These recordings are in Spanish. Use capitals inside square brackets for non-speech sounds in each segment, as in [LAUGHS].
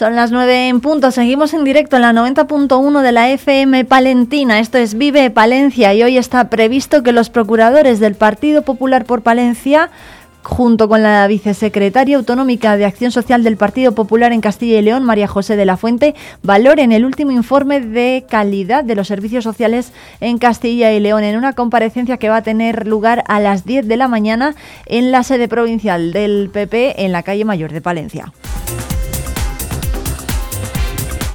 Son las 9 en punto. Seguimos en directo en la 90.1 de la FM Palentina. Esto es Vive Palencia y hoy está previsto que los procuradores del Partido Popular por Palencia junto con la vicesecretaria autonómica de Acción Social del Partido Popular en Castilla y León, María José de la Fuente, valoren el último informe de calidad de los servicios sociales en Castilla y León en una comparecencia que va a tener lugar a las 10 de la mañana en la sede provincial del PP en la calle Mayor de Palencia.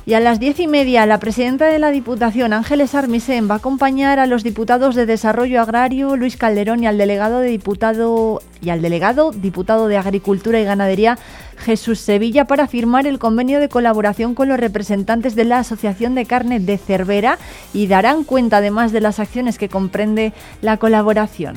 Y a las diez y media, la presidenta de la Diputación, Ángeles Armisen, va a acompañar a los diputados de Desarrollo Agrario, Luis Calderón, y al delegado de diputado y al delegado diputado de Agricultura y Ganadería, Jesús Sevilla, para firmar el convenio de colaboración con los representantes de la Asociación de Carne de Cervera y darán cuenta además de las acciones que comprende la colaboración.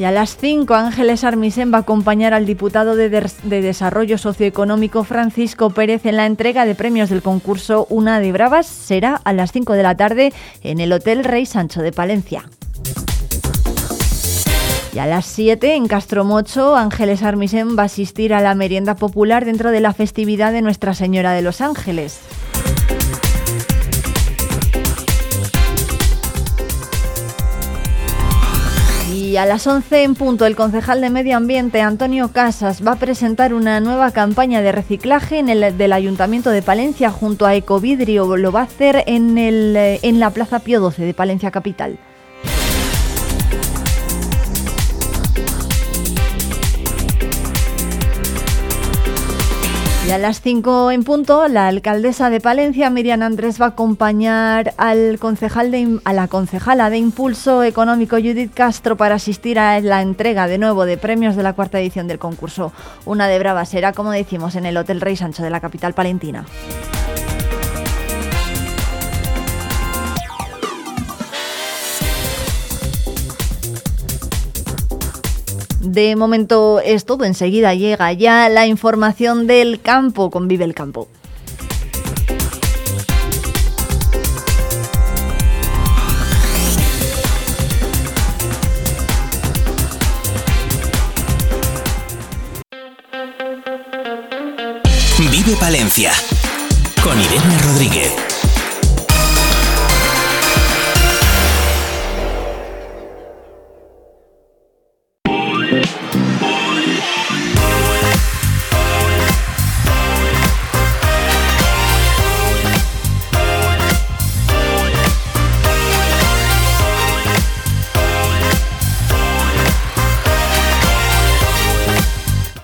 Y a las 5, Ángeles Armisen va a acompañar al diputado de, Desarrollo Socioeconómico Francisco Pérez en la entrega de premios del concurso Una de Bravas. Será a las 5 de la tarde en el Hotel Rey Sancho de Palencia. Y a las 7 en Castromocho, Ángeles Armisen va a asistir a la merienda popular dentro de la festividad de Nuestra Señora de los Ángeles. Y a las 11 en punto, el concejal de Medio Ambiente, Antonio Casas, va a presentar una nueva campaña de reciclaje en el del Ayuntamiento de Palencia junto a Ecovidrio. Lo va a hacer en, el, en la Plaza Pío XII de Palencia Capital. Y a las 5 en punto, la alcaldesa de Palencia, Miriam Andrés, va a acompañar al concejal de, a la concejala de Impulso Económico, Judith Castro, para asistir a la entrega de nuevo de premios de la cuarta edición del concurso. Una de brava será, como decimos, en el Hotel Rey Sancho de la capital palentina. De momento es todo, enseguida llega ya la información del campo con Vive el Campo. Vive Palencia con Irene Rodríguez.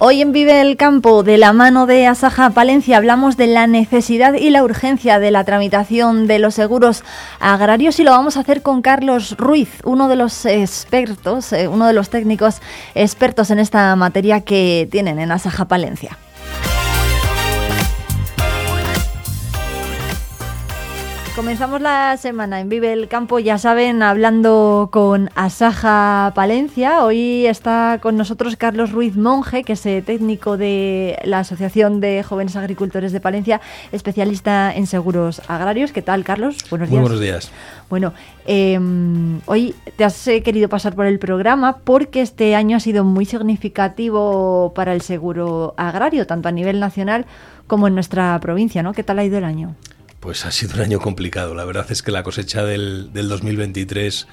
Hoy en Vive el Campo, de la mano de Asaja Palencia, hablamos de la necesidad y la urgencia de la tramitación de los seguros agrarios y lo vamos a hacer con Carlos Ruiz, uno de los expertos, eh, uno de los técnicos expertos en esta materia que tienen en Asaja Palencia. Comenzamos la semana en Vive el Campo, ya saben, hablando con Asaja Palencia. Hoy está con nosotros Carlos Ruiz Monje, que es eh, técnico de la Asociación de Jóvenes Agricultores de Palencia, especialista en seguros agrarios. ¿Qué tal, Carlos? Buenos días. Muy buenos días. Bueno, em, hoy te has eh, querido pasar por el programa porque este año ha sido muy significativo para el seguro agrario, tanto a nivel nacional como en nuestra provincia, ¿no? ¿Qué tal ha ido el año? Pues ha sido un año complicado. La verdad es que la cosecha del, del 2023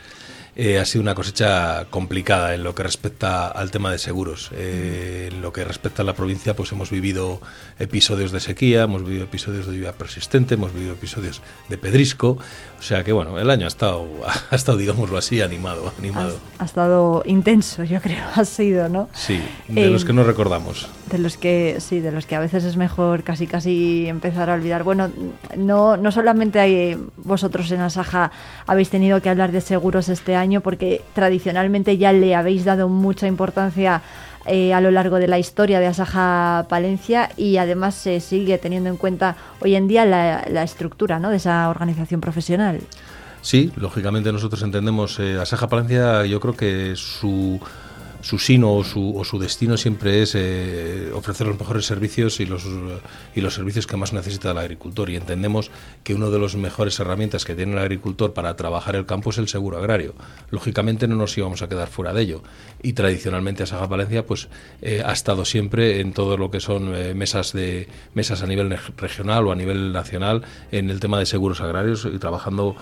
eh, ha sido una cosecha complicada en lo que respecta al tema de seguros. Eh, en lo que respecta a la provincia, pues hemos vivido episodios de sequía, hemos vivido episodios de lluvia persistente, hemos vivido episodios de pedrisco. O sea que bueno, el año ha estado, [LAUGHS] ha estado digámoslo así, animado. animado. Ha, estado intenso, yo creo, [LAUGHS] ha sido, ¿no? Sí, de los que no recordamos. De los que, sí, de los que a veces es mejor casi casi empezar a olvidar. Bueno, no, no solamente hay, vosotros en Asaja habéis tenido que hablar de seguros este año, año porque tradicionalmente ya le habéis dado mucha importancia eh, a lo largo de la historia de Asaja Palencia y además se sigue teniendo en cuenta hoy en día la, estructura ¿no? de esa organización profesional. Sí, lógicamente nosotros entendemos eh, Asaja Palencia, yo creo que su su sino o su, o su destino siempre es eh, ofrecer los mejores servicios y los, servicios que más necesita el agricultor. Y entendemos que una de las mejores herramientas que tiene el agricultor para trabajar el campo es el seguro agrario. Lógicamente no nos íbamos a quedar fuera de ello. Y tradicionalmente Asaja Palencia pues, eh, ha estado siempre en todo lo que son eh, mesas, de, mesas a nivel regional o a nivel nacional en el tema de seguros agrarios y trabajando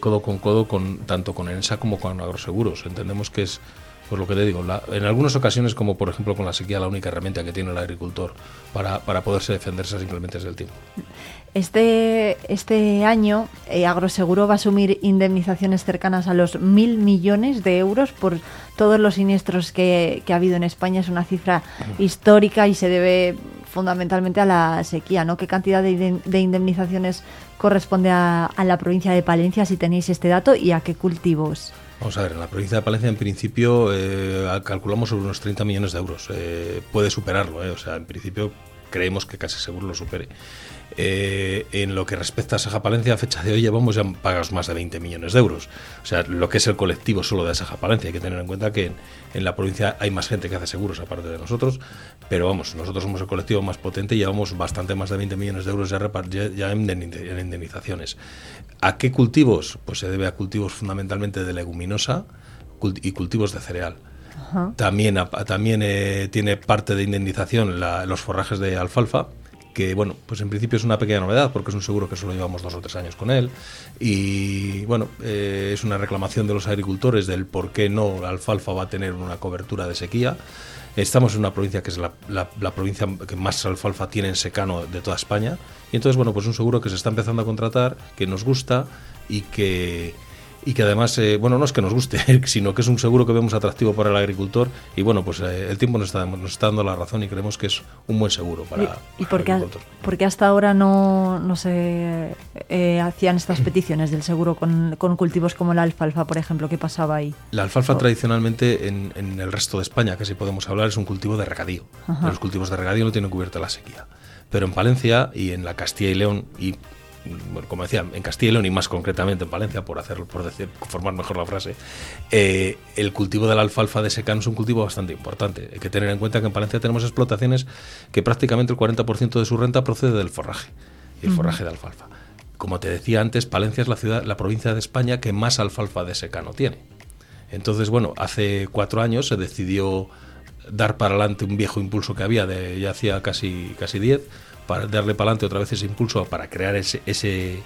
codo con codo con, tanto con ENSA como con agroseguros. Entendemos que es por lo que te digo, en algunas ocasiones, como por ejemplo con la sequía, la única herramienta que tiene el agricultor para, para poderse defenderse simplemente es el tiempo. Este, este año, eh, Agroseguro va a asumir indemnizaciones cercanas a los mil millones de euros por todos los siniestros que, ha habido en España. Es una cifra histórica y se debe fundamentalmente a la sequía. ¿no? ¿Qué cantidad de, de indemnizaciones corresponde a, a la provincia de Palencia, si tenéis este dato, y a qué cultivos? Vamos a ver, en la provincia de Palencia en principio eh, calculamos sobre unos 30 millones de euros. Eh, puede superarlo, eh, o sea, en principio creemos que casi seguro lo supere. Eh, en lo que respecta a Saja Palencia, a fecha de hoy llevamos ya pagados más de 20 millones de euros. O sea, lo que es el colectivo solo de Saja Palencia. Hay que tener en cuenta que en, la provincia hay más gente que hace seguros aparte de nosotros, pero vamos, nosotros somos el colectivo más potente y llevamos bastante más de 20 millones de euros ya, ya en, indemnizaciones. ¿A qué cultivos? Pues se debe a cultivos fundamentalmente de leguminosa y cultivos de cereal. También, también eh, tiene parte de indemnización los forrajes de alfalfa que bueno, pues en principio es una pequeña novedad porque es un seguro que solo llevamos dos o tres años con él. Y bueno, eh, es una reclamación de los agricultores del por qué no la alfalfa va a tener una cobertura de sequía. Estamos en una provincia que es la, la, provincia que más alfalfa tiene en secano de toda España. Y entonces bueno, pues un seguro que se está empezando a contratar, que nos gusta y que y que además, eh, bueno, no es que nos guste, [LAUGHS] sino que es un seguro que vemos atractivo para el agricultor y bueno, pues eh, el tiempo nos está, nos está dando la razón y creemos que es un buen seguro para, ¿Y, y por qué, porque hasta ahora no, no se eh, hacían estas [CLEARS THROAT] peticiones del seguro con, con, cultivos como la alfalfa, por ejemplo? ¿Qué pasaba ahí? La alfalfa tradicionalmente en, en, el resto de España, que si podemos hablar, es un cultivo de regadío. Los cultivos de regadío no tienen cubierta la sequía. Pero en Palencia y en la Castilla y León y bueno, como decía, en Castilla y León y más concretamente en Palencia, por hacerlo, por decir, formar mejor la frase, eh, el cultivo de la alfalfa de secano es un cultivo bastante importante. Hay que tener en cuenta que en Palencia tenemos explotaciones que prácticamente el 40% de su renta procede del forraje, y el forraje de alfalfa. Como te decía antes, Palencia es la ciudad, la provincia de España que más alfalfa de secano tiene. Entonces, bueno, hace cuatro años se decidió dar para adelante un viejo impulso que había de ya hacía casi casi diez para darle para adelante otra vez ese impulso para crear ese, ese,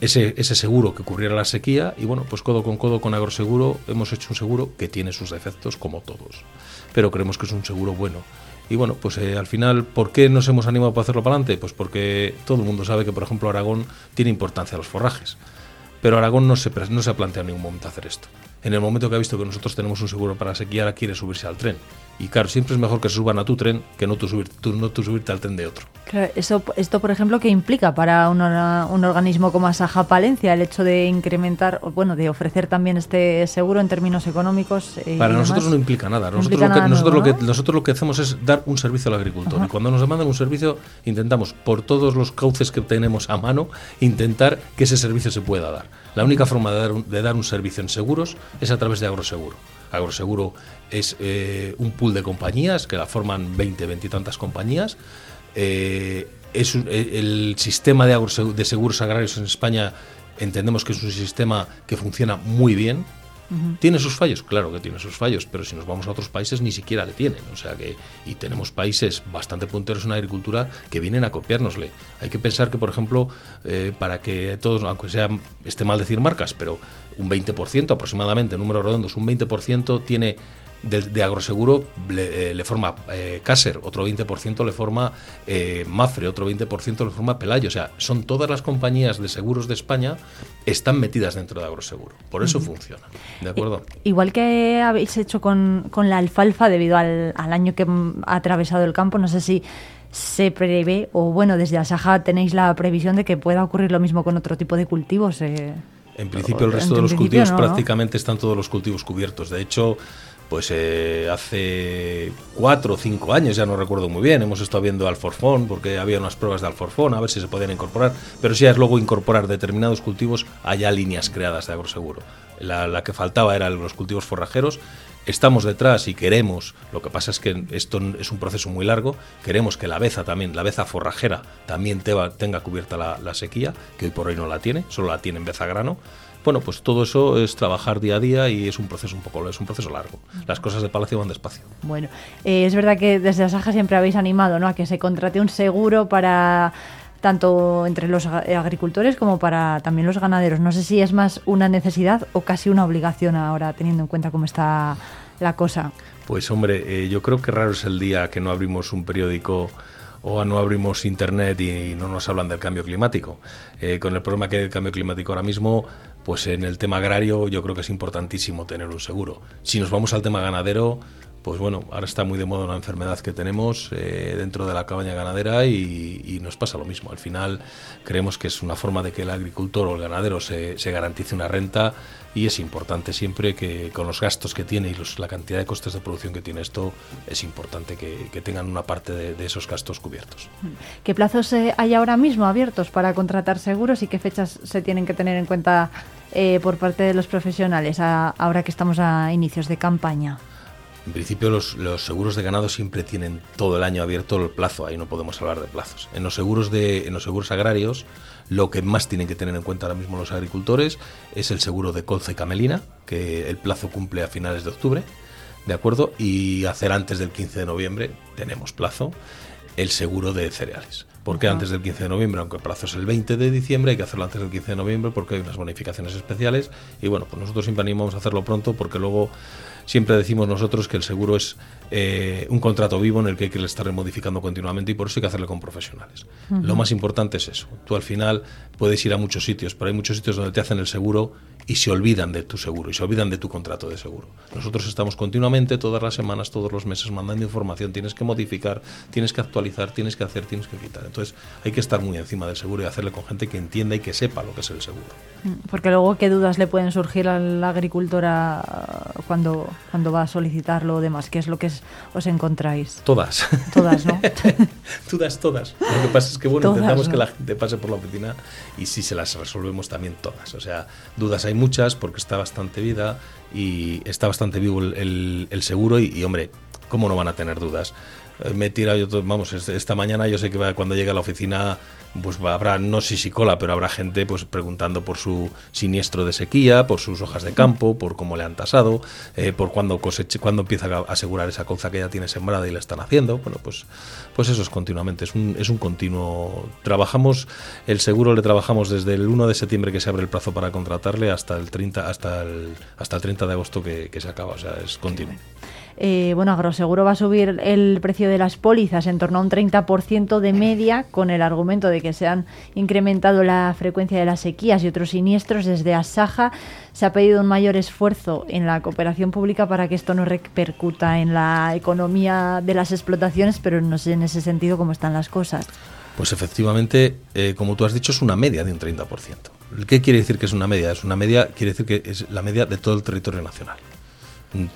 ese, seguro que ocurriera la sequía y bueno, pues codo con codo con Agroseguro hemos hecho un seguro que tiene sus defectos como todos, pero creemos que es un seguro bueno. Y bueno, pues eh, al final, ¿por qué nos hemos animado para hacerlo para adelante? Pues porque todo el mundo sabe que, por ejemplo, Aragón tiene importancia los forrajes. Pero Aragón no se, no se ha planteado en ningún momento hacer esto. En el momento que ha visto que nosotros tenemos un seguro para sequía, ahora quiere subirse al tren. Y claro, siempre es mejor que se suban a tu tren que no tú, subir, tú, no tú subirte al tren de otro. eso, esto, por ejemplo, ¿qué implica para un, un organismo como Asaja Palencia el hecho de incrementar, bueno, de ofrecer también este seguro en términos económicos? Eh, para nosotros no implica nada. Nosotros, lo, que, nosotros, lo que, nosotros lo que hacemos es dar un servicio al agricultor. Y cuando nos demandan un servicio, intentamos, por todos los cauces que tenemos a mano, intentar que ese servicio se pueda dar. La única forma de dar un, de dar un servicio en seguros es a través de Agroseguro. Agroseguro es eh, un pool de compañías que la forman 20, 20 y tantas compañías. Eh, es eh, el sistema de, de seguros agrarios en España entendemos que es un sistema que funciona muy bien, ¿Tiene sus fallos? Claro que tiene sus fallos, pero si nos vamos a otros países ni siquiera le tienen. O sea que, y tenemos países bastante punteros en agricultura que vienen a copiárnosle. Hay que pensar que, por ejemplo, eh, para que todos, aunque sea, esté mal decir marcas, pero un 20% aproximadamente, números redondos, un 20% tiene de, agroseguro le, eh, forma eh, Caser, otro 20% le forma eh, Mafre, otro 20% le forma Pelayo. O sea, son todas las compañías de seguros de España están metidas dentro de agroseguro. Por eso funciona. ¿De acuerdo? Igual que habéis hecho con, con la alfalfa debido al, al, año que ha atravesado el campo, no sé si se prevé, o bueno, desde Asaja tenéis la previsión de que pueda ocurrir lo mismo con otro tipo de cultivos. en principio, el resto de los cultivos prácticamente están todos los cultivos cubiertos. De hecho, pues eh, hace cuatro o cinco años, ya no recuerdo muy bien, hemos estado viendo Alforfón, porque había unas pruebas de Alforfón, a ver si se podían incorporar, pero si es luego incorporar determinados cultivos, allá líneas creadas de agroseguro. La, la que faltaba eran los cultivos forrajeros, estamos detrás y queremos, lo que pasa es que esto es un proceso muy largo, queremos que la beza también, la beza forrajera, también tenga cubierta la, sequía, que hoy por hoy no la tiene, solo la tiene en beza grano. Bueno, pues todo eso es trabajar día a día y es un proceso un poco, es un proceso largo. Las cosas de Palacio van despacio. Bueno, eh, es verdad que desde Asaja siempre habéis animado ¿no? a que se contrate un seguro para tanto entre los agricultores como para también los ganaderos. No sé si es más una necesidad o casi una obligación ahora, teniendo en cuenta cómo está la cosa. Pues hombre, eh, yo creo que raro es el día que no abrimos un periódico o no abrimos internet y no nos hablan del cambio climático. Eh, con el problema que hay del cambio climático ahora mismo, pues en el tema agrario yo creo que es importantísimo tener un seguro. Si nos vamos al tema ganadero, pues bueno, ahora está muy de moda una enfermedad que tenemos eh, dentro de la cabaña ganadera y, nos pasa lo mismo. Al final creemos que es una forma de que el agricultor o el ganadero se, garantice una renta y es importante siempre que con los gastos que tiene y la cantidad de costes de producción que tiene esto, es importante que, tengan una parte de, esos gastos cubiertos. ¿Qué plazos eh, hay ahora mismo abiertos para contratar seguros y qué fechas se tienen que tener en cuenta eh, por parte de los profesionales ahora que estamos a inicios de campaña? En principio los, seguros de ganado siempre tienen todo el año abierto el plazo, ahí no podemos hablar de plazos. En los seguros de, en los seguros agrarios, lo que más tienen que tener en cuenta ahora mismo los agricultores es el seguro de colza y camelina, que el plazo cumple a finales de octubre, ¿de acuerdo? Y hacer antes del 15 de noviembre, tenemos plazo, el seguro de cereales. ¿Por qué antes del 15 de noviembre? Aunque el plazo es el 20 de diciembre, hay que hacerlo antes del 15 de noviembre porque hay unas bonificaciones especiales. Y bueno, pues nosotros siempre animamos a hacerlo pronto porque luego siempre decimos nosotros que el seguro es eh, un contrato vivo en el que hay que estar modificando continuamente y por eso hay que hacerlo con profesionales. Lo más importante es eso. Tú al final puedes ir a muchos sitios, pero hay muchos sitios donde te hacen el seguro y se olvidan de tu seguro y se olvidan de tu contrato de seguro. Nosotros estamos continuamente, todas las semanas, todos los meses, mandando información. Tienes que modificar, tienes que actualizar, tienes que hacer, tienes que quitar. Entonces hay que estar muy encima del seguro y hacerle con gente que entienda y que sepa lo que es el seguro. Porque luego, ¿qué dudas le pueden surgir a la agricultora cuando, cuando va a solicitarlo o demás? ¿Qué es lo que os encontráis? Todas. Todas, ¿no? [LAUGHS] todas, todas. Lo que pasa es que, bueno, intentamos que la gente pase por la oficina y sí se las resolvemos también todas. O sea, dudas hay muchas porque está bastante vida y está bastante vivo el, seguro y, hombre, ¿cómo no van a tener dudas? Eh, me tira yo, vamos, esta mañana yo sé que cuando llegue a la oficina pues habrá, no sé si cola, pero habrá gente pues preguntando por su siniestro de sequía, por sus hojas de campo, por cómo le han tasado, eh, por cuándo coseche, cuándo empieza a asegurar esa colza que ya tiene sembrada y le están haciendo. Bueno, pues, pues eso es continuamente, es un, es un continuo. Trabajamos, el seguro le trabajamos desde el 1 de septiembre que se abre el plazo para contratarle hasta el 30, hasta el, hasta el 30 de agosto que, que se acaba, o sea, es continuo. Eh, bueno, Agroseguro va a subir el precio de las pólizas en torno a un 30% de media con el argumento de que se han incrementado la frecuencia de las sequías y otros siniestros. Desde Asaja se ha pedido un mayor esfuerzo en la cooperación pública para que esto no repercuta en la economía de las explotaciones, pero no sé en ese sentido cómo están las cosas. Pues efectivamente, eh, como tú has dicho, es una media de un 30%. ¿Qué quiere decir que es una media? Es una media, quiere decir que es la media de todo el territorio nacional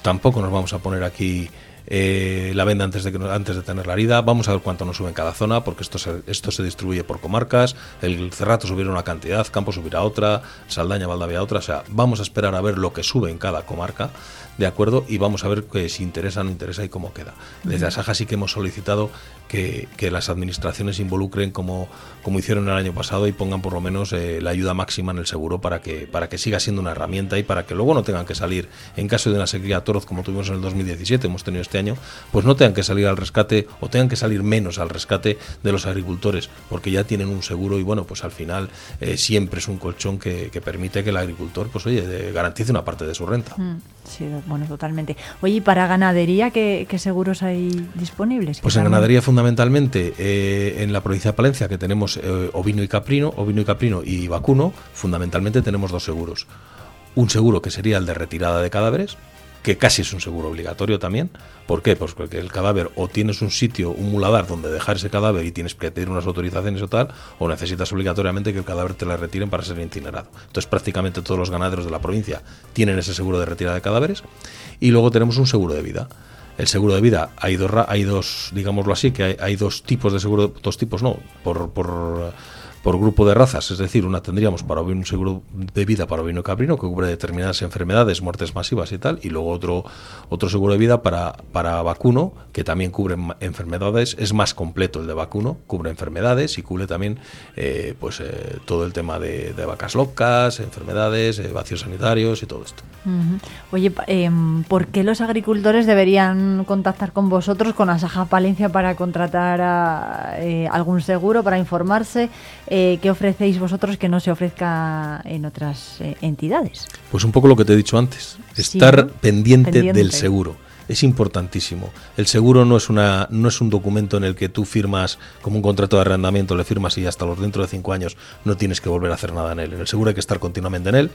tampoco nos vamos a poner aquí eh, la venda antes de, que, antes de tener la herida. Vamos a ver cuánto nos sube en cada zona, porque esto se, esto se distribuye por comarcas. El Cerrato subirá una cantidad, Campo subirá otra, Saldaña, Valdavia otra. O sea, vamos a esperar a ver lo que sube en cada comarca de acuerdo y vamos a ver que si interesa o no interesa y cómo queda. Desde Asaja sí que hemos solicitado que, las administraciones involucren como, como hicieron el año pasado y pongan por lo menos eh, la ayuda máxima en el seguro para que, para que siga siendo una herramienta y para que luego no tengan que salir, en caso de una sequía toroz como tuvimos en el 2017, hemos tenido este año, pues no tengan que salir al rescate o tengan que salir menos al rescate de los agricultores, porque ya tienen un seguro y bueno, pues al final eh, siempre es un colchón que, permite que el agricultor, pues oye, garantice una parte de su renta. Mm, sí, bueno, totalmente. Oye, ¿y para ganadería qué, seguros hay disponibles? Pues en ganadería fundamentalmente eh, en la provincia de Palencia que tenemos eh, ovino y caprino, ovino y caprino y vacuno, fundamentalmente tenemos dos seguros. Un seguro que sería el de retirada de cadáveres, que casi es un seguro obligatorio también. ¿Por qué? Pues porque el cadáver o tienes un sitio, un muladar donde dejar ese cadáver y tienes que pedir unas autorizaciones o tal, o necesitas obligatoriamente que el cadáver te la retiren para ser incinerado. Entonces prácticamente todos los ganaderos de la provincia tienen ese seguro de retirada de cadáveres y luego tenemos un seguro de vida. El seguro de vida hay dos, hay dos digámoslo así, que hay, dos tipos de seguro, dos tipos no, por, por por grupo de razas, es decir, una tendríamos para un seguro de vida para ovino caprino que cubre determinadas enfermedades, muertes masivas y tal, y luego otro, otro seguro de vida para, para vacuno que también cubre enfermedades, es más completo el de vacuno, cubre enfermedades y cubre también eh, pues eh, todo el tema de, vacas locas, enfermedades, eh, vacíos sanitarios y todo esto. Oye, em, ¿por qué los agricultores deberían contactar con vosotros, con Asaja Palencia, para contratar a, algún seguro, para informarse? ¿Qué ofrecéis vosotros que no se ofrezca en otras entidades? Pues un poco lo que te he dicho antes, estar pendiente del seguro es importantísimo. El seguro no es, una, no es un documento en el que tú firmas como un contrato de arrendamiento, le firmas y hasta los dentro de cinco años no tienes que volver a hacer nada en él. En el seguro hay que estar continuamente en él.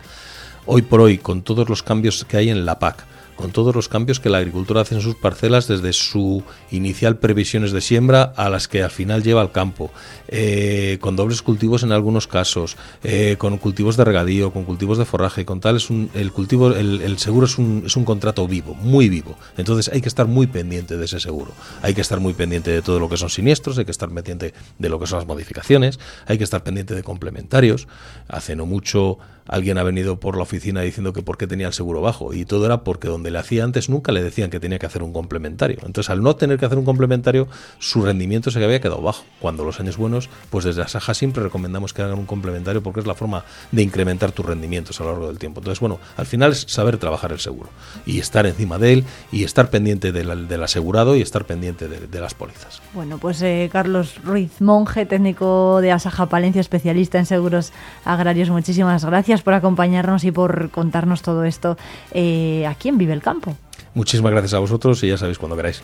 Hoy por hoy, con todos los cambios que hay en la PAC, con todos los cambios que la agricultura hace en sus parcelas desde su inicial previsiones de siembra a las que al final lleva al campo, eh, con dobles cultivos en algunos casos, eh, con cultivos de regadío, con cultivos de forraje, con tal es un, el cultivo, el, seguro es un, es un contrato vivo, muy vivo. Entonces hay que estar muy pendiente de ese seguro, hay que estar muy pendiente de todo lo que son siniestros, hay que estar pendiente de lo que son las modificaciones, hay que estar pendiente de complementarios. Hace no mucho alguien ha venido por la oficina diciendo que por qué tenía el seguro bajo y todo era porque donde le hacía antes nunca le decían que tenía que hacer un complementario. Entonces al no tener que hacer un complementario su rendimiento se había quedado bajo. Cuando los años buenos, pues desde la Saja siempre recomendamos que hagan un complementario porque es la forma de incrementar tus rendimientos a lo largo del tiempo. Entonces bueno, al final es saber trabajar el seguro y estar encima de él y estar pendiente del, asegurado y estar pendiente de, las pólizas. Bueno, pues eh, Carlos Ruiz Monje, técnico de Asaja Palencia, especialista en seguros agrarios, muchísimas gracias por acompañarnos y por contarnos todo esto eh, aquí en Vive el Campo. Muchísimas gracias a vosotros y ya sabéis cuando queráis.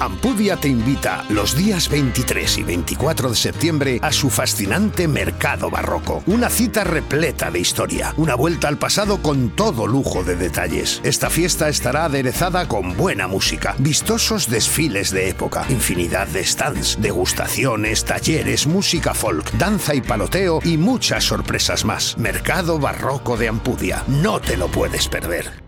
Ampudia te invita los días 23 y 24 de septiembre a su fascinante Mercado Barroco. Una cita repleta de historia, una vuelta al pasado con todo lujo de detalles. Esta fiesta estará aderezada con buena música, vistosos desfiles de época, infinidad de stands, degustaciones, talleres, música folk, danza y paloteo y muchas sorpresas más. Mercado Barroco de Ampudia. No te lo puedes perder.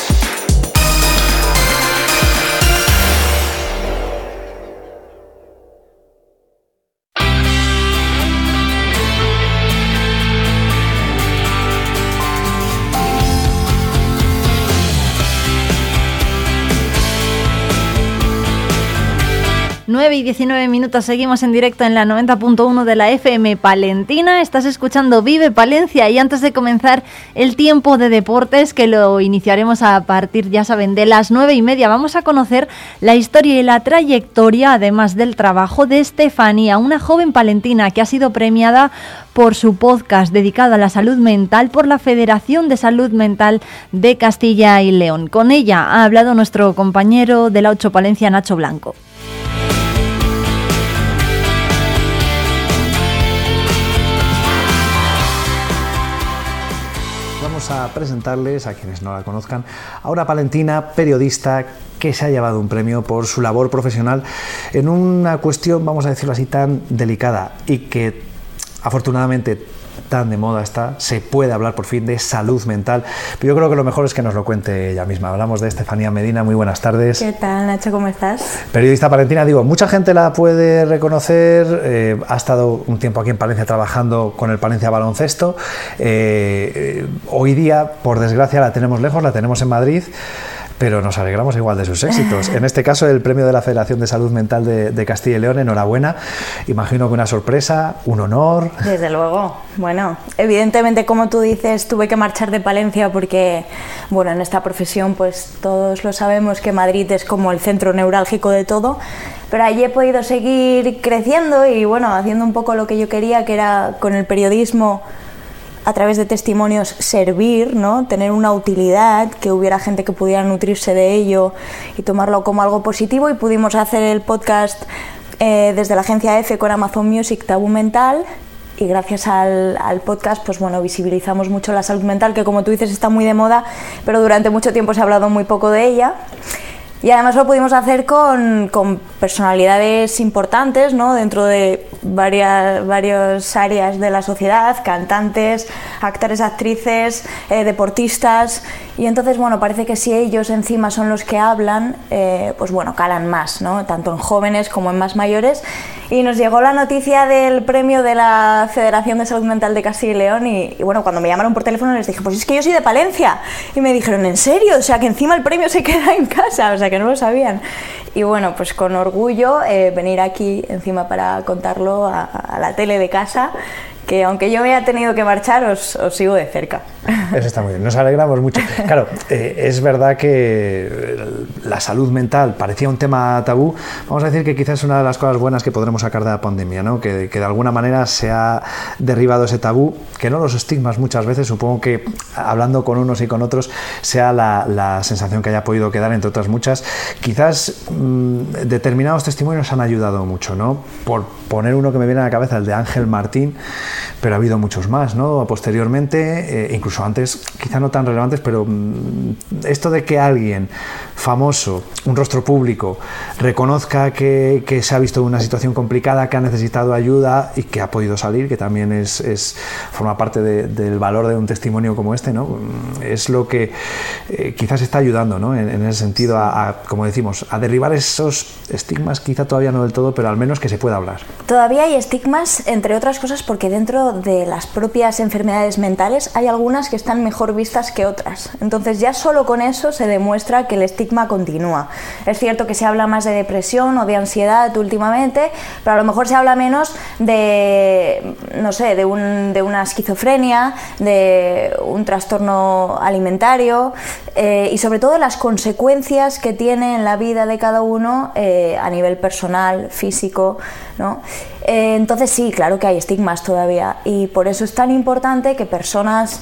9 y 19 minutos seguimos en directo en la 90.1 de la FM Palentina. Estás escuchando Vive Palencia y antes de comenzar el tiempo de deportes que lo iniciaremos a partir, ya saben, de las 9 y media, vamos a conocer la historia y la trayectoria, además del trabajo de Estefanía, una joven palentina que ha sido premiada por su podcast dedicado a la salud mental por la Federación de Salud Mental de Castilla y León. Con ella ha hablado nuestro compañero de la 8 Palencia, Nacho Blanco. A presentarles, a quienes no la conozcan, a una palentina periodista que se ha llevado un premio por su labor profesional en una cuestión, vamos a decirlo así, tan delicada y que afortunadamente tan de moda está, se puede hablar por fin de salud mental. Pero yo creo que lo mejor es que nos lo cuente ella misma. Hablamos de Estefanía Medina, muy buenas tardes. ¿Qué tal, Nacho? ¿Cómo estás? Periodista palentina, digo, mucha gente la puede reconocer, eh, ha estado un tiempo aquí en Palencia trabajando con el Palencia Baloncesto. Eh, eh, hoy día, por desgracia, la tenemos lejos, la tenemos en Madrid pero nos alegramos igual de sus éxitos. En este caso, el premio de la Federación de Salud Mental de, Castilla y León, enhorabuena. Imagino que una sorpresa, un honor. Desde luego. Bueno, evidentemente, como tú dices, tuve que marchar de Palencia porque, bueno, en esta profesión, pues todos lo sabemos que Madrid es como el centro neurálgico de todo. Pero allí he podido seguir creciendo y, bueno, haciendo un poco lo que yo quería, que era con el periodismo a través de testimonios servir, ¿no? tener una utilidad, que hubiera gente que pudiera nutrirse de ello y tomarlo como algo positivo. Y pudimos hacer el podcast eh, desde la agencia F con Amazon Music Tabú Mental. Y gracias al, al, podcast pues bueno visibilizamos mucho la salud mental que como tú dices está muy de moda pero durante mucho tiempo se ha hablado muy poco de ella y además lo pudimos hacer con, con personalidades importantes ¿no? dentro de varias, varias áreas de la sociedad, cantantes, actores, actrices, eh, deportistas. Y entonces, bueno, parece que si ellos encima son los que hablan, eh, pues bueno, calan más, ¿no? tanto en jóvenes como en más mayores. Y nos llegó la noticia del premio de la Federación de Salud Mental de Castilla y León. Y, y bueno, cuando me llamaron por teléfono les dije, pues es que yo soy de Palencia. Y me dijeron, ¿en serio? O sea, que encima el premio se queda en casa. O sea, que no lo sabían. Y bueno, pues con orgullo eh, venir aquí encima para contarlo a, a la tele de casa que aunque yo me haya tenido que marchar, os, sigo de cerca. [LAUGHS] Eso está muy bien, nos alegramos mucho. Claro, eh, es verdad que la salud mental parecía un tema tabú. Vamos a decir que quizás es una de las cosas buenas que podremos sacar de la pandemia, ¿no? que, de alguna manera se ha derribado ese tabú, que no los estigmas muchas veces, supongo que hablando con unos y con otros sea la, la sensación que haya podido quedar, entre otras muchas. Quizás mmm, determinados testimonios han ayudado mucho, ¿no? Por poner uno que me viene a la cabeza, el de Ángel Martín, pero ha habido muchos más, ¿no? Posteriormente, eh, incluso antes, quizá no tan relevantes, pero mmm, esto de que alguien famoso, un rostro público, reconozca que, que, se ha visto en una situación complicada, que ha necesitado ayuda y que ha podido salir, que también es, es forma parte de, del valor de un testimonio como este, ¿no? Es lo que eh, quizás está ayudando, ¿no? En, en ese sentido, a, a, como decimos, a derribar esos estigmas, quizá todavía no del todo, pero al menos que se pueda hablar. Todavía hay estigmas, entre otras cosas, porque dentro de las propias enfermedades mentales hay algunas que están mejor vistas que otras. Entonces ya solo con eso se demuestra que el estigma continúa. Es cierto que se habla más de depresión o de ansiedad últimamente, pero a lo mejor se habla menos de, no sé, de, un, de una esquizofrenia, de un trastorno alimentario eh, y sobre todo las consecuencias que tiene en la vida de cada uno eh, a nivel personal, físico, ¿no? Eh, entonces sí, claro que hay estigmas todavía y por eso es tan importante que personas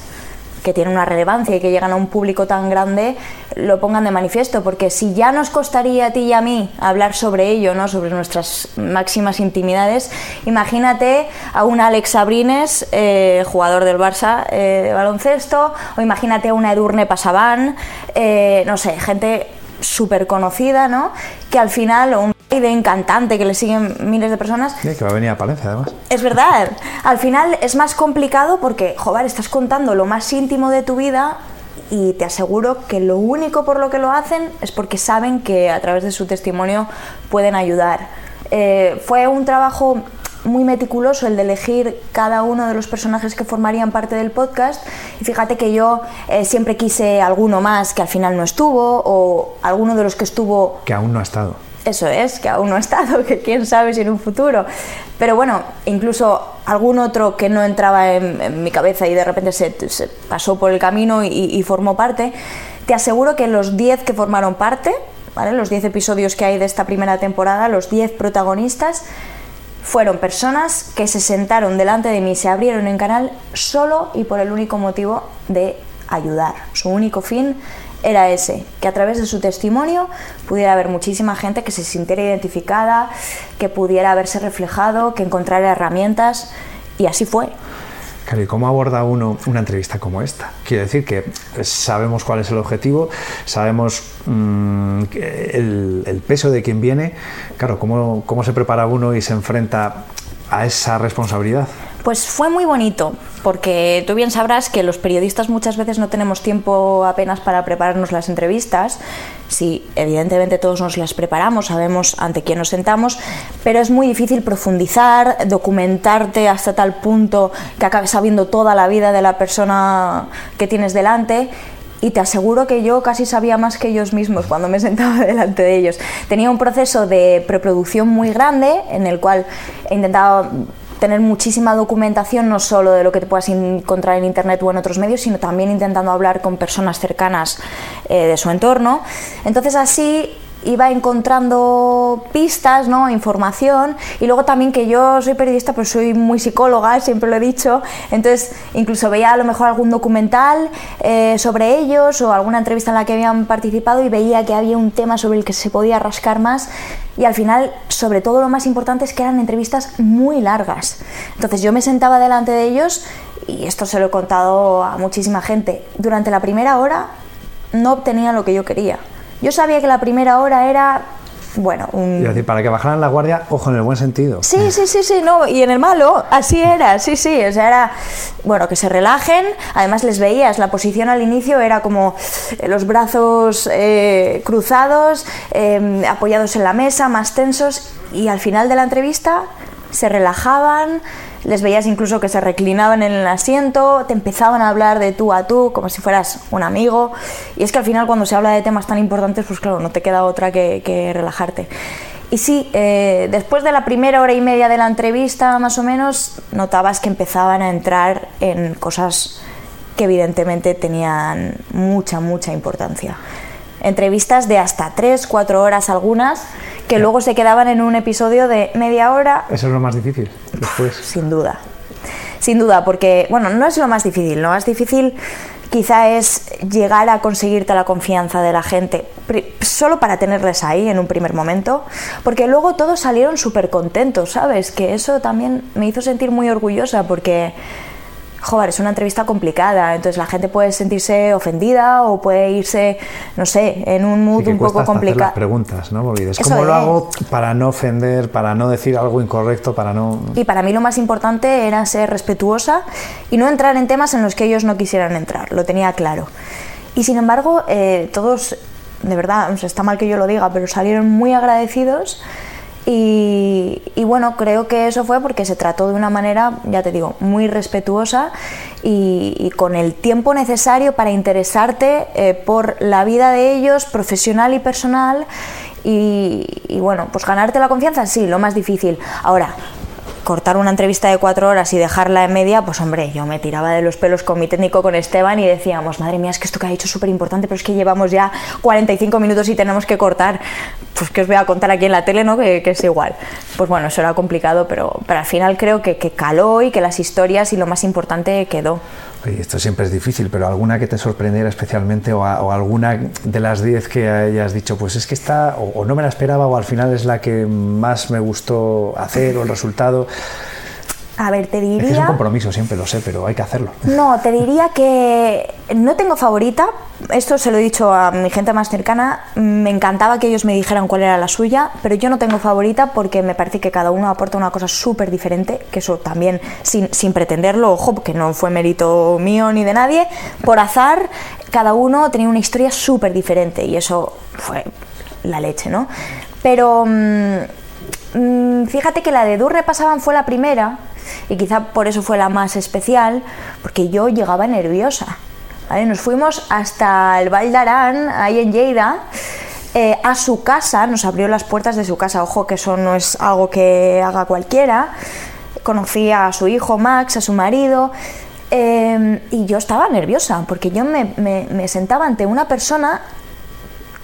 que tienen una relevancia y que llegan a un público tan grande lo pongan de manifiesto, porque si ya nos costaría a ti y a mí hablar sobre ello, ¿no? sobre nuestras máximas intimidades, imagínate a un Alex Sabrines, eh, jugador del Barça eh, de baloncesto, o imagínate a una Edurne Pasaban, eh, no sé, gente súper conocida, ¿no? que al final, o un de encantante que le siguen miles de personas. Sí, que va a venir a Palencia además. Es verdad. Al final es más complicado porque, joder, estás contando lo más íntimo de tu vida y te aseguro que lo único por lo que lo hacen es porque saben que a través de su testimonio pueden ayudar. Eh, fue un trabajo muy meticuloso el de elegir cada uno de los personajes que formarían parte del podcast y fíjate que yo eh, siempre quise alguno más que al final no estuvo o alguno de los que estuvo que aún no ha estado eso es, que aún no ha estado, [LAUGHS] que quién sabe si en un futuro. Pero bueno, incluso algún otro que no entraba en, mi cabeza y de repente se, se pasó por el camino y, y, formó parte, te aseguro que los 10 que formaron parte, ¿vale? los 10 episodios que hay de esta primera temporada, los 10 protagonistas, fueron personas que se sentaron delante de mí, se abrieron en canal solo y por el único motivo de ayudar. Su único fin era ese, que a través de su testimonio pudiera haber muchísima gente que se sintiera identificada, que pudiera haberse reflejado, que encontrara herramientas y así fue. Claro, ¿y cómo aborda uno una entrevista como esta? Quiero decir que sabemos cuál es el objetivo, sabemos mmm, el, el, peso de quien viene. Claro, ¿cómo, ¿cómo se prepara uno y se enfrenta a esa responsabilidad? Pues fue muy bonito, porque tú bien sabrás que los periodistas muchas veces no tenemos tiempo apenas para prepararnos las entrevistas. Sí, evidentemente todos nos las preparamos, sabemos ante quién nos sentamos, pero es muy difícil profundizar, documentarte hasta tal punto que acabes sabiendo toda la vida de la persona que tienes delante. y te aseguro que yo casi sabía más que ellos mismos cuando me [LAUGHS] sentaba delante de ellos. Tenía un proceso de preproducción muy grande en el cual he intentado tener muchísima documentación, no solo de lo que te puedas encontrar en Internet o en otros medios, sino también intentando hablar con personas cercanas eh, de su entorno. Entonces así iba encontrando pistas, ¿no? información. Y luego también que yo soy periodista pues soy muy psicóloga, siempre lo he dicho, entonces incluso veía a lo mejor algún documental eh, sobre ellos o alguna entrevista en la que habían participado y veía que había un tema sobre el que se podía rascar más. Y al final sobre todo lo más importante es que eran entrevistas muy largas, entonces yo me sentaba delante de ellos y esto se lo he contado a muchísima gente, durante la primera hora no obtenía lo que yo quería yo sabía que la primera hora era bueno, un... decir, para que bajaran la guardia, ojo, en el buen sentido. Sí, sí, sí, sí, no, y en el malo, así era, sí, sí, o sea, era, bueno, que se relajen, además les veías, la posición al inicio era como los brazos eh, cruzados, em, apoyados en la mesa, más tensos, y al final de la entrevista se relajaban, les veías incluso que se reclinaban en el asiento, te empezaban a hablar de tú a tú, como si fueras un amigo. Y es que al final cuando se habla de temas tan importantes, pues claro, no te queda otra que, relajarte. Y sí, eh, después de la primera hora y media de la entrevista, más o menos, notabas que empezaban a entrar en cosas que evidentemente tenían mucha, mucha importancia. Entrevistas de hasta 3, 4 horas algunas, que luego se quedaban en un episodio de media hora. Eso es lo más difícil, después. Sin duda. Sin duda, porque, bueno, no es lo más difícil. Lo más difícil quizá es llegar a conseguirte la confianza de la gente, solo para tenerles ahí en un primer momento, porque luego todos salieron súper contentos, ¿sabes? Que eso también me hizo sentir muy orgullosa, porque joder, es una entrevista complicada, entonces la gente puede sentirse ofendida o puede irse, no sé, en un mood un poco complicado. las preguntas, ¿no? ¿cómo lo hago para no ofender, para no decir algo incorrecto, para no...? Y para mí lo más importante era ser respetuosa y no entrar en temas en los que ellos no quisieran entrar, lo tenía claro. Y sin embargo, eh, todos, de verdad, está mal que yo lo diga, pero salieron muy agradecidos y, bueno, creo que eso fue porque se trató de una manera, ya te digo, muy respetuosa y, con el tiempo necesario para interesarte eh, por la vida de ellos, profesional y personal. Y, y bueno, pues ganarte la confianza, sí, lo más difícil. Ahora, cortar una entrevista de cuatro horas y dejarla en media, pues hombre, yo me tiraba de los pelos con mi técnico, con Esteban, y decíamos, madre mía, es que esto que ha dicho es súper importante, pero es que llevamos ya 45 minutos y tenemos que cortar. Pues que os voy a contar aquí en la tele, ¿no? Que, es igual. Pues bueno, eso era complicado, pero, pero al final creo que, que caló y que las historias y lo más importante quedó esto siempre es difícil, pero alguna que te sorprendiera especialmente o, alguna de las 10 que hayas dicho, pues es que está, o, no me la esperaba, o al final es la que más me gustó hacer, o el resultado. A ver, te diría. Es, un compromiso, siempre lo sé, pero hay que hacerlo. [LAUGHS] No, te diría que no tengo favorita. Esto se lo he dicho a mi gente más cercana. Me encantaba que ellos me dijeran cuál era la suya, pero yo no tengo favorita porque me parece que cada uno aporta una cosa súper diferente, que eso también sin, sin pretenderlo, ojo, porque no fue mérito mío ni de nadie. Por azar, cada uno tenía una historia súper diferente y eso fue la leche, ¿no? Pero. Mm, mm, fíjate que la de Durre Pasaban fue la primera, y quizá por eso fue la más especial, porque yo llegaba nerviosa. Nos fuimos hasta el Val d'Aran, ahí en Lleida, eh, a su casa, nos abrió las puertas de su casa, ojo que eso no es algo que haga cualquiera. Conocí a su hijo Max, a su marido, em, y yo estaba nerviosa, porque yo me, me sentaba ante una persona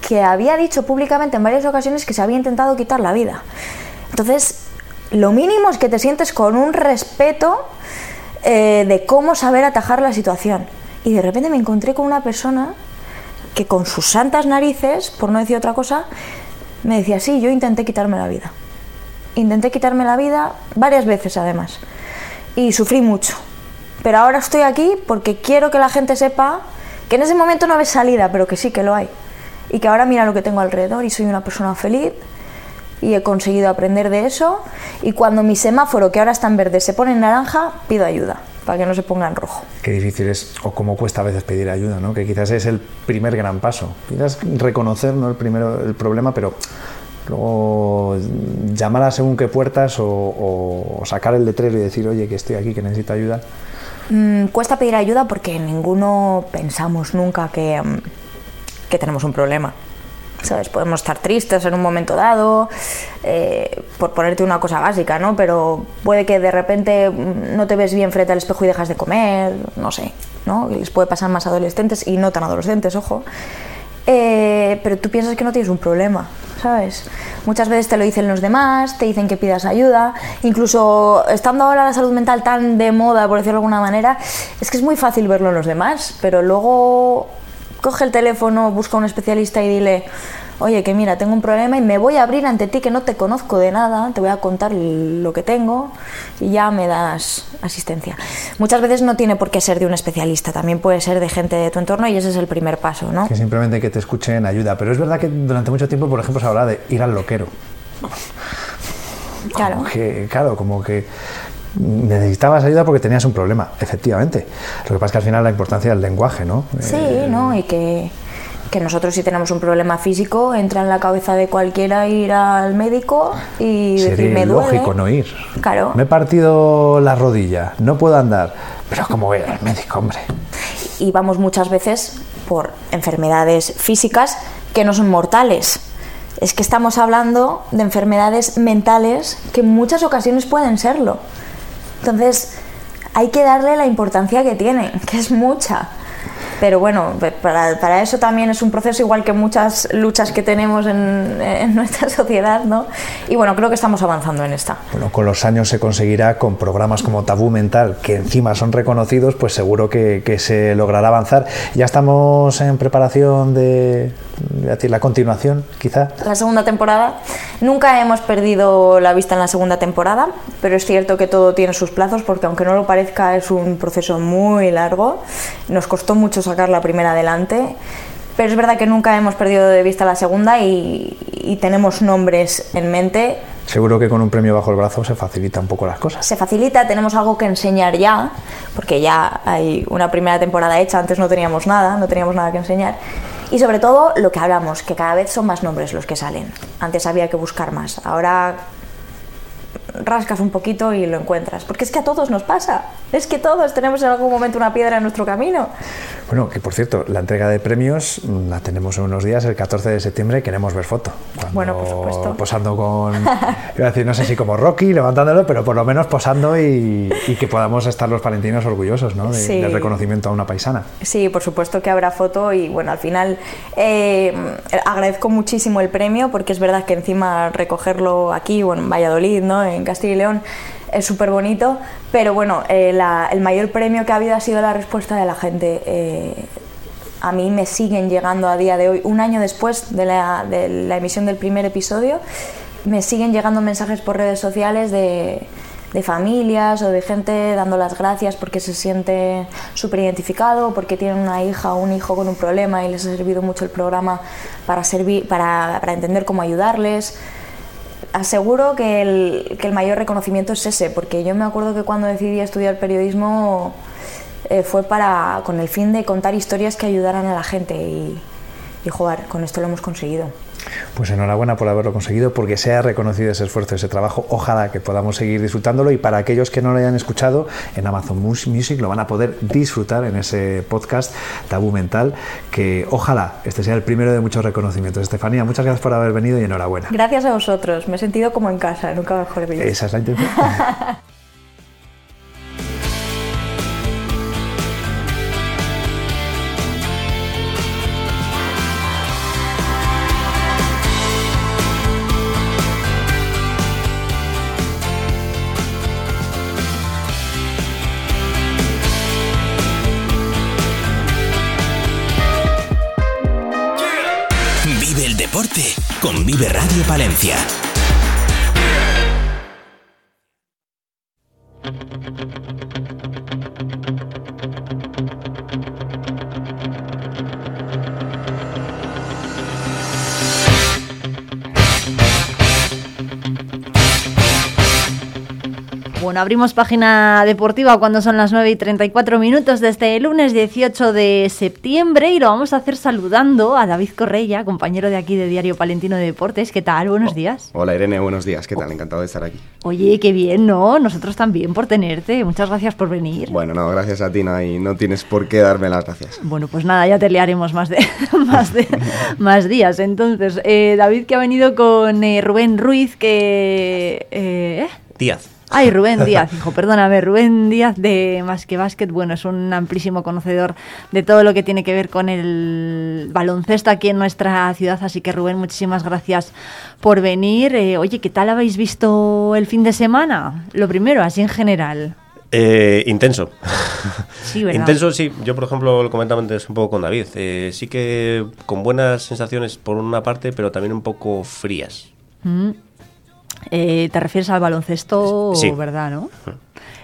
que había dicho públicamente en varias ocasiones que se había intentado quitar la vida. Entonces, lo mínimo es que te sientes con un respeto eh, de cómo saber atajar la situación. Y de repente me encontré con una persona que con sus santas narices, por no decir otra cosa, me decía, sí, yo intenté quitarme la vida. Intenté quitarme la vida varias veces además. Y sufrí mucho. Pero ahora estoy aquí porque quiero que la gente sepa que en ese momento no había salida, pero que sí que lo hay. Y que ahora mira lo que tengo alrededor y soy una persona feliz y he conseguido aprender de eso y cuando mi semáforo, que ahora está en verde, se pone en naranja, pido ayuda para que no se ponga en rojo. Qué difícil es o cómo cuesta a veces pedir ayuda, ¿no? Que quizás es el primer gran paso. Quizás reconocer ¿no? el, primero, el problema, pero luego llamar a según qué puertas o, sacar el letrero y decir, oye, que estoy aquí, que necesito ayuda. Mm, cuesta pedir ayuda porque ninguno pensamos nunca que, que tenemos un problema. ¿Sabes? Podemos estar tristes en un momento dado, eh, por ponerte una cosa básica, ¿no? Pero puede que de repente no te ves bien frente al espejo y dejas de comer, no sé, ¿no? Les puede pasar más adolescentes y no tan adolescentes, ojo. Eh, pero tú piensas que no tienes un problema, ¿sabes? Muchas veces te lo dicen los demás, te dicen que pidas ayuda, incluso estando ahora la salud mental tan de moda, por decirlo de alguna manera, es que es muy fácil verlo en los demás, pero luego coge el teléfono, busca a un especialista y dile, oye, que mira, tengo un problema y me voy a abrir ante ti que no te conozco de nada, te voy a contar lo que tengo y ya me das asistencia. Muchas veces no tiene por qué ser de un especialista, también puede ser de gente de tu entorno y ese es el primer paso, ¿no? Que simplemente que te escuchen ayuda, pero es verdad que durante mucho tiempo, por ejemplo, se hablaba de ir al loquero. Claro. Que, claro, como que necesitabas ayuda porque tenías un problema, efectivamente. Lo que pasa es que al final la importancia del lenguaje, ¿no? Sí, Eh, ¿no? Y que, que nosotros si tenemos un problema físico, entra en la cabeza de cualquiera ir al médico y decir, Sería me duele. lógico no ir. Claro. Me he partido la rodilla, no puedo andar. Pero ¿cómo voy al médico, hombre? y vamos muchas veces por enfermedades físicas que no son mortales. Es que estamos hablando de enfermedades mentales que en muchas ocasiones pueden serlo. Entonces, hay que darle la importancia que tiene, que es mucha. Pero bueno, para, para eso también es un proceso igual que muchas luchas que tenemos en, en [LAUGHS] nuestra sociedad, ¿no? Y bueno, creo que estamos avanzando en esta. Bueno, con los años se conseguirá con programas como Tabú Mental, que encima son reconocidos, pues seguro que, que se logrará avanzar. Ya estamos en preparación de, decir, la continuación, quizá. la segunda temporada. Nunca hemos perdido la vista en la segunda temporada, pero es cierto que todo tiene sus plazos porque aunque no lo parezca es un proceso muy largo. Nos costó mucho sacar la primera adelante, pero es verdad que nunca hemos perdido de vista la segunda y, y tenemos nombres en mente. Seguro que con un premio bajo el brazo se facilita un poco las cosas. Se facilita, tenemos algo que enseñar ya, porque ya hay una primera temporada hecha, antes no teníamos nada, no teníamos nada que enseñar. Y sobre todo lo que hablamos, que cada vez son más nombres los que salen. Antes había que buscar más, ahora rascas un poquito y lo encuentras. Porque es que a todos nos pasa, es que todos tenemos en algún momento una piedra en nuestro camino. Bueno, que por cierto, la entrega de premios mm, la tenemos en unos días, el 14 de septiembre, queremos ver foto. Cuando- Bueno, por supuesto. Posando con, [LAUGHS] iba a decir, no sé si como Rocky, levantándolo, pero por lo menos posando y, y que podamos estar los palentinos orgullosos ¿no? de- Sí. del reconocimiento a una paisana. Sí, por supuesto que habrá foto y bueno, al final eh, agradezco muchísimo el premio porque es verdad que encima recogerlo aquí, bueno, en Valladolid, ¿no? En Castilla y León, es súper bonito, pero bueno, eh, el mayor premio que ha habido ha sido la respuesta de la gente. eh, a mí me siguen llegando a día de hoy, un año después de la, emisión del primer episodio, me siguen llegando mensajes por redes sociales de, familias o de gente dando las gracias porque se siente súper identificado, porque tienen una hija o un hijo con un problema y les ha servido mucho el programa para, servir, para entender cómo ayudarles. Aseguro que el, que el mayor reconocimiento es ese, porque yo me acuerdo que cuando decidí estudiar periodismo eh, fue para, con el fin de contar historias que ayudaran a la gente y, y jugar, con esto lo hemos conseguido. Pues enhorabuena por haberlo conseguido, porque se ha reconocido ese esfuerzo, ese trabajo. Ojalá que podamos seguir disfrutándolo y para aquellos que no lo hayan escuchado, en Amazon Mus- Music lo van a poder disfrutar en ese podcast Tabú Mental, que ojalá este sea el primero de muchos reconocimientos. Estefanía, muchas gracias por haber venido y enhorabuena. Gracias a vosotros, me he sentido como en casa, nunca mejor dicho. Esa es la intención. [LAUGHS] con Vive Radio Palencia. Bueno, abrimos página deportiva cuando son las 9 y 34 minutos de este lunes 18 de septiembre y lo vamos a hacer saludando a David Correia, compañero de aquí de Diario Palentino de Deportes. ¿Qué tal? Buenos días. Hola Irene, buenos días. ¿Qué tal? Encantado de estar aquí. Oye, qué bien, ¿no? Nosotros también por tenerte. Muchas gracias por venir. Bueno, no, gracias a ti, no, y no tienes por qué darme las gracias. Bueno, pues nada, ya te liaremos más de [LAUGHS] más de [LAUGHS] más días. Entonces, eh, David que ha venido con eh, Rubén Ruiz, que eh, ¿eh? Díaz. Ay, Rubén Díaz, hijo, perdóname, Rubén Díaz de Más que Básquet, bueno, es un amplísimo conocedor de todo lo que tiene que ver con el baloncesto aquí en nuestra ciudad, así que Rubén, muchísimas gracias por venir. Eh, oye, ¿qué tal habéis visto el fin de semana? Lo primero, así en general. Eh, intenso. Sí, ¿verdad? Intenso, sí. Yo, por ejemplo, lo comentaba antes un poco con David. Eh, sí que con buenas sensaciones por una parte, pero también un poco frías. Mm. Eh, te refieres al baloncesto, Sí. ¿verdad? ¿no?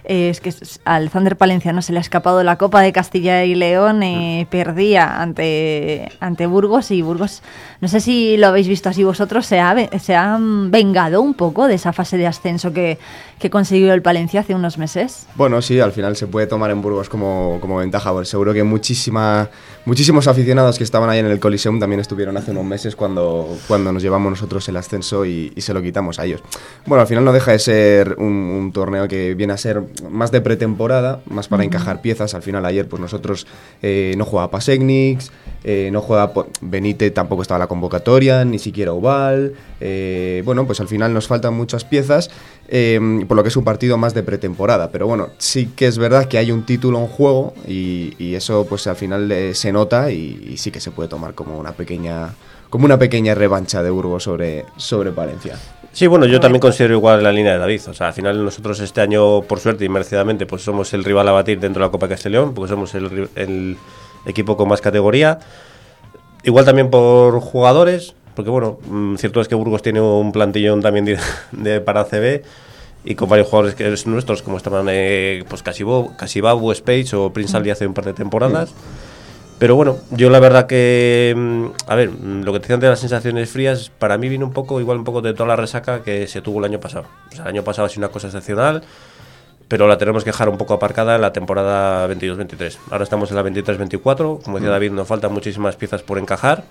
Eh, es que al Thunder Palenciano se le ha escapado la Copa de Castilla y León, eh, perdía ante, ante Burgos y Burgos, no sé si lo habéis visto así vosotros, se, ha, se han vengado un poco de esa fase de ascenso que, que consiguió el Palencia hace unos meses. Bueno, sí, al final se puede tomar en Burgos como, como ventaja. porque seguro que muchísima, muchísimos aficionados que estaban ahí en el Coliseum también estuvieron hace unos meses cuando, cuando nos llevamos nosotros el ascenso y, y se lo quitamos a ellos. Bueno, al final no deja de ser un, un torneo que viene a ser más de pretemporada, más para encajar piezas. Al final ayer pues nosotros eh, no jugaba Pasecnix, eh, no juega po- Benítez, tampoco estaba la convocatoria, ni siquiera Oval. eh, bueno, pues al final nos faltan muchas piezas, eh, por lo que es un partido más de pretemporada. Pero bueno, sí que es verdad que hay un título en juego y, y eso pues al final eh, se nota y, y sí que se puede tomar como una pequeña como una pequeña revancha de Burgos sobre, sobre Palencia. Sí, bueno, yo también considero igual la línea de David. O sea, al final nosotros este año, por suerte y merecidamente, pues somos el rival a batir dentro de la Copa Castellón, porque somos el, el equipo con más categoría. Igual también por jugadores, porque bueno, mm, cierto es que Burgos tiene un plantillón también de, [LAUGHS] de- para CB y con varios jugadores que es nuestros, como estaban eh, pues Casibabu, Space o Prince Ali hace un par de temporadas. Pero bueno, yo la verdad que, mm, a ver, mm, lo que te decían de las sensaciones frías, para mí viene un poco, igual un poco de toda la resaca que se tuvo el año pasado. O sea, el año pasado ha sido una cosa excepcional, pero la tenemos que dejar un poco aparcada en la temporada 22-23. Ahora estamos en la 23-24, como decía David, nos faltan muchísimas piezas por encajar.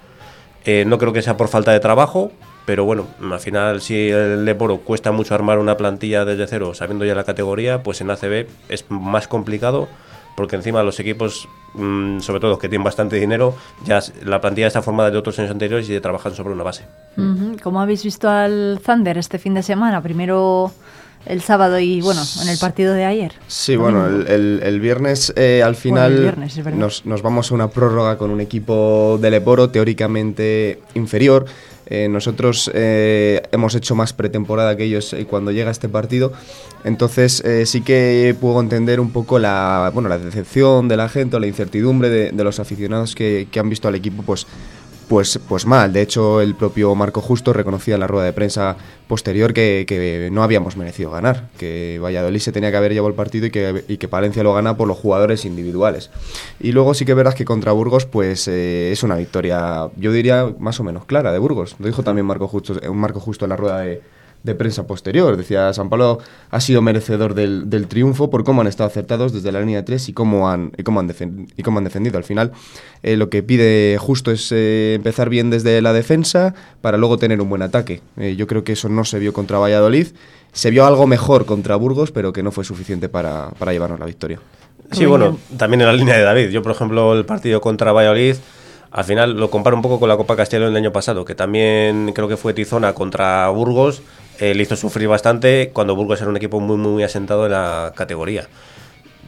Eh, no creo que sea por falta de trabajo, pero bueno, al final si el Leporo cuesta mucho armar una plantilla desde cero, sabiendo ya la categoría, pues en ACB es más complicado porque encima los equipos, mm, sobre todo los que tienen bastante dinero, ya la plantilla está formada de otros años anteriores y trabajan sobre una base. ¿Cómo habéis visto al Thunder este fin de semana? Primero el sábado y bueno, en el partido de ayer. Sí, bueno, el, el- el viernes eh, al final el viernes, es verdad. nos, nos vamos a una prórroga con un equipo del Leporo teóricamente inferior. Eh, nosotros eh, hemos hecho más pretemporada que ellos eh, cuando llega este partido. Entonces eh, sí que puedo entender un poco la, bueno, la decepción de la gente o la incertidumbre de, los aficionados que, que han visto al equipo pues, pues, pues mal. De hecho, el propio Marco Justo reconocía en la rueda de prensa posterior que, que no habíamos merecido ganar, que Valladolid se tenía que haber llevado el partido y que, y que Palencia lo gana por los jugadores individuales. Y luego sí que verás que contra Burgos pues eh, es una victoria, yo diría más o menos clara de Burgos. Lo dijo también Marco Justo, eh, Marco Justo en la rueda de, de prensa posterior. Decía, San Pablo ha sido merecedor del, del triunfo por cómo han estado acertados desde la línea de tres y cómo han, y cómo han, defen- y cómo han defendido. Al final, eh, lo que pide justo es eh, empezar bien desde la defensa para luego tener un buen ataque. Eh, yo creo que eso no se vio contra Valladolid. Se vio algo mejor contra Burgos, pero que no fue suficiente para, para llevarnos la victoria. Sí, bueno, también en la línea de David. Yo, por ejemplo, el partido contra Valladolid, al final lo comparo un poco con la Copa Castellón del año pasado, que también creo que fue Tizona contra Burgos. eh, le hizo sufrir bastante cuando Burgos era un equipo muy, muy asentado en la categoría.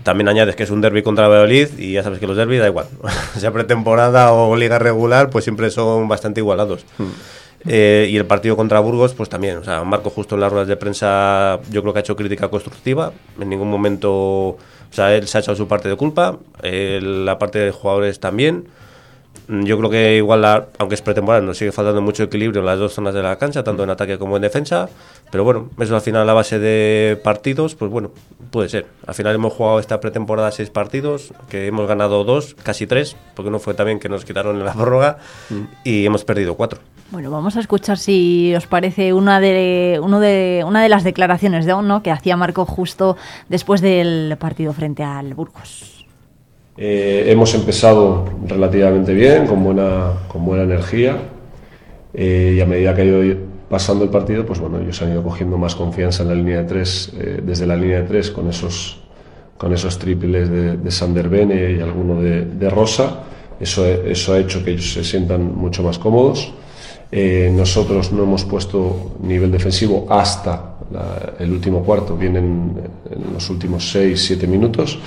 También añades que es un derby contra Valladolid y ya sabes que los derbis da igual. [LAUGHS] sea pretemporada o liga regular, pues siempre son bastante igualados. Eh, y el partido contra Burgos, pues también. O sea, Marco justo en las ruedas de prensa yo creo que ha hecho crítica constructiva. En ningún momento, o sea, él se ha echado su parte de culpa, eh, la parte de jugadores también. Mm, Yo creo que igual, la- aunque es pretemporada, nos sigue faltando mucho equilibrio en las dos zonas de la cancha, tanto en ataque como en defensa. Pero bueno, eso al final a la base de partidos, pues bueno, puede ser. Al final hemos jugado esta pretemporada seis partidos, que hemos ganado dos, casi tres, porque no fue también que nos quitaron en la prórroga, y hemos perdido cuatro. Bueno, vamos a escuchar si os parece una de, uno de, una de las declaraciones de ONU que hacía Marco justo después del partido frente al Burgos. Eh, hemos empezado relativamente bien, con buena, con buena energía, eh, y a medida que ha ido pasando el partido, pues bueno, ellos han ido cogiendo más confianza en la línea de tres, eh, desde la línea de tres, con esos, con esos triples de, de Sander Bene y alguno de, de Rosa. Eso, eso ha hecho que ellos se sientan mucho más cómodos. Eh, nosotros no hemos puesto nivel defensivo hasta la, el último cuarto, vienen en los últimos 6-7 minutos.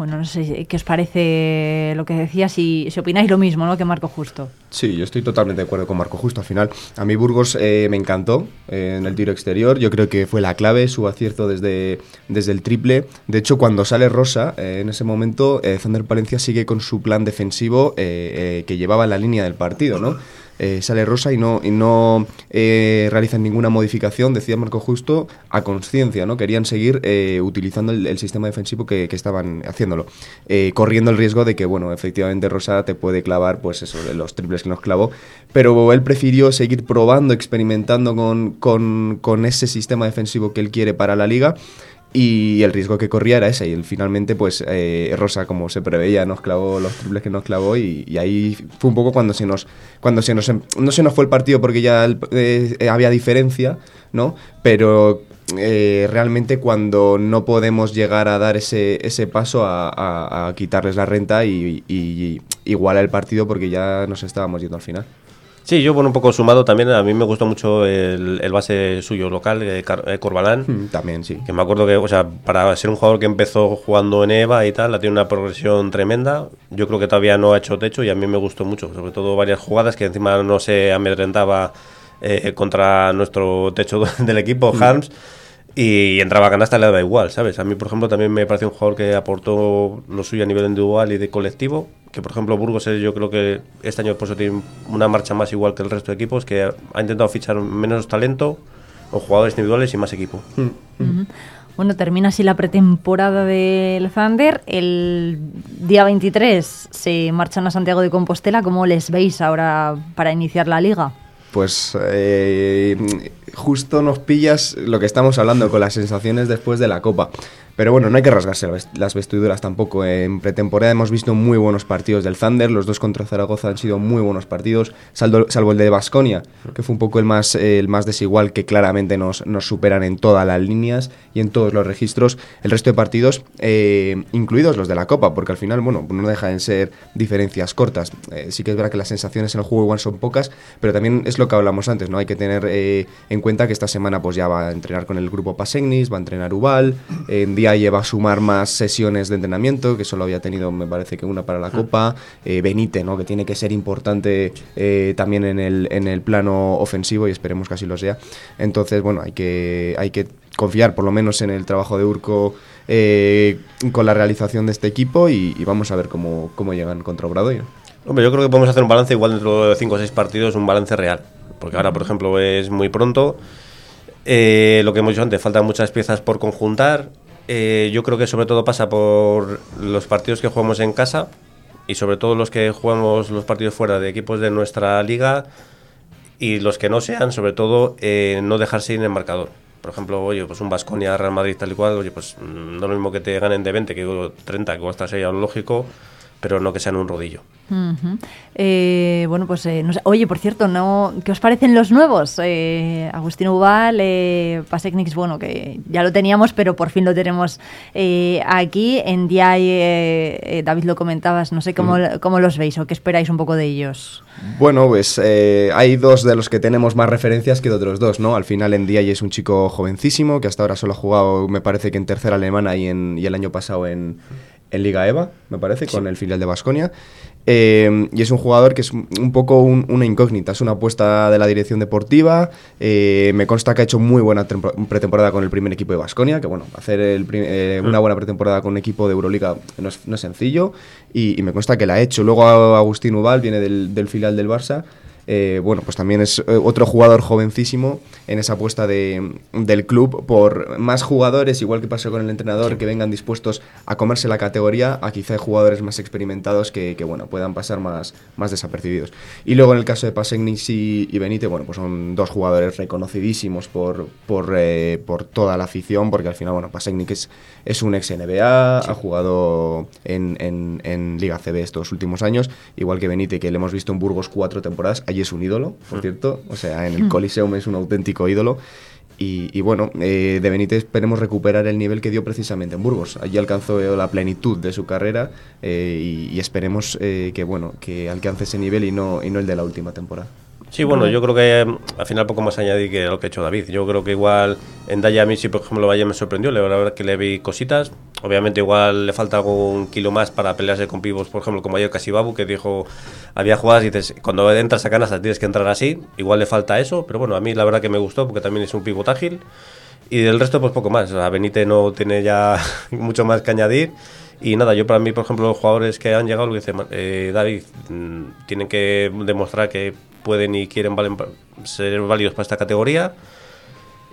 Bueno, no sé qué os parece lo que decía, si, si opináis lo mismo ¿no? que Marco Justo. Sí, yo estoy totalmente de acuerdo con Marco Justo. Al final, a mí Burgos eh, me encantó eh, en el tiro exterior. Yo creo que fue la clave, su acierto desde, desde el triple. De hecho, cuando sale Rosa, eh, en ese momento, Zander Palencia sigue con su plan defensivo que llevaba la línea del partido, ¿no? Eh, sale Rosa y no, y no eh, realizan ninguna modificación, decía Marco Justo, a conciencia, ¿no? Querían seguir eh, utilizando el, sistema defensivo que, estaban haciéndolo, corriendo el riesgo de que, bueno, efectivamente Rosa te puede clavar, pues eso, los triples que nos clavó, pero él prefirió seguir probando, experimentando con, con, con ese sistema defensivo que él quiere para la liga y el riesgo que corría era ese y él, finalmente pues eh, Rosa como se preveía nos clavó los triples que nos clavó y, y, ahí fue un poco cuando se nos cuando se nos em, no se nos fue el partido porque ya eh, había diferencia no pero eh, realmente cuando no podemos llegar a dar ese, ese paso a, a, a quitarles la renta y, y, y igualar el partido porque ya nos estábamos yendo al final Sí, yo bueno, un poco sumado también, a mí me gustó mucho el, el base suyo local, eh, eh, Corbalán. Mm, también, sí. Que me acuerdo que, o sea, para ser un jugador que empezó jugando en EVA y tal, ha tenido una progresión tremenda. Yo creo que todavía no ha hecho techo y a mí me gustó mucho, sobre todo varias jugadas que encima no se amedrentaba eh, contra nuestro techo [LAUGHS] del equipo, mm. Harms. Y entraba a canasta le daba igual, ¿sabes? A mí, por ejemplo, también me parece un jugador que aportó lo suyo a nivel individual y de colectivo. Que, por ejemplo, Burgos es, yo creo que este año por eso tiene una marcha más igual que el resto de equipos, que ha intentado fichar menos talento o jugadores individuales y más equipo. Mm. Bueno, termina así la pretemporada del Thunder. El día 23 se marchan a Santiago de Compostela. ¿Cómo les veis ahora para iniciar la liga? Pues eh, justo nos pillas lo que estamos hablando con las sensaciones después de la Copa. Pero bueno, no hay que rasgarse las vestiduras tampoco. En pretemporada hemos visto muy buenos partidos del Thunder. Los dos contra Zaragoza han sido muy buenos partidos, salvo, el de Basconia, que fue un poco el más, el más desigual, que claramente nos, nos, superan en todas las líneas y en todos los registros. El resto de partidos, eh, incluidos los de la Copa, porque al final, bueno, no dejan de ser diferencias cortas. Eh, sí que es verdad que las sensaciones en el juego igual son pocas, pero también es lo que hablamos antes, ¿no? Hay que tener eh, en cuenta que esta semana pues ya va a entrenar con el grupo Pasegnis, va a entrenar Ubal, en día lleva a sumar más sesiones de entrenamiento, que solo había tenido, me parece que una para la Copa. Eh, Benite, ¿no? que tiene que ser importante eh, también en el, en el plano ofensivo y esperemos que así lo sea. Entonces, bueno, hay que, hay que confiar por lo menos en el trabajo de Urco eh, con la realización de este equipo y, y, vamos a ver cómo, cómo llegan contra Obradoiro. Hombre, yo creo que podemos hacer un balance igual dentro de 5 o 6 partidos, un balance real. Porque ahora, por ejemplo, es muy pronto. Eh, lo que hemos dicho antes, faltan muchas piezas por conjuntar. Eh, yo creo que sobre todo pasa por los partidos que jugamos en casa y sobre todo los que jugamos los partidos fuera de equipos de nuestra liga y los que no sean, sobre todo, eh, no dejarse ir en el marcador. Por ejemplo, oye, pues un Vasconia, Real Madrid, tal y cual, oye, pues mm, no lo mismo que te ganen de 20 que 30, que hasta sería lógico, pero no que sean un rodillo. Uh -huh. eh, bueno, pues eh, no sé. Oye, por cierto, ¿no? ¿qué os parecen los nuevos? Eh, Agustín Ubal, eh, Pasecnix, bueno, que ya lo teníamos, pero por fin lo tenemos eh, aquí. En eh, David, lo comentabas, no sé cómo, cómo los veis o qué esperáis un poco de ellos. Bueno, pues eh, hay dos de los que tenemos más referencias que de otros dos, ¿no? Al final en día es un chico jovencísimo que hasta ahora solo ha jugado, me parece que en tercera alemana y, en, y el año pasado en, en Liga EVA, me parece, sí. con el filial de Basconia. Eh, y es un jugador que es un poco un, una incógnita, es una apuesta de la dirección deportiva. Eh, me consta que ha hecho muy buena pretemporada con el primer equipo de Basconia, que bueno, hacer el, eh, una buena pretemporada con un equipo de Euroliga no es, no es sencillo, y, y, me consta que la ha hecho. Luego Agustín Ubal viene del, del filial del Barça. Eh, bueno, pues también es eh, otro jugador jovencísimo en esa apuesta de, del club por más jugadores, igual que pasó con el entrenador, que vengan dispuestos a comerse la categoría, a quizá jugadores más experimentados que, que, bueno, puedan pasar más, más desapercibidos. Y luego en el caso de Pasegnis y, y Benítez, bueno, pues son dos jugadores reconocidísimos por, por, eh, por toda la afición, porque al final, bueno, Pasegnis es, es un ex NBA, ha jugado en, en, en, Liga CB estos últimos años, igual que Benítez, que le hemos visto en Burgos cuatro temporadas, allí es un ídolo, por cierto, o sea, en el Coliseum es un auténtico ídolo. Y, y, bueno, eh, de Benítez esperemos recuperar el nivel que dio precisamente en Burgos. Allí alcanzó la plenitud de su carrera eh, y, y, esperemos eh, que bueno que alcance ese nivel y no, y no el de la última temporada. Sí, bueno, yo creo que al final poco más añadir que lo que ha hecho David. Yo creo que igual en Daya a mí sí, por ejemplo, vaya me sorprendió. La verdad que le vi cositas. Obviamente igual le falta algún kilo más para pelearse con pibos, por ejemplo, como ayer Casibabu, que dijo, había jugadas y dices, cuando entras a canasta tienes que entrar así. Igual le falta eso, pero bueno, a mí la verdad que me gustó porque también es un pivot ágil. Y del resto, pues poco más. O sea, Benítez no tiene ya [LAUGHS] mucho más que añadir. Y nada, yo para mí, por ejemplo, los jugadores que han llegado, lo que dice eh, David, mmm, tienen que demostrar que pueden y quieren valen, ser válidos para esta categoría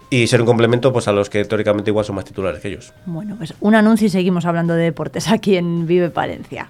y ser un complemento pues a los que teóricamente igual son más titulares que ellos. Bueno, pues un anuncio y seguimos hablando de deportes aquí en Vive Palencia.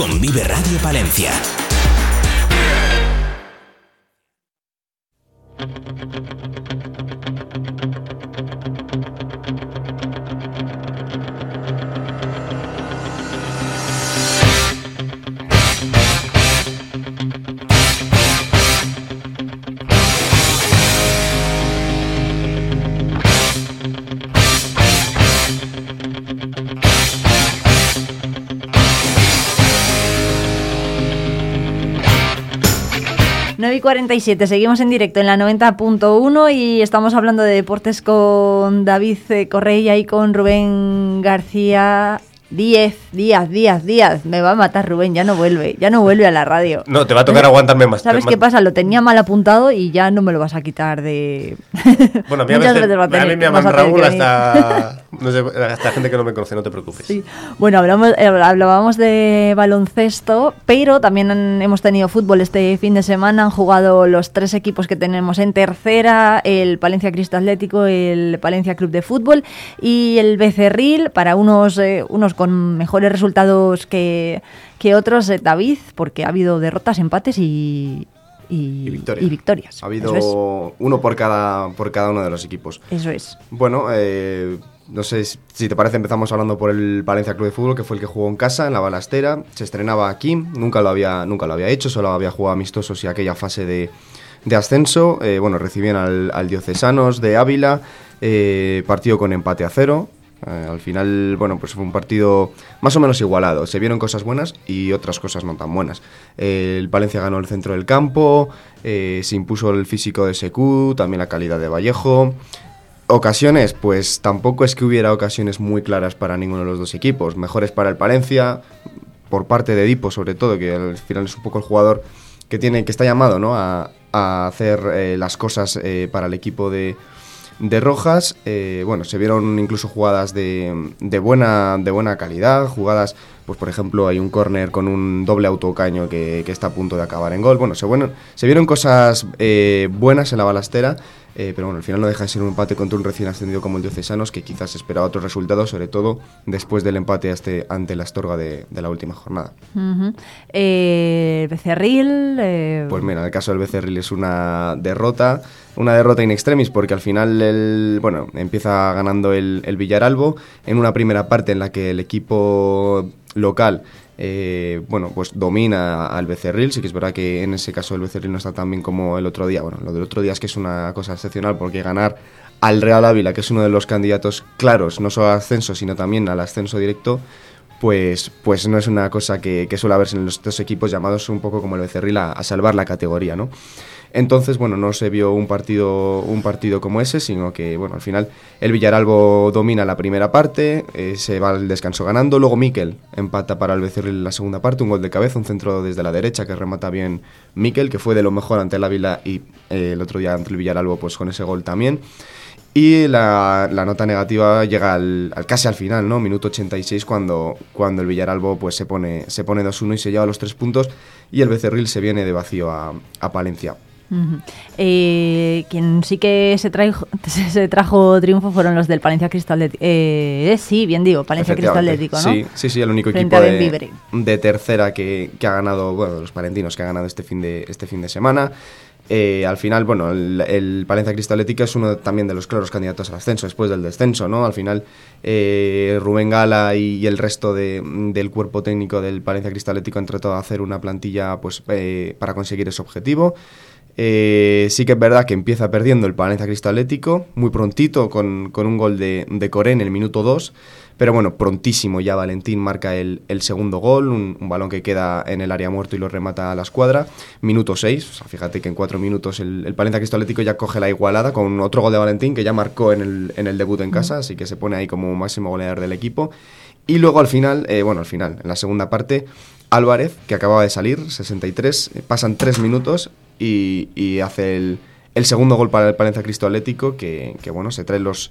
Con Vive Radio Palencia. Y 47, seguimos en directo en la 90.1 y estamos hablando de deportes con David Correia y con Rubén García. Díaz, Díaz, Díaz, Díaz. Me va a matar Rubén, ya no vuelve, ya no vuelve a la radio. No, te va a tocar aguantarme más. ¿Sabes qué pasa? Lo tenía mal apuntado y ya no me lo vas a quitar de... Bueno, a mí, a, [LAUGHS] veces, a mí me llaman Raúl hasta... No sé, hasta gente que no me conoce, no te preocupes. Sí. Bueno, hablamos, eh, hablábamos de baloncesto, pero también han, hemos tenido fútbol este fin de semana. Han jugado los tres equipos que tenemos en tercera, el Palencia Cristo Atlético, el Palencia Club de Fútbol y el Becerril, para unos, eh, unos con mejores resultados que, que otros, eh, David, porque ha habido derrotas, empates y, y, y, victoria. y, victorias. Ha habido es. uno por cada, por cada uno de los equipos. Eso es. Bueno, eh, no sé si te parece, empezamos hablando por el Valencia Club de Fútbol, que fue el que jugó en casa, en la balastera. Se estrenaba aquí, nunca lo había, nunca lo había hecho, solo había jugado amistosos y aquella fase de, de ascenso. Eh, bueno, recibían al, al, Diocesanos de Ávila, eh, partido con empate a cero. Eh, al final, bueno, pues fue un partido más o menos igualado. Se vieron cosas buenas y otras cosas no tan buenas. El Valencia ganó el centro del campo, se impuso el físico de SQ, también la calidad de Vallejo. Ocasiones, pues tampoco es que hubiera ocasiones muy claras para ninguno de los dos equipos. Mejores para el Palencia, por parte de Edipo sobre todo, que al final es un poco el jugador que, tiene, que está llamado ¿no? a, a hacer eh, las cosas eh, para el equipo de, de Rojas. Eh, bueno, se vieron incluso jugadas de, de, buena, de buena calidad, jugadas, pues por ejemplo hay un córner con un doble autocaño que, que, está a punto de acabar en gol. Bueno, se, bueno, se vieron cosas eh, buenas en la balastera. Eh, pero bueno, al final no deja de ser un empate contra un recién ascendido como el Diocesanos, que quizás esperaba otros resultados, sobre todo después del empate este, ante la Astorga de, de la última jornada. Ujú. Eh, Becerril. eh, Pues mira, en el caso del Becerril es una derrota, una derrota in extremis, porque al final el, bueno, empieza ganando el, el Villaralbo en una primera parte en la que el equipo local eh, bueno, pues domina al Becerril. Sí que es verdad que en ese caso el Becerril no está tan bien como el otro día. Bueno, lo del otro día es que es una cosa excepcional porque ganar al Real Ávila, que es uno de los candidatos claros, no solo al ascenso, sino también al ascenso directo, pues, pues no es una cosa que, que suele haberse en los dos equipos llamados un poco como el Becerril a, a salvar la categoría, ¿no? Entonces, bueno, no se vio un partido, un partido como ese, sino que, bueno, al final el Villaralbo domina la primera parte, eh, se va al descanso ganando, luego Miquel empata para el Becerril en la segunda parte, un gol de cabeza, un centro desde la derecha que remata bien Miquel, que fue de lo mejor ante el Ávila y eh, el otro día ante el Villaralbo, pues con ese gol también. Y la, nota negativa llega al, al- casi al final, ¿no? Minuto 86 cuando, cuando el Villaralbo pues, se pone, se pone 2-1 y se lleva los tres puntos y el Becerril se viene de vacío a, a Palencia. Eh, quien sí que se, trajo, [LAUGHS] se trajo triunfo fueron los del Palencia Cristal Atlético. Eh, sí, bien digo, Palencia Cristal. Atlético, ¿no? Sí, sí, sí, el único Frente equipo de, tercera que, que ha ganado, bueno, los palentinos que ha ganado este fin de, este fin de semana. Eh, al final, bueno, el, el Palencia Cristal Atlético es uno también de los claros candidatos al ascenso después del descenso, ¿no? Al final, eh, Rubén Gala y, y el resto de- del cuerpo técnico del Palencia Cristal Atlético han tratado de hacer una plantilla pues, eh, para conseguir ese objetivo. Eh, sí que es verdad que empieza perdiendo el Palencia Cristal Atlético, muy prontito, con, con un gol de, de Coré en el minuto 2. Pero bueno, prontísimo ya Valentín marca el, el segundo gol, un, un balón que queda en el área muerto y lo remata a la escuadra. Minuto 6, o sea, fíjate que en cuatro minutos el, el Palencia Cristal Atlético ya coge la igualada con otro gol de Valentín que ya marcó en el, en el debut en casa, así que se pone ahí como máximo goleador del equipo. Y luego al final, eh, bueno, al final, en la segunda parte, Álvarez, que acababa de salir, 63, eh, pasan tres minutos y, y hace el, el segundo gol para el Palencia Cristo Atlético, que, que, bueno, se trae los,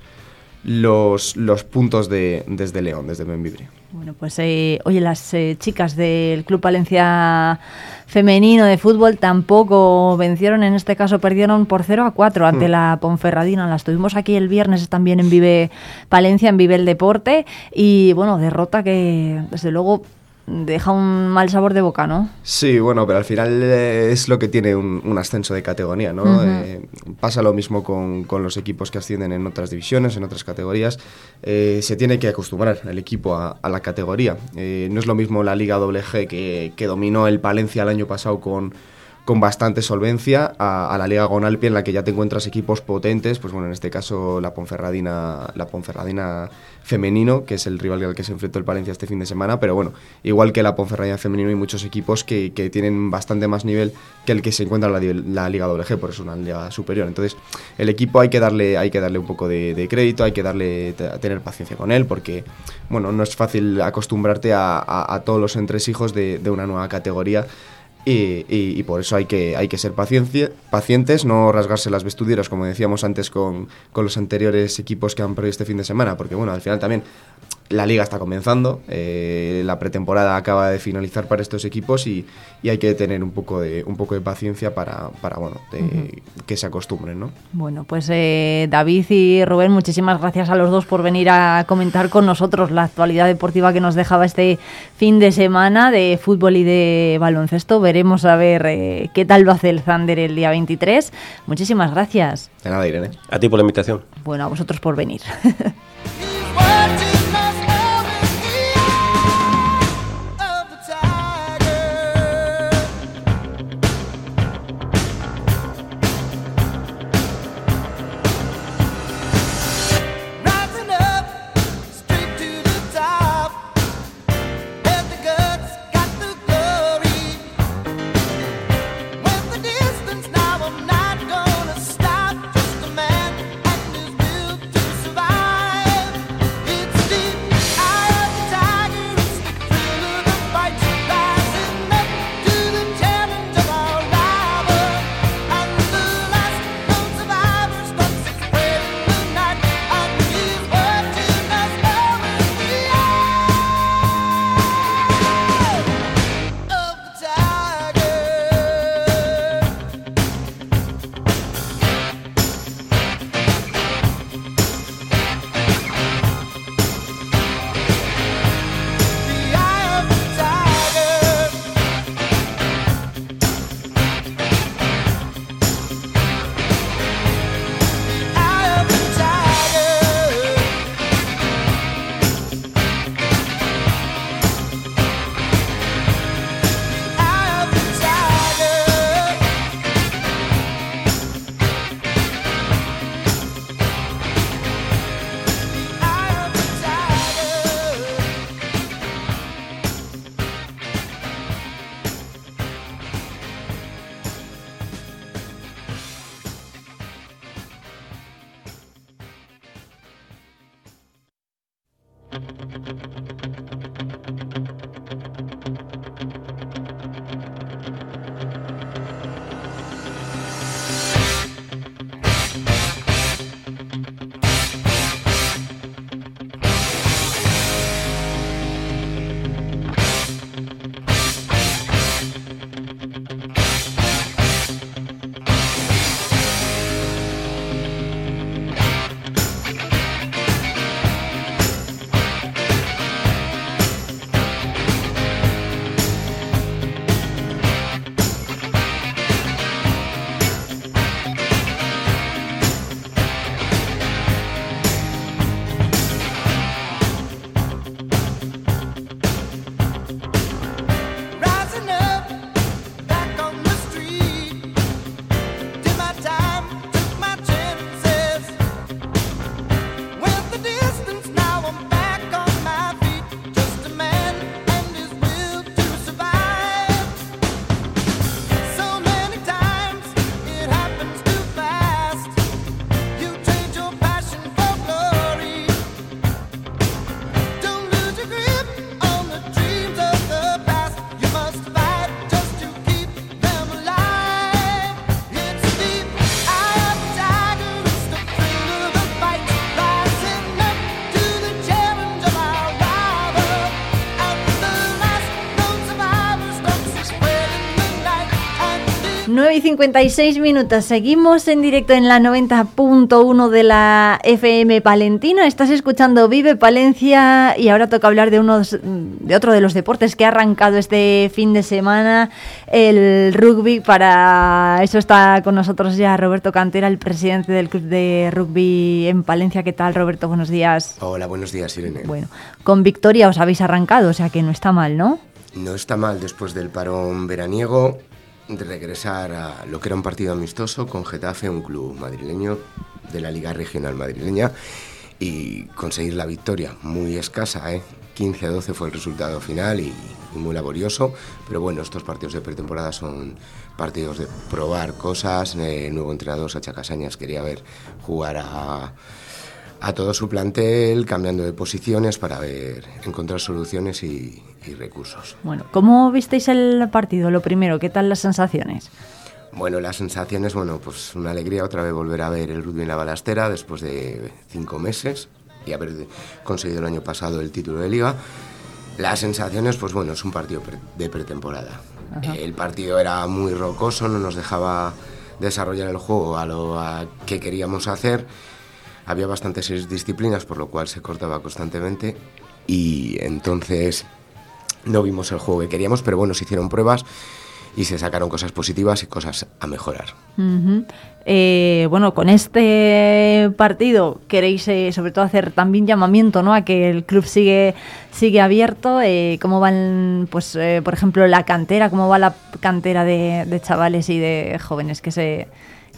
los, los puntos de, desde León, desde Benvibre. Bueno, pues eh, oye, las eh, chicas del Club Valencia femenino de fútbol tampoco vencieron, en este caso perdieron por 0 a 4 ante Mm. la Ponferradina. Las tuvimos aquí el viernes también en Vive Palencia, en Vive el Deporte y bueno, derrota que desde luego deja un mal sabor de boca, ¿no? Sí, bueno, pero al final eh, es lo que tiene un, un ascenso de categoría, ¿no? Eh, pasa lo mismo con, con los equipos que ascienden en otras divisiones, en otras categorías. Eh, se tiene que acostumbrar el equipo a, a la categoría. Eh, no es lo mismo la Liga WG que, que dominó el Palencia el año pasado con, con bastante solvencia a, la Liga Gonalpi en la que ya te encuentras equipos potentes, pues bueno, en este caso la Ponferradina, la Ponferradina femenino, que es el rival al que se enfrentó el Palencia este fin de semana, pero bueno, igual que la Ponferradina femenino hay muchos equipos que, tienen bastante más nivel que el que se encuentra en la, la Liga WG, por eso una liga superior. Entonces, el equipo hay que darle, hay que darle un poco de, crédito, hay que darle te- tener paciencia con él, porque bueno, no es fácil acostumbrarte a todos los entresijos de, de una nueva categoría. Y, y- y por eso hay que, hay que ser pacientes, no rasgarse las vestiduras, como decíamos antes con, con los anteriores equipos que han perdido este fin de semana, porque bueno, al final también la liga está comenzando, eh, la pretemporada acaba de finalizar para estos equipos y, y hay que tener un poco de, un poco de paciencia para, para bueno, de- que se acostumbren, ¿no? Bueno, pues eh, David y Rubén, muchísimas gracias a los dos por venir a comentar con nosotros la actualidad deportiva que nos dejaba este fin de semana de fútbol y de baloncesto. Veremos a ver eh, qué tal lo hace el Thunder el día 23. Muchísimas gracias. De nada, Irene. A ti por la invitación. Bueno, a vosotros por venir. [LAUGHS] 9 y 56 minutos. Seguimos en directo en la 90.1 de la FM Palentina. Estás escuchando Vive Palencia y ahora toca hablar de, unos, de otro de los deportes que ha arrancado este fin de semana, el rugby. Para eso está con nosotros ya Roberto Cantera, el presidente del Club de Rugby en Palencia. ¿Qué tal, Roberto? Buenos días. Hola, buenos días, Irene. Bueno, con victoria os habéis arrancado, o sea que no está mal, ¿no? No está mal después del parón veraniego de regresar a lo que era un partido amistoso con Getafe, un club madrileño de la Liga Regional Madrileña, y conseguir la victoria. Muy escasa, ¿eh? 15 a 12 fue el resultado final y, muy laborioso, pero bueno, estos partidos de pretemporada son partidos de probar cosas. El nuevo entrenador, Sacha Casañas, quería ver jugar a a todo su plantel, cambiando de posiciones para ver, encontrar soluciones y, recursos. Bueno, ¿cómo visteis el partido? Lo primero, ¿qué tal las sensaciones? Bueno, las sensaciones, bueno, pues una alegría otra vez volver a ver el rugby en la balastera después de cinco meses y haber conseguido el año pasado el título de liga. Las sensaciones, pues bueno, es un partido de pretemporada. El partido era muy rocoso, no nos dejaba desarrollar el juego a lo que queríamos hacer había bastantes disciplinas, por lo cual se cortaba constantemente y entonces no vimos el juego que queríamos, pero bueno, se hicieron pruebas y se sacaron cosas positivas y cosas a mejorar. Eh, bueno, con este partido queréis eh, sobre todo hacer también llamamiento ¿no? a que el club sigue, sigue abierto. Eh, ¿Cómo van, pues, por ejemplo, la cantera? ¿Cómo va la cantera de, de, chavales y de jóvenes que se,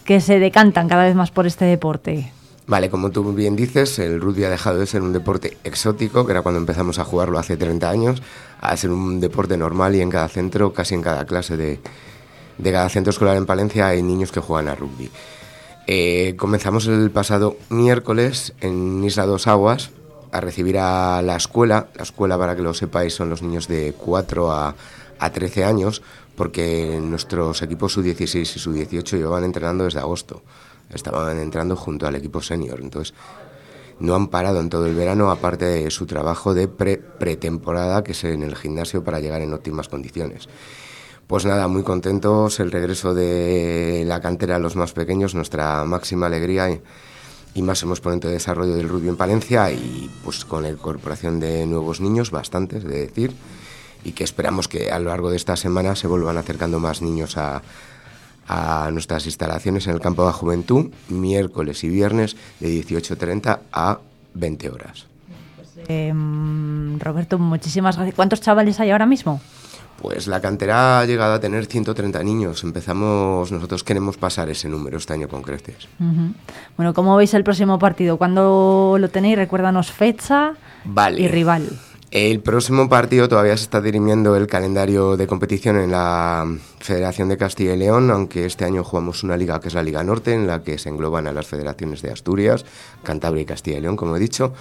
que se decantan cada vez más por este deporte? Vale, como tú bien dices, el rugby ha dejado de ser un deporte exótico, que era cuando empezamos a jugarlo hace 30 años, a ser un deporte normal y en cada centro, casi en cada clase de, de cada centro escolar en Palencia hay niños que juegan a rugby. Eh, comenzamos el pasado miércoles en Isla Dos Aguas a recibir a la escuela. La escuela, para que lo sepáis, son los niños de 4 a, a 13 años, porque nuestros equipos sub-16 y sub-18 llevan entrenando desde agosto estaban entrando junto al equipo senior. Entonces, no han parado en todo el verano, aparte de su trabajo de pre pretemporada, que es en el gimnasio para llegar en óptimas condiciones. Pues nada, muy contentos, el regreso de la cantera a los más pequeños, nuestra máxima alegría y, y máximo exponente de desarrollo del rugby en Palencia y pues con la incorporación de nuevos niños, bastantes, de decir, y que esperamos que a lo largo de esta semana se vuelvan acercando más niños a, a nuestras instalaciones en el campo de la juventud miércoles y viernes de 18.30 a 20 horas. Em, Roberto, muchísimas gracias. ¿Cuántos chavales hay ahora mismo? Pues la cantera ha llegado a tener 130 niños. Empezamos, nosotros queremos pasar ese número este año con creces. Bueno, ¿cómo veis el próximo partido? ¿Cuándo lo tenéis? Recuérdanos fecha y rival. El próximo partido todavía se está dirimiendo el calendario de competición en la Federación de Castilla y León, aunque este año jugamos una liga que es la Liga Norte, en la que se engloban a las federaciones de Asturias, Cantabria y Castilla y León, como he dicho.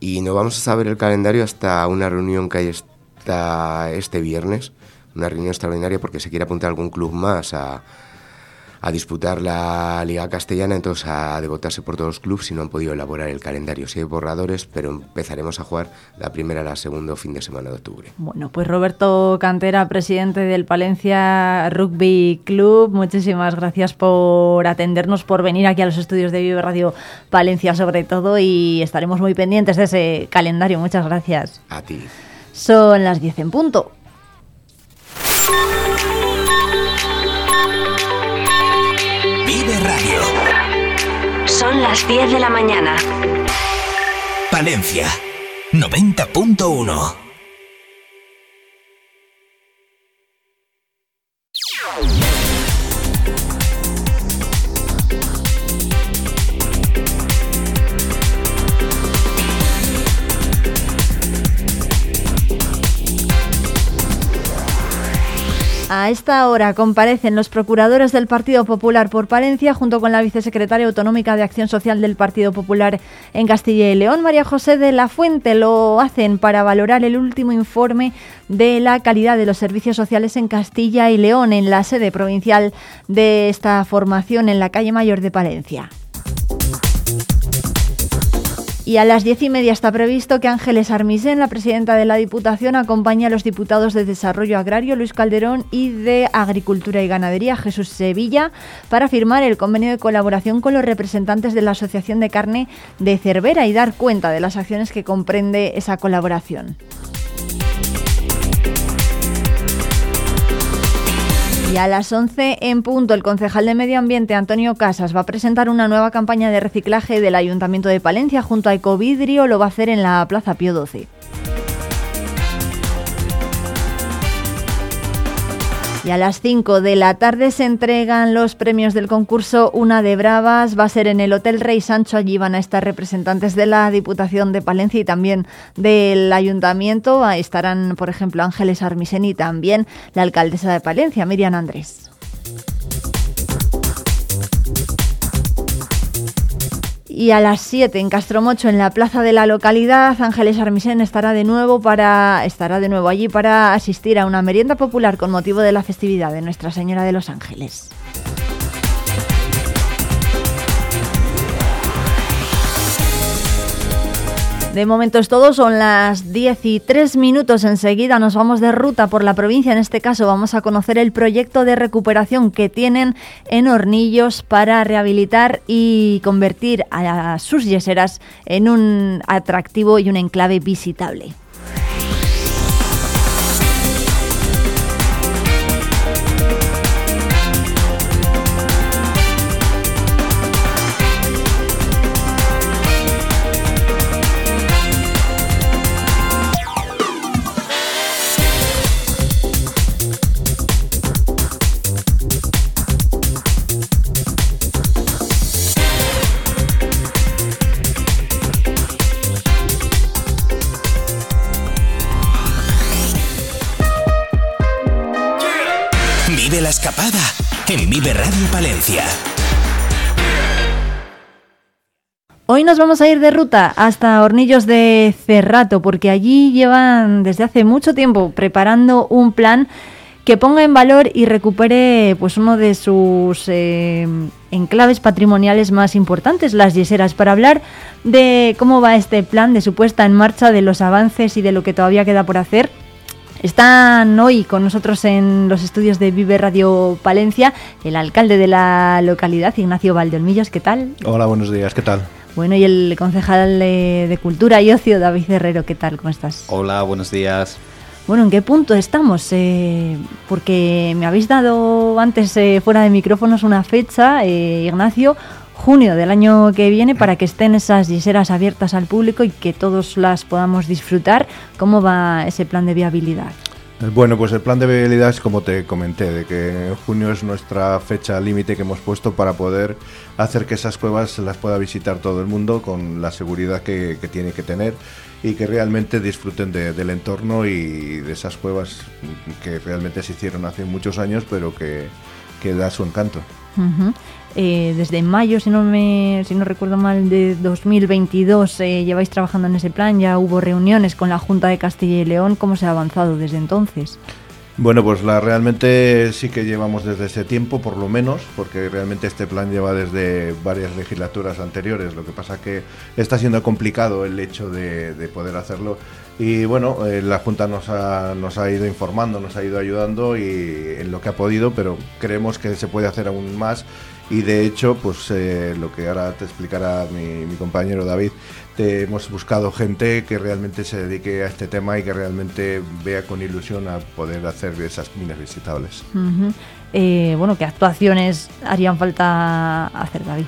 Y no vamos a saber el calendario hasta una reunión que hay esta, este viernes, una reunión extraordinaria porque se quiere apuntar algún club más a, a disputar la Liga Castellana, entonces a devotarse por todos los clubes y no han podido elaborar el calendario. Hay borradores, pero empezaremos a jugar la primera la segunda fin de semana de octubre. Bueno, pues Roberto Cantera, presidente del Palencia Rugby Club, muchísimas gracias por atendernos, por venir aquí a los estudios de Vive Radio Palencia sobre todo y estaremos muy pendientes de ese calendario. Muchas gracias. A ti. Son las 10 en punto. Son las 10 de la mañana. Palencia, 90.1. A esta hora comparecen los procuradores del Partido Popular por Palencia junto con la vicesecretaria autonómica de Acción Social del Partido Popular en Castilla y León, María José de la Fuente. Lo hacen para valorar el último informe de la calidad de los servicios sociales en Castilla y León en la sede provincial de esta formación en la calle Mayor de Palencia. Y a las diez y media está previsto que Ángeles Armisen, la presidenta de la Diputación, acompañe a los diputados de Desarrollo Agrario, Luis Calderón, y de Agricultura y Ganadería, Jesús Sevilla, para firmar el convenio de colaboración con los representantes de la Asociación de Carne de Cervera y dar cuenta de las acciones que comprende esa colaboración. Y a las 11 en punto, el concejal de Medio Ambiente, Antonio Casas, va a presentar una nueva campaña de reciclaje del Ayuntamiento de Palencia junto a Ecovidrio. Lo va a hacer en la Plaza Pío XII. Y a las 5 de la tarde se entregan los premios del concurso Una de Bravas. Va a ser en el Hotel Rey Sancho. Allí van a estar representantes de la Diputación de Palencia y también del Ayuntamiento. Estarán, por ejemplo, Ángeles Armisen y también la alcaldesa de Palencia, Miriam Andrés. Y a las 7 en Castromocho, en la plaza de la localidad, Ángeles Armisen estará de nuevo para estará de nuevo allí para asistir a una merienda popular con motivo de la festividad de Nuestra Señora de los Ángeles. De momento es todo, son las 10 y 3 minutos. Enseguida nos vamos de ruta por la provincia. En este caso vamos a conocer el proyecto de recuperación que tienen en Hornillos para rehabilitar y convertir a sus yeseras en un atractivo y un enclave visitable. Escapada en Vive Radio Palencia. Hoy nos vamos a ir de ruta hasta Hornillos de Cerrato porque allí llevan desde hace mucho tiempo preparando un plan que ponga en valor y recupere pues uno de sus eh, enclaves patrimoniales más importantes, las yeseras, para hablar de cómo va este plan, de su puesta en marcha, de los avances y de lo que todavía queda por hacer. Están hoy con nosotros en los estudios de Vive Radio Palencia el alcalde de la localidad, Ignacio Valdeolmillos. ¿Qué tal? Hola, buenos días, ¿qué tal? Bueno, y el concejal de, de Cultura y Ocio, David Herrero. ¿Qué tal? ¿Cómo estás? Hola, buenos días. Bueno, ¿en qué punto estamos? Eh, porque me habéis dado antes eh, fuera de micrófonos una fecha, eh, Ignacio, junio del año que viene, para que estén esas yeseras abiertas al público y que todos las podamos disfrutar. ¿Cómo va ese plan de viabilidad? Bueno, pues el plan de viabilidad es como te comenté, de que junio es nuestra fecha límite que hemos puesto para poder hacer que esas cuevas las pueda visitar todo el mundo con la seguridad que, que tiene que tener y que realmente disfruten de, del entorno y de esas cuevas que realmente se hicieron hace muchos años, pero que, que da su encanto. Uh -huh. Eh, desde mayo, si no me, si no recuerdo mal, de 2022 eh, lleváis trabajando en ese plan. Ya hubo reuniones con la Junta de Castilla y León. ¿Cómo se ha avanzado desde entonces? Bueno, pues la, realmente sí que llevamos desde ese tiempo, por lo menos, porque realmente este plan lleva desde varias legislaturas anteriores. Lo que pasa que está siendo complicado el hecho de, de poder hacerlo. Y bueno, eh, la Junta nos ha, nos ha ido informando, nos ha ido ayudando y en lo que ha podido, pero creemos que se puede hacer aún más. Y de hecho, pues eh, lo que ahora te explicará mi, mi compañero David, te hemos buscado gente que realmente se dedique a este tema y que realmente vea con ilusión a poder hacer esas minas visitables. Uh -huh. eh, bueno, ¿qué actuaciones harían falta hacer, David?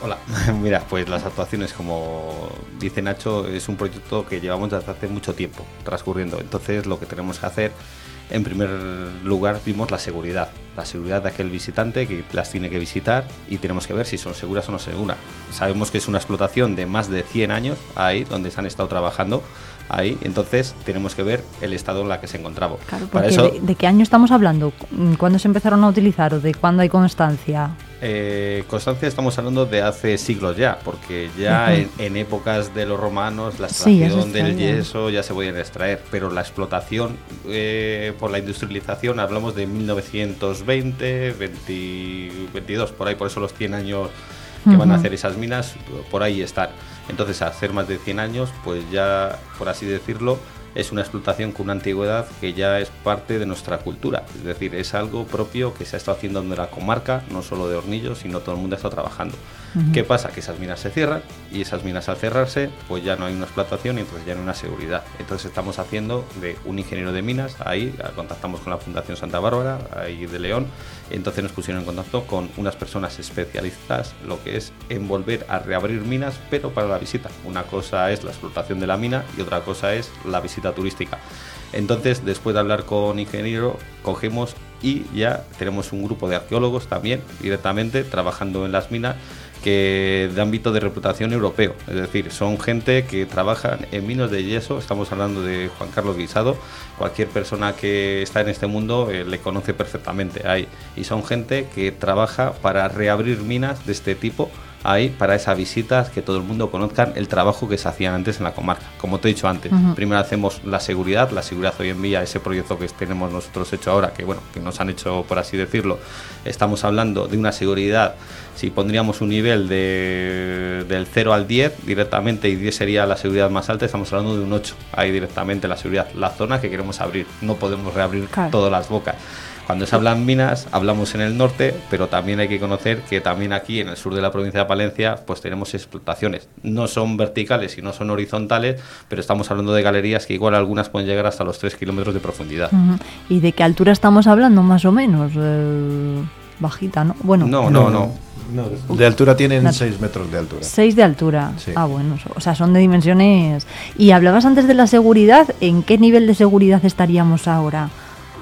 Hola, [LAUGHS] mira, pues las actuaciones, como dice Nacho, es un proyecto que llevamos desde hace mucho tiempo transcurriendo. Entonces, lo que tenemos que hacer, en primer lugar, vimos la seguridad. La seguridad de aquel visitante que las tiene que visitar y tenemos que ver si son seguras o no seguras. Sabemos que es una explotación de más de 100 años ahí, donde se han estado trabajando ahí, entonces tenemos que ver el estado en la que se encontraba. Claro, Para eso, de, ¿de, qué año estamos hablando? ¿Cuándo se empezaron a utilizar o de cuándo hay constancia? Eh, constancia estamos hablando de hace siglos ya, porque ya uh -huh. en, en, épocas de los romanos la extracción sí, del yeso ya se podían extraer, pero la explotación eh, por la industrialización hablamos de 1920, 20, 22, por ahí, por eso los 100 años que van a hacer esas minas, por ahí están. Entonces, hacer más de 100 años, pues ya, por así decirlo, es una explotación con una antigüedad que ya es parte de nuestra cultura. Es decir, es algo propio que se ha estado haciendo en la comarca, no solo de Hornillos, sino todo el mundo está trabajando. Ujú. ¿Qué pasa? Que esas minas se cierran y esas minas al cerrarse, pues ya no hay una explotación y entonces ya no hay una seguridad. Entonces estamos haciendo de un ingeniero de minas, ahí ah, contactamos con la Fundación Santa Bárbara, ahí de León, entonces nos pusieron en contacto con unas personas especialistas, lo que es en volver a reabrir minas, pero para la visita. Una cosa es la explotación de la mina y otra cosa es la visita turística. Entonces, después de hablar con ingeniero, cogemos y ya tenemos un grupo de arqueólogos también directamente trabajando en las minas que de ámbito de reputación europeo, es decir, son gente que trabajan en minos de yeso, estamos hablando de Juan Carlos Guisado, cualquier persona que está en este mundo eh, le conoce perfectamente. Ahí, y son gente que trabaja para reabrir minas de este tipo ahí para esa visita, que todo el mundo conozcan el trabajo que se hacía antes en la comarca. Como te he dicho antes, Ujú. primero hacemos la seguridad, la seguridad hoy en día, ese proyecto que tenemos nosotros hecho ahora, que bueno, que nos han hecho por así decirlo, estamos hablando de una seguridad, si pondríamos un nivel de, del 0 al 10 directamente y 10 sería la seguridad más alta, estamos hablando de un 8, ahí directamente la seguridad, la zona que queremos abrir, no podemos reabrir Claro. todas las bocas. Cuando se hablan minas, hablamos en el norte, pero también hay que conocer que también aquí en el sur de la provincia de Palencia, pues tenemos explotaciones. No son verticales y no son horizontales, pero estamos hablando de galerías que igual algunas pueden llegar hasta los 3 kilómetros de profundidad. ¿Y de qué altura estamos hablando, más o menos? Eh, bajita, ¿no? Bueno, No, no, no. De altura tienen Una- 6 metros de altura. 6 de altura. Sí. Ah, bueno, o sea, son de dimensiones. Y hablabas antes de la seguridad, ¿en qué nivel de seguridad estaríamos ahora?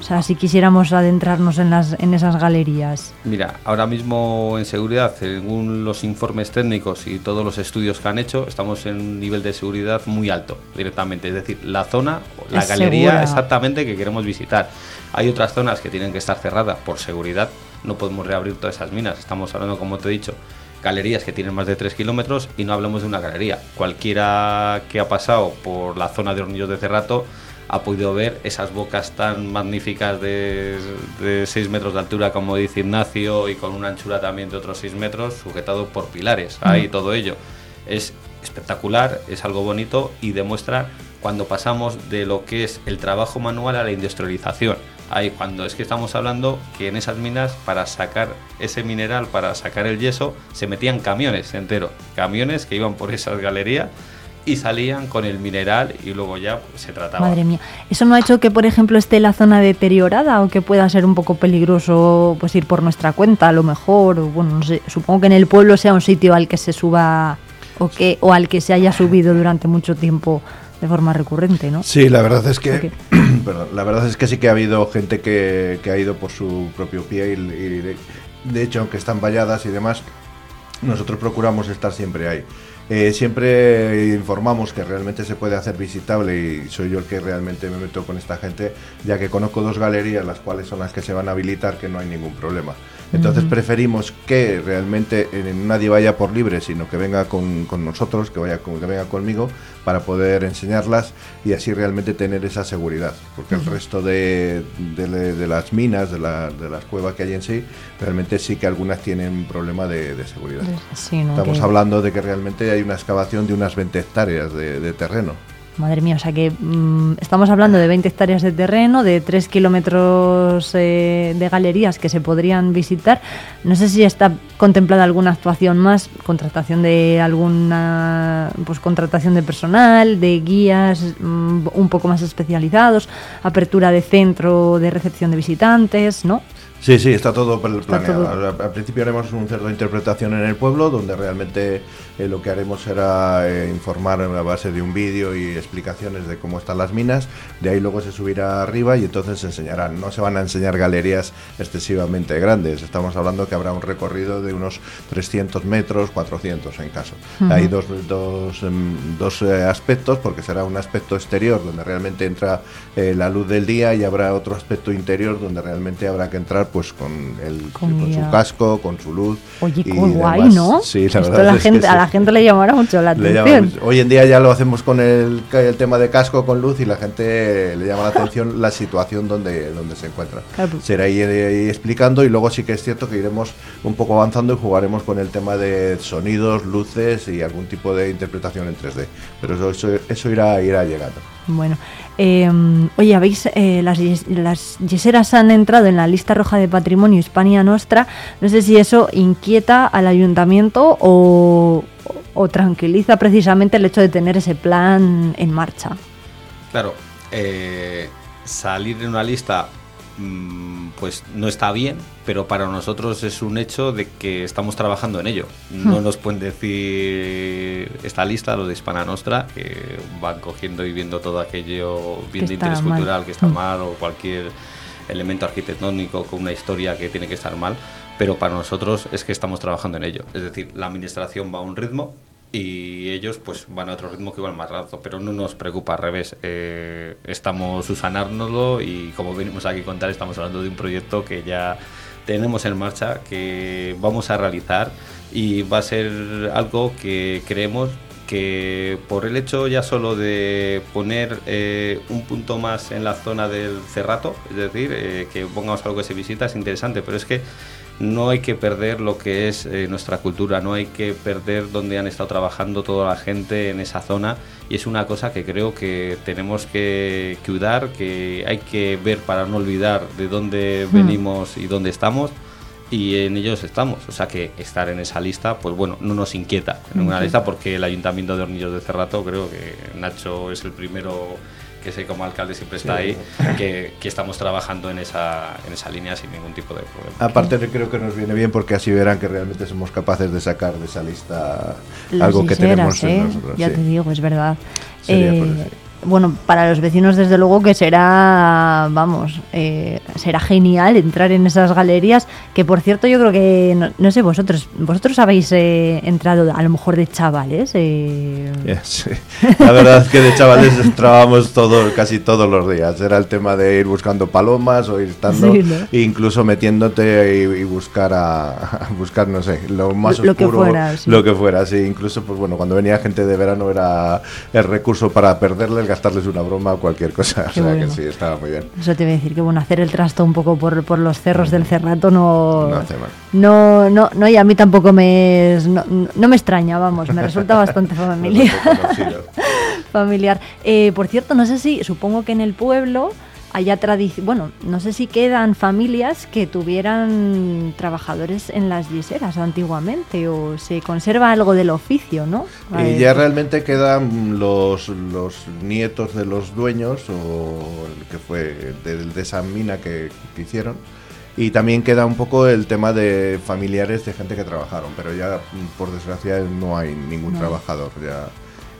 O sea, si quisiéramos adentrarnos en, las, en esas galerías. Mira, ahora mismo en seguridad, según los informes técnicos y todos los estudios que han hecho, estamos en un nivel de seguridad muy alto directamente. Es decir, la zona, la Es galería segura. exactamente que queremos visitar. Hay otras zonas que tienen que estar cerradas por seguridad. No podemos reabrir todas esas minas. Estamos hablando, como te he dicho, galerías que tienen más de 3 kilómetros y no hablamos de una galería. Cualquiera que ha pasado por la zona de Hornillos de Cerrato ha podido ver esas bocas tan magníficas de, de 6 metros de altura, como dice Ignacio, y con una anchura también de otros 6 metros, sujetado por pilares. Ahí todo ello. Es espectacular, es algo bonito y demuestra cuando pasamos de lo que es el trabajo manual a la industrialización. Ahí cuando es que estamos hablando que en esas minas para sacar ese mineral, para sacar el yeso, se metían camiones enteros, camiones que iban por esas galerías y salían con el mineral y luego ya pues, se trataba. Madre mía. ¿Eso no ha hecho que, por ejemplo, esté la zona deteriorada o que pueda ser un poco peligroso pues ir por nuestra cuenta a lo mejor? O, bueno, no sé, supongo que en el pueblo sea un sitio al que se suba o, que, o al que se haya subido durante mucho tiempo de forma recurrente, ¿no? Sí, la verdad es que [CLEARS THROAT] perdón, la verdad es que sí que ha habido gente que, que ha ido por su propio pie y, y de, de hecho aunque están valladas y demás nosotros procuramos estar siempre ahí. Eh, siempre informamos que realmente se puede hacer visitable y soy yo el que realmente me meto con esta gente, ya que conozco dos galerías, las cuales son las que se van a habilitar, que no hay ningún problema. Entonces preferimos que realmente eh, nadie vaya por libre, sino que venga con, con nosotros, que, vaya con- que venga conmigo, para poder enseñarlas y así realmente tener esa seguridad. Porque el resto de, de- de las minas, de, la- de las cuevas que hay en sí, realmente sí que algunas tienen problema de, seguridad. De- sí, ¿no? Estamos Que- hablando de que realmente hay una excavación de unas 20 hectáreas de terreno. Madre mía, o sea que mm, estamos hablando de 20 hectáreas de terreno, de 3 kilómetros eh, de galerías que se podrían visitar. No sé si está contemplada alguna actuación más, contratación de alguna, pues contratación de personal, de guías mm, un poco más especializados, apertura de centro de recepción de visitantes, ¿no? Sí, sí, está todo pl- planeado. todo- Al, al principio haremos un cerdo de interpretación en el pueblo, donde realmente eh, lo que haremos será eh, informar a base de un vídeo y explicaciones de cómo están las minas. De ahí luego se subirá arriba y entonces se enseñarán. No se van a enseñar galerías excesivamente grandes. Estamos hablando que habrá un recorrido de unos 300 metros, 400 en caso. Ujú. Hay dos, dos, em, dos, eh, aspectos, porque será un aspecto exterior donde realmente entra eh, la luz del día y habrá otro aspecto interior donde realmente habrá que entrar pues con, el, Con con, su casco, con su luz. Oye, y guay, demás. ¿no? Sí, la Esto verdad la es que gente, a sí. la gente le llamará mucho la atención. hoy en día ya lo hacemos con el, el tema de casco con luz y la gente le llama la atención la situación donde, donde se encuentra. Claro. Será ir, ir explicando y luego sí que es cierto que iremos un poco avanzando y jugaremos con el tema de sonidos, luces y algún tipo de interpretación en 3D. Pero eso, eso, eso irá, irá llegando. Bueno, eh, oye, habéis eh, las, las yeseras han entrado en la lista roja de patrimonio Hispania Nostra. No sé si eso inquieta al ayuntamiento o, o tranquiliza precisamente el hecho de tener ese plan en marcha. Claro, eh, salir en una lista mm, pues no está bien, pero para nosotros es un hecho de que estamos trabajando en ello. No Hmm. nos pueden decir esta lista, los de Hispana Nostra, que van cogiendo y viendo todo aquello bien de interés mal. cultural que está Hmm. mal o cualquier elemento arquitectónico con una historia que tiene que estar mal, pero para nosotros es que estamos trabajando en ello. Es decir, la administración va a un ritmo y ellos pues van a otro ritmo que igual más rápido, pero no nos preocupa, al revés. Eh, estamos usanárnoslo y como venimos aquí a contar, estamos hablando de un proyecto que ya tenemos en marcha, que vamos a realizar. Y va a ser algo que creemos que por el hecho ya solo de poner eh, un punto más en la zona del cerrato, es decir, eh, que pongamos algo que se visita es interesante, pero es que no hay que perder lo que es eh, nuestra cultura, no hay que perder donde han estado trabajando toda la gente en esa zona y es una cosa que creo que tenemos que cuidar, que hay que ver para no olvidar de dónde Hmm. venimos y dónde estamos y en ellos estamos. O sea que estar en esa lista, pues bueno, no nos inquieta en una lista porque el Ayuntamiento de Hornillos de Cerrato, creo que Nacho es el primero que sé como alcalde siempre está Sí. ahí, que, que estamos trabajando en esa, en esa línea sin ningún tipo de problema. Aparte creo que nos viene bien porque así verán que realmente somos capaces de sacar de esa lista Las algo que tenemos ¿eh? en nosotros. Ya sí. te digo, es verdad. Sería Eh, por eso. Bueno, para los vecinos desde luego que será, vamos, eh, será genial entrar en esas galerías, que por cierto yo creo que, no, no sé, vosotros vosotros habéis eh, entrado a lo mejor de chavales. eh, Ya, sí. La verdad es que de chavales entrábamos todos, casi todos los días. Era el tema de ir buscando palomas o ir estando, Sí, ¿no? incluso metiéndote y, y buscar a, a buscar, no sé, lo más Lo- lo que oscuro, fuera, sí. lo que fuera. Sí, incluso, pues bueno, cuando venía gente de verano era el recurso para perderles, gastarles una broma o cualquier cosa. [LAUGHS] O sea bueno. que sí, estaba muy bien. Eso te voy a decir que bueno, hacer el trasto un poco por, por los cerros del Cerrato no, No hace mal. no, no, no, y a mí tampoco me es- no, no me extraña, vamos, me resulta [LAUGHS] bastante familiar. [LAUGHS] familiar. Eh, por cierto, no sé si, supongo que en el pueblo haya tradición, bueno, no sé si quedan familias que tuvieran trabajadores en las yeseras antiguamente o se conserva algo del oficio, ¿no? A Y ver, ya realmente quedan los, los nietos de los dueños o el que fue de, de esa mina que, que hicieron. Y también queda un poco el tema de familiares de gente que trabajaron, pero ya por desgracia no hay ningún No. trabajador, ya,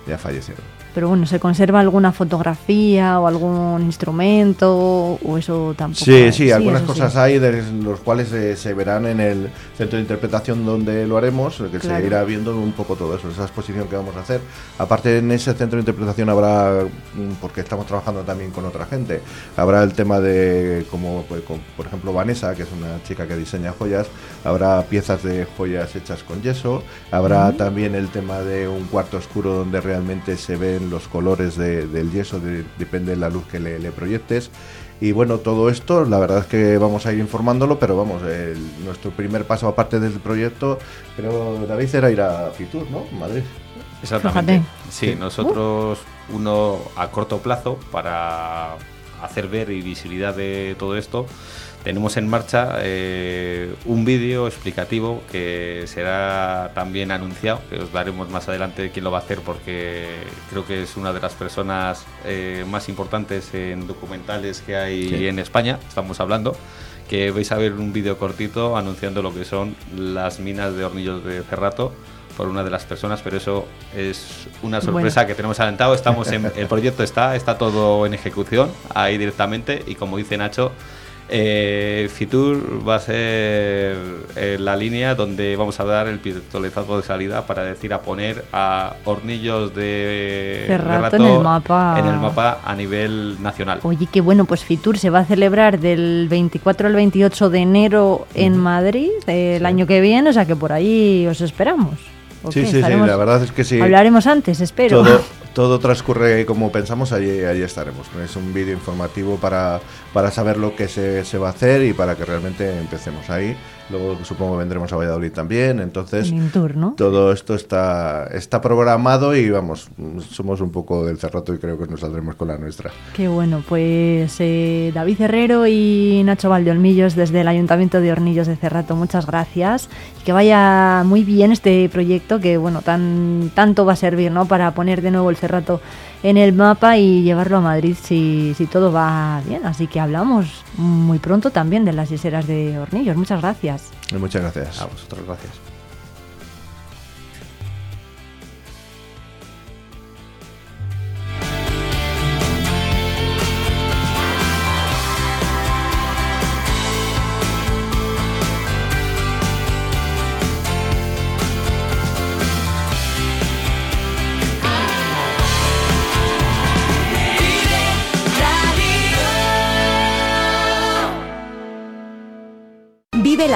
ya fallecieron. Pero bueno, ¿se conserva alguna fotografía o algún instrumento o eso tampoco? Sí, hay? sí, algunas eso sí. cosas hay, de los cuales eh, se verán en el centro de interpretación donde lo haremos, que Claro. se irá viendo un poco todo eso, esa exposición que vamos a hacer. Aparte, en ese centro de interpretación habrá, mm, porque estamos trabajando también con otra gente, habrá el tema de, como pues, con, por ejemplo Vanessa, que es una chica que diseña joyas, habrá piezas de joyas hechas con yeso, habrá Ujú. también el tema de un cuarto oscuro donde realmente se ven los colores de- del yeso, de- depende de la luz que le, le proyectes. Y bueno, todo esto, la verdad es que vamos a ir informándolo, pero vamos, el- nuestro primer paso aparte del proyecto, creo, David, era ir a Fitur, ¿no? Madrid. Exactamente. Sí, Sí. nosotros uno a corto plazo para hacer ver y visibilidad de todo esto. Tenemos en marcha eh, un vídeo explicativo que será también anunciado, que os daremos más adelante quién lo va a hacer porque creo que es una de las personas eh, más importantes en documentales que hay Sí. en España, estamos hablando, que vais a ver un vídeo cortito anunciando lo que son las minas de hornillos de Cerrato por una de las personas, pero eso es una sorpresa Bueno. que tenemos adelantado. Estamos en, el proyecto está, está todo en ejecución ahí directamente y como dice Nacho, Eh, Fitur va a ser eh, la línea donde vamos a dar el pistoletazo de salida para decir a poner a hornillos de Cerrato Cerrato en el mapa. en el mapa a nivel nacional. Oye, qué bueno, pues Fitur se va a celebrar del 24 al 28 de enero en Madrid eh, el año que viene, o sea que por ahí os esperamos. ¿O Sí, qué? sí, sí, la verdad es que sí. Hablaremos antes, espero. Todo, [LAUGHS] todo transcurre como pensamos, allí, allí estaremos. Es un vídeo informativo para, para saber lo que se, se va a hacer y para que realmente empecemos ahí. Luego supongo vendremos a Valladolid también, entonces ¿no? todo esto está, está programado y vamos, somos un poco del cerroto y creo que nos saldremos con la nuestra. Qué bueno, pues eh, David Herrero y Nacho Valdeolmillos desde el Ayuntamiento de Hornillos de Cerrato, muchas gracias. Que vaya muy bien este proyecto que, bueno, tan tanto va a servir, ¿no? Para poner de nuevo el Cerrato en el mapa y llevarlo a Madrid si, si todo va bien. Así que hablamos muy pronto también de las yeseras de Hornillos. Muchas gracias. Y muchas gracias. A vosotros, gracias.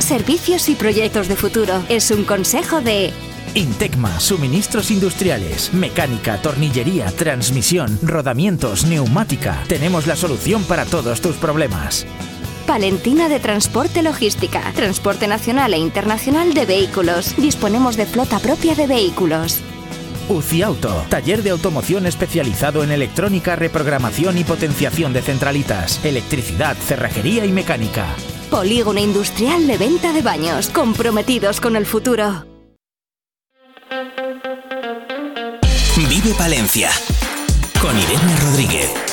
servicios y proyectos de futuro. Es un consejo de Intecma, suministros industriales, mecánica, tornillería, transmisión, rodamientos, neumática. Tenemos la solución para todos tus problemas. Palentina de Transporte Logística, transporte nacional e internacional de vehículos. Disponemos de flota propia de vehículos. UCI Auto, taller de automoción especializado en electrónica, reprogramación y potenciación de centralitas, electricidad, cerrajería y mecánica. Polígono industrial de venta de baños, comprometidos con el futuro. Vive Palencia con Irene Rodríguez.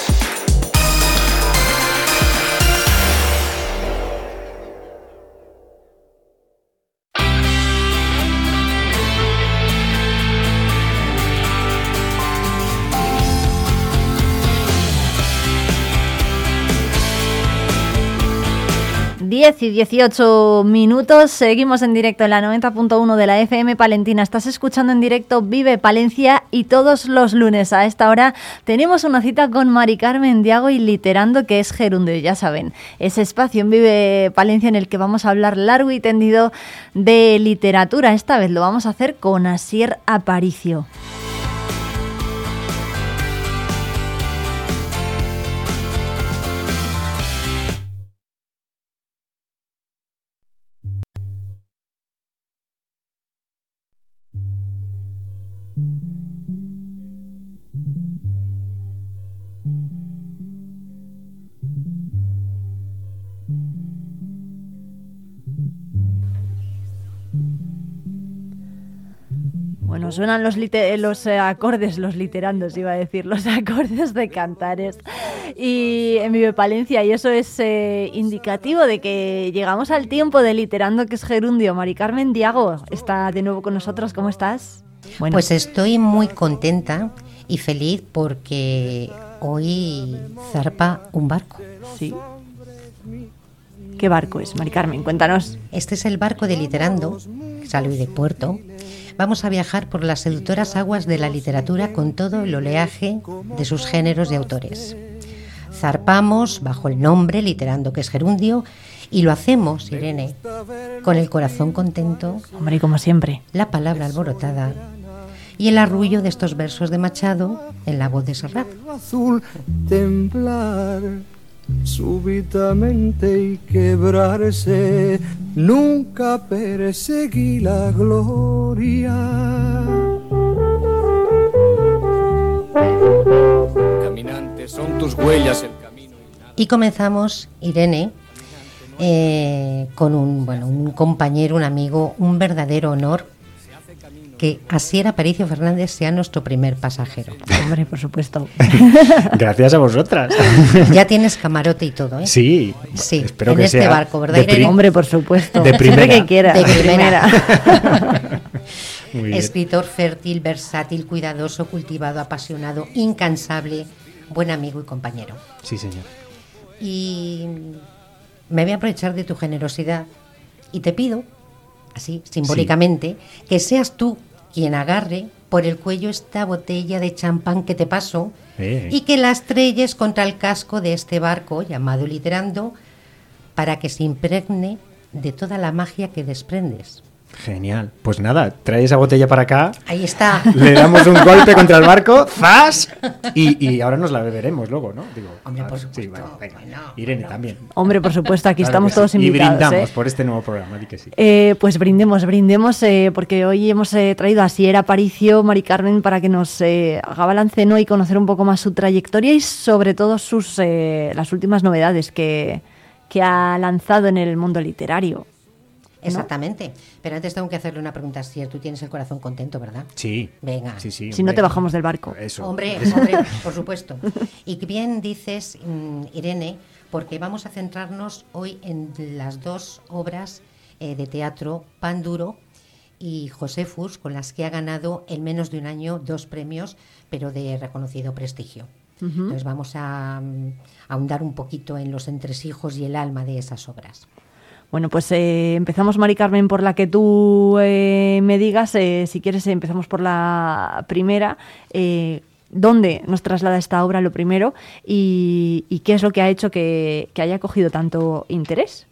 Diez y 18 minutos, seguimos en directo en la 90.1 de la FM Palentina. Estás escuchando en directo Vive Palencia y todos los lunes a esta hora tenemos una cita con Mari Carmen Diago y Literando, que es gerundio, ya saben. Ese espacio en Vive Palencia en el que vamos a hablar largo y tendido de literatura. Esta vez lo vamos a hacer con Asier Aparicio. Bueno, suenan los, los eh, acordes, los literandos, iba a decir, los [LAUGHS] acordes de cantares y en Vive Palencia y eso es eh, indicativo de que llegamos al tiempo de literando que es gerundio. Mari Carmen Diago está de nuevo con nosotros, ¿cómo estás? Bueno, Pues estoy muy contenta y feliz porque hoy zarpa un barco. Sí. ¿Qué barco es, Mari Carmen? Cuéntanos. Este es el barco de Literando, que sale de puerto. Vamos a viajar por las seductoras aguas de la literatura con todo el oleaje de sus géneros y autores. Zarpamos bajo el nombre Literando, que es gerundio, y lo hacemos, Irene, con el corazón contento. Hombre, como siempre. La palabra alborotada y el arrullo de estos versos de Machado en la voz de Serrat. azul temblar súbitamente y quebrarse. Nunca perseguí la gloria. Caminantes son tus huellas el camino. Y comenzamos, Irene, eh, con un, bueno, un compañero, un amigo, un verdadero honor que Asier Aparicio Fernández sea nuestro primer pasajero. [LAUGHS] Hombre, por supuesto. [LAUGHS] Gracias a vosotras. [LAUGHS] Ya tienes camarote y todo, ¿eh? Sí, Sí, espero en que este sea barco, ¿verdad, de Irene? Hombre, por supuesto. De primera. Siempre que quiera. De primera. Muy bien. Escritor fértil, versátil, cuidadoso, cultivado, apasionado, incansable, buen amigo y compañero. Sí, señor. Y me voy a aprovechar de tu generosidad y te pido, así simbólicamente, que seas tú quien agarre por el cuello esta botella de champán que te paso Eh. y que la estrelles contra el casco de este barco llamado Literando para que se impregne de toda la magia que desprendes. Genial. Pues nada, trae esa botella para acá. Ahí está. [LAUGHS] Le damos un golpe contra el barco, ¡zas! Y, y ahora nos la beberemos luego, ¿no? Digo, sí, bueno, venga. Irene también. Hombre, por supuesto, aquí Claro estamos todos sí. invitados. Y brindamos ¿eh? por este nuevo programa, di que sí. Eh, pues brindemos, brindemos, eh, porque hoy hemos eh, traído a Sierra Aparicio, Mari Carmen, para que nos eh, haga balance ¿no? y conocer un poco más su trayectoria y sobre todo sus eh, las últimas novedades que, que ha lanzado en el mundo literario. Exactamente. Pero antes tengo que hacerle una pregunta. Si tú tienes el corazón contento, ¿verdad? Sí. Venga. Sí, sí. Si no te bajamos del barco. Eso. Hombre, [LAUGHS] hombre, por supuesto. Y bien dices, mm, Irene, porque vamos a centrarnos hoy en las dos obras eh, de teatro, Pan Duro y Josefus, con las que ha ganado en menos de un año dos premios, pero de reconocido prestigio. Ujú. Entonces vamos a mm, ahondar un poquito en los entresijos y el alma de esas obras. Bueno, pues eh, empezamos, Mari Carmen, por la que tú eh, me digas. eh, si quieres, empezamos por la primera. ¿Dónde nos traslada esta obra lo primero? Y, y qué es lo que ha hecho que, que haya cogido tanto interés?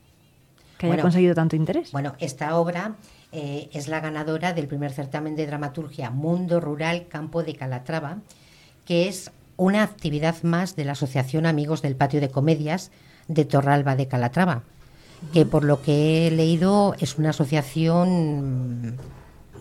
Que haya Bueno, conseguido tanto interés. Bueno, esta obra es la ganadora del primer certamen de dramaturgia Mundo Rural Campo de Calatrava, que es una actividad más de la Asociación Amigos del Patio de Comedias de Torralba de Calatrava, que por lo que he leído es una asociación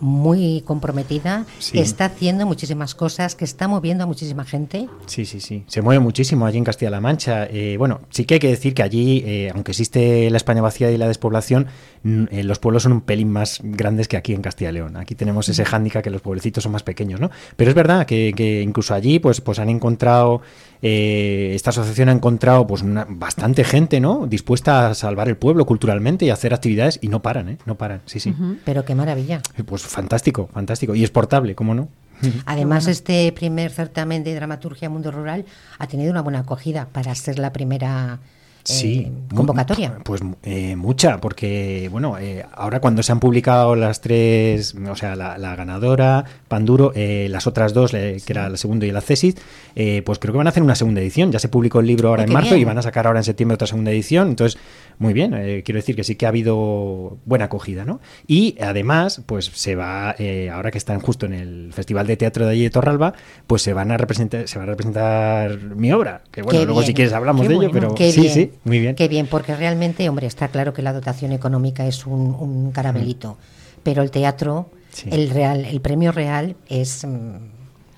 muy comprometida, Sí. que está haciendo muchísimas cosas, que está moviendo a muchísima gente. Sí, sí, sí. Se mueve muchísimo allí en Castilla-La Mancha. Eh, bueno, sí que hay que decir que allí, eh, aunque existe la España vacía y la despoblación, eh, los pueblos son un pelín más grandes que aquí en Castilla y León. Aquí tenemos ese hándicap que los pueblecitos son más pequeños, ¿no? Pero es verdad que, que incluso allí, pues, pues han encontrado, eh, esta asociación ha encontrado, pues, una- bastante gente, ¿no? Dispuesta a salvar el pueblo culturalmente y a hacer actividades y no paran, ¿eh? No paran, sí, sí. Pero qué maravilla. Pues fantástico, fantástico. Y es portable, ¿cómo no? [LAUGHS] Además, este primer certamen de dramaturgia Mundo Rural ha tenido una buena acogida para ser la primera eh, Sí, convocatoria. Pues eh, mucha, porque bueno, eh, ahora cuando se han publicado las tres, o sea, la, la ganadora, Panduro, eh, las otras dos, que era la segunda y el accesis, eh, pues creo que van a hacer una segunda edición. Ya se publicó el libro ahora en marzo y van a sacar ahora en septiembre otra segunda edición. Entonces, muy bien, eh, quiero decir que sí que ha habido buena acogida, ¿no? Y además, pues se va, eh, ahora que están justo en el Festival de Teatro de allí de Torralba, pues se van a representar, se va a representar mi obra. Que bueno, Qué luego bien, si quieres hablamos qué de ello, pero qué sí, bien, sí, muy bien. Qué bien, porque realmente, hombre, está claro que la dotación económica es un, un caramelito, pero el teatro, Sí. el real, el premio real es mm,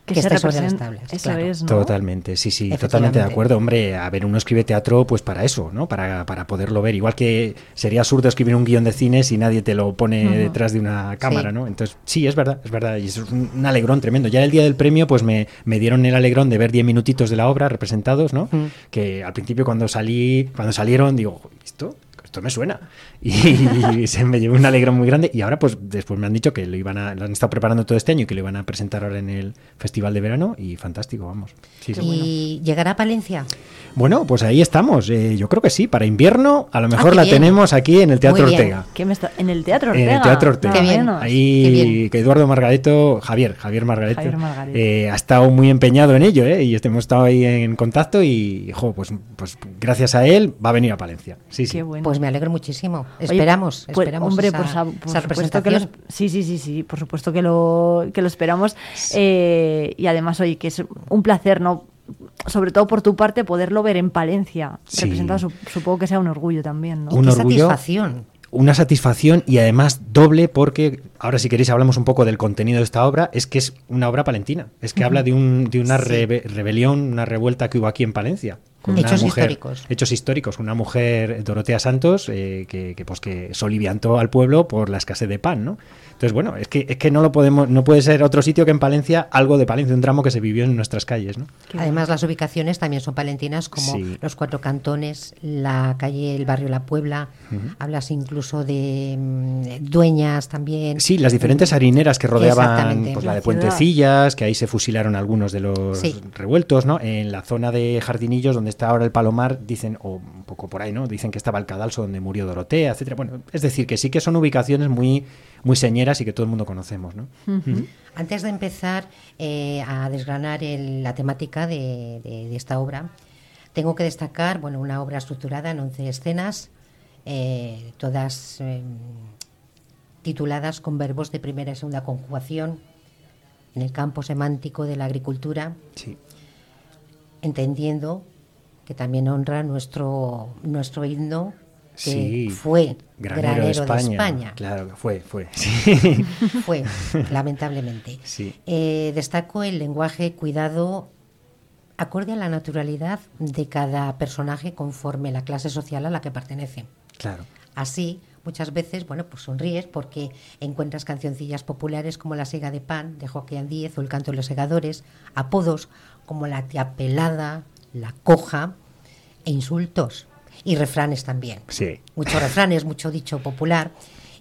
Que que, se esté sobre las tablas. eso claro. es, ¿no? Totalmente, sí, sí, totalmente de acuerdo. Hombre, a ver, uno escribe teatro pues para eso, ¿no? Para, para poderlo ver. Igual que sería absurdo escribir un guion de cine si nadie te lo pone detrás de una cámara, Sí. ¿no? Entonces, sí, es verdad, es verdad. Y eso es un, un alegrón tremendo. Ya el día del premio, pues me, me dieron el alegrón de ver 10 minutitos de la obra representados, ¿no? Mm. Que al principio cuando salí, cuando salieron, digo, ¿esto? Esto me suena. Y, [LAUGHS] se me llevó un alegrón muy grande. Y ahora, pues después me han dicho que lo iban a, lo han estado preparando todo este año y que lo iban a presentar ahora en el Festival de Verano. Y fantástico, vamos. Sí, sí. ¿Y llegará a Palencia? Bueno, pues ahí estamos. Eh, yo creo que sí. Para invierno, a lo mejor qué la bien. tenemos aquí en el Teatro Muy. Ortega. ¿Qué me está- En el Teatro En Ortega. el Teatro Ortega. nada Qué bien. menos. Ahí Qué bien. que Eduardo Margareto, Javier, Javier Margareto, Javier Margareto. eh, ha estado muy empeñado en ello, ¿eh? Y hemos estado ahí en contacto y, jo, pues, pues gracias a él va a venir a Palencia. Sí, sí. Bueno. Pues me alegro muchísimo. Oye, Esperamos, pues, esperamos hombre, esa, por, sa- por esa supuesto que lo, representación. sí, sí, sí, sí, por supuesto que lo, que lo esperamos. Eh, y además, oye, que es un placer, ¿no? Sobre todo por tu parte, poderlo ver en Palencia. Sí. Representado, su- supongo que sea un orgullo también, ¿no? Un Qué orgullo. satisfacción. Una satisfacción y además doble porque, ahora si queréis hablamos un poco del contenido de esta obra, es que es una obra palentina, es que habla de, un, de una rebe- rebelión, una revuelta que hubo aquí en Palencia. Con Hechos una mujer, históricos. Hechos históricos, una mujer, Dorotea Santos, eh, que, que, pues, que soliviantó al pueblo por la escasez de pan, ¿no? Entonces, bueno, es que, es que no lo podemos, no puede ser otro sitio que en Palencia, algo de Palencia, un tramo que se vivió en nuestras calles, ¿no? Además, las ubicaciones también son palentinas, como Sí. los cuatro cantones, la calle, el barrio La Puebla. Hablas incluso de mm, dueñas también. Sí, las diferentes harineras que rodeaban pues, la de. Puentecillas, que ahí se fusilaron algunos de los Sí. revueltos, ¿no? En la zona de Jardinillos, donde está ahora el Palomar, dicen, o un poco por ahí, ¿no? Dicen que estaba el cadalso donde murió Dorotea, etcétera. Bueno, es decir, que sí que son ubicaciones muy, muy señeras y que todo el mundo conocemos, ¿no? Antes de empezar eh, a desgranar el- la temática de, de- de esta obra, tengo que destacar bueno, una obra estructurada en 11 escenas, eh, todas eh, tituladas con verbos de primera y segunda conjugación en el campo semántico de la agricultura, Sí. entendiendo que también honra nuestro, nuestro himno que Sí, fue Granero, granero, de, España. de España. Claro, fue, fue. [LAUGHS] Sí. Fue, lamentablemente. Sí. Eh, destaco el lenguaje cuidado acorde a la naturalidad de cada personaje conforme la clase social a la que pertenece. Claro. Así, muchas veces, bueno, pues sonríes porque encuentras cancioncillas populares como La Sega de Pan de Joaquín Díez o El Canto de los Segadores, apodos como La Tía Pelada, La Coja e insultos y refranes también. Sí. Muchos refranes, mucho dicho popular.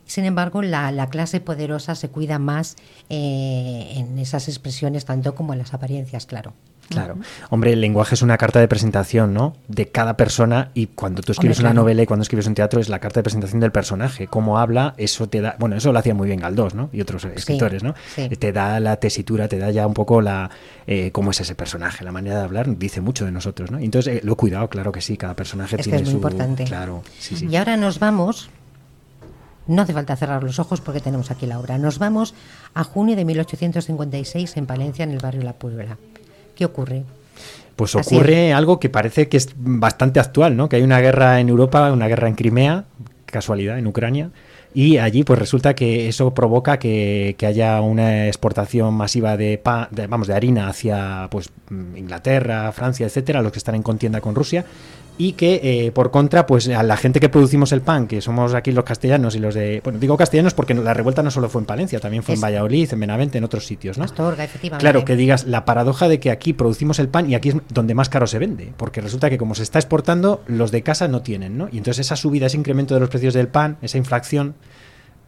Sin embargo, la, la clase poderosa se cuida más eh, en esas expresiones, tanto como en las apariencias, claro. Claro. Hombre, el lenguaje es una carta de presentación, ¿no? De cada persona y cuando tú escribes Hombre, una claro. novela y cuando escribes un teatro es la carta de presentación del personaje. Cómo habla, eso te da... Bueno, eso lo hacía muy bien Galdós, ¿no? Y otros escritores, ¿no? sí. Te da la tesitura, te da ya un poco la... eh, cómo es ese personaje, la manera de hablar dice mucho de nosotros, ¿no? Entonces, eh, lo he cuidado, claro que sí, cada personaje Es que tiene es muy su... importante. Claro, sí, sí. Y ahora nos vamos, no hace falta cerrar los ojos porque tenemos aquí la obra, nos vamos a junio de 1856 en Palencia, en el barrio La Puebla. ¿Qué ocurre? Pues ocurre algo que parece que es bastante actual, ¿no? Que hay una guerra en Europa, una guerra en Crimea, casualidad, en Ucrania, y allí pues resulta que eso provoca que, que haya una exportación masiva de, pa- de, vamos, de harina hacia pues Inglaterra, Francia, etcétera, los que están en contienda con Rusia, y que eh, por contra, pues a la gente que producimos el pan, que somos aquí los castellanos y los de, bueno, digo castellanos porque la revuelta no solo fue en Palencia, también fue en Valladolid, en Benavente, en otros sitios, ¿no? Astorga, efectivamente. Claro, que digas la paradoja de que aquí producimos el pan y aquí es donde más caro se vende, porque resulta que como se está exportando, los de casa no tienen, ¿no? Y entonces esa subida, ese incremento de los precios del pan, esa inflación,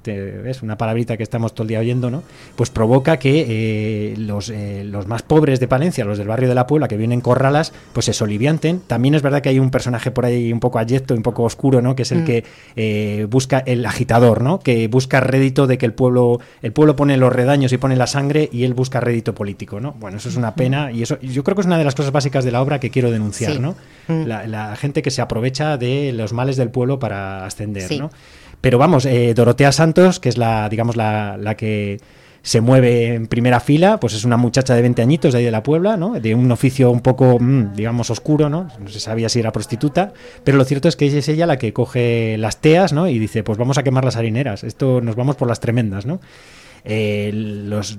te- es una palabrita que estamos todo el día oyendo, ¿no? Pues provoca que eh, los, eh, los más pobres de Palencia, los del barrio de la Puebla, que vienen corralas, pues se solivianten. También es verdad que hay un personaje por ahí un poco abyecto, un poco oscuro, ¿no? Que es el Mm. que eh, busca el agitador, ¿no? Que busca rédito de que el pueblo, el pueblo pone los redaños y pone la sangre y él busca rédito político, ¿no? Bueno, eso es una pena y eso yo creo que es una de las cosas básicas de la obra que quiero denunciar, Sí. ¿no? Mm. La, la gente que se aprovecha de los males del pueblo para ascender, Sí. ¿no? Pero vamos, eh, Dorotea Santos, que es la, digamos, la, la que se mueve en primera fila, pues es una muchacha de 20 añitos de ahí de la Puebla, ¿no? De un oficio un poco, mm, digamos, oscuro, ¿no? No se sabía si era prostituta, pero lo cierto es que es ella la que coge las teas, ¿no? Y dice, pues vamos a quemar las harineras, esto nos vamos por las tremendas, ¿no? Eh, los,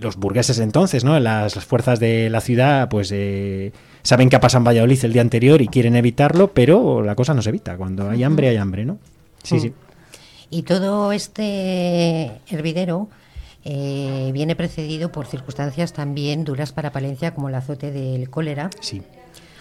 los burgueses entonces, ¿no? Las, las fuerzas de la ciudad, pues eh, saben que ha pasado en Valladolid el día anterior y quieren evitarlo, pero la cosa no se evita. Cuando hay hambre, hay hambre, ¿no? Sí, Mm. sí. Y todo este hervidero eh, viene precedido por circunstancias también duras para Palencia, como el azote del cólera. Sí.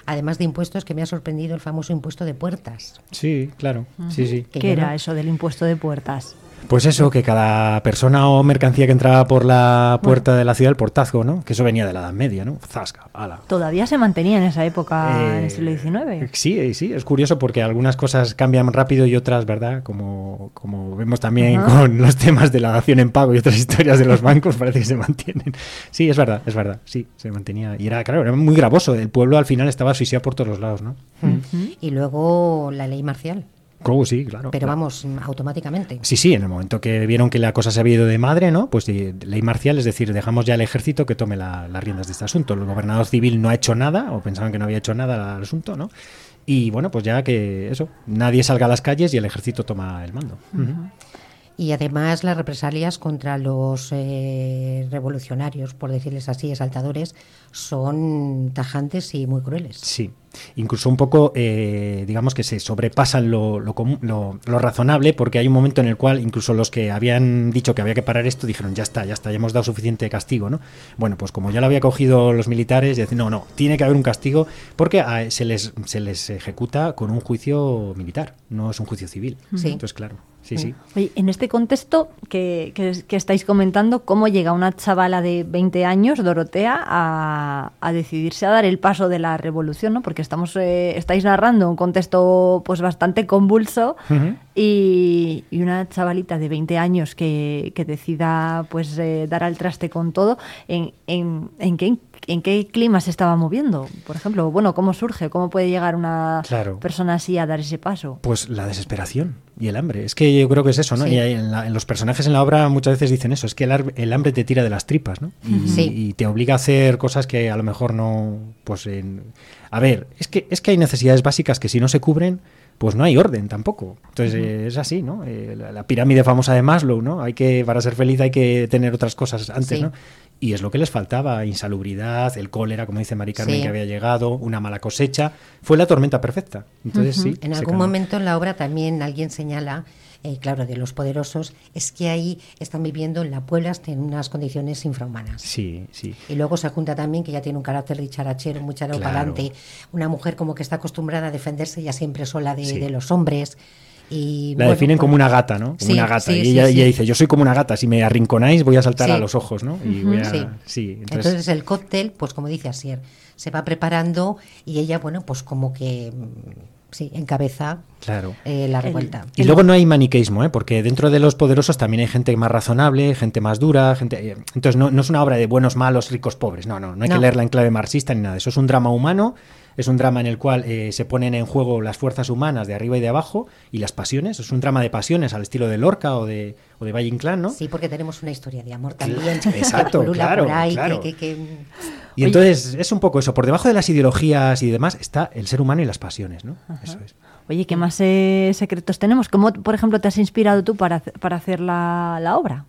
Además de impuestos, que me ha sorprendido el famoso impuesto de puertas. Sí, claro. Sí, sí. ¿Qué era no- eso del impuesto de puertas? Pues eso, que cada persona o mercancía que entraba por la puerta de la ciudad, el portazgo, ¿no? Que eso venía de la Edad Media, ¿no? Zasca, ala. Todavía se mantenía en esa época, en el Eh, siglo XIX. Sí, eh, sí, es curioso porque algunas cosas cambian rápido y otras, ¿verdad? Como, como vemos también con los temas de la dación en pago y otras [LAUGHS] historias de los bancos, parece que se mantienen. Sí, es verdad, es verdad, sí, se mantenía. Y era, claro, era muy gravoso. El pueblo al final estaba asfixiado por todos los lados, ¿no? Y luego la ley marcial. Oh, sí, claro. Pero claro. vamos, automáticamente. Sí, sí, en el momento que vieron que la cosa se había ido de madre, ¿no? Pues ley marcial, es decir, dejamos ya al ejército que tome la- las riendas de este asunto. El gobernador civil no ha hecho nada, o pensaban que no había hecho nada al asunto, ¿no? Y bueno, pues ya que eso, nadie salga a las calles y el ejército toma el mando. Y además las represalias contra los eh, revolucionarios, por decirles así, exaltadores, son tajantes y muy crueles. Sí, Incluso un poco, eh, digamos que se sobrepasan lo, lo, lo- lo razonable, porque hay un momento en el cual incluso los que habían dicho que había que parar esto dijeron, ya está, ya está, ya hemos dado suficiente castigo, ¿no? Bueno, pues como ya lo había cogido los militares, y decir, no, no, tiene que haber un castigo, porque ah, se les, se les ejecuta con un juicio militar, no es un juicio civil. Sí. Entonces, claro, sí, sí. Oye, en este contexto que, que- que estáis comentando, ¿cómo llega una chavala de 20 años, Dorotea, a, a decidirse a dar el paso de la revolución? ¿no? Porque estamos, eh, estáis narrando un contexto pues bastante convulso y, y una chavalita de 20 años que, que decida pues eh, dar al traste con todo, ¿en, en, en qué, ¿en qué clima se estaba moviendo? Por ejemplo, bueno, ¿cómo surge? ¿Cómo puede llegar una Claro. persona así a dar ese paso? Pues la desesperación y el hambre. Es que yo creo que es eso, ¿no? Sí. Y en, la- en los personajes en la obra muchas veces dicen eso, es que el, el hambre te tira de las tripas, ¿no? Y, Sí. y te obliga a hacer cosas que a lo mejor no, pues en... A ver, es que, es que hay necesidades básicas que si no se cubren, pues no hay orden tampoco. Entonces eh, es así, ¿no? Eh, la, la pirámide famosa de Maslow, ¿no? Hay que, para ser feliz hay que tener otras cosas antes, Sí. ¿no? Y es lo que les faltaba, insalubridad, el cólera, como dice Mari Carmen, Sí. que había llegado, una mala cosecha. Fue la tormenta perfecta. Entonces sí. En algún momento en la obra también alguien señala, eh, claro, de los poderosos, es que ahí están viviendo en la Puebla en unas condiciones infrahumanas. Sí, sí. Y luego se junta también que ya tiene un carácter dicharachero, muy echado para adelante, una mujer como que está acostumbrada a defenderse ya siempre sola de, Sí. de los hombres. Y, La bueno, definen pues- como una gata, ¿no? Como Sí, una gata. sí, y sí, ella, sí. ella dice, yo soy como una gata, si me arrinconáis voy a saltar Sí. a los ojos, ¿no? Y voy a... sí. sí, Entonces, entonces, el cóctel, pues como dice Asier, se va preparando y ella, bueno, pues como que mm, sí, encabeza claro. eh, la revuelta. Y luego no hay maniqueísmo, ¿eh? porque dentro de los poderosos también hay gente más razonable, gente más dura, gente... eh, Entonces no, no es una obra de buenos, malos, ricos, pobres, no, no, no hay No. que leerla en clave marxista ni nada. Eso es un drama humano, es un drama en el cual eh, se ponen en juego las fuerzas humanas de arriba y de abajo y las pasiones. Es un drama de pasiones al estilo de Lorca o de, o de Valle Inclán, ¿no? Sí, porque tenemos una historia de amor también. Exacto, [LAUGHS] que claro, por ahí, claro. que- que- que- Y entonces es un poco eso, por debajo de las ideologías y demás está el ser humano y las pasiones, ¿no? Eso es. Oye, ¿qué más eh, secretos tenemos? ¿Cómo, por ejemplo, te has inspirado tú para, hacer- para hacer la, la obra?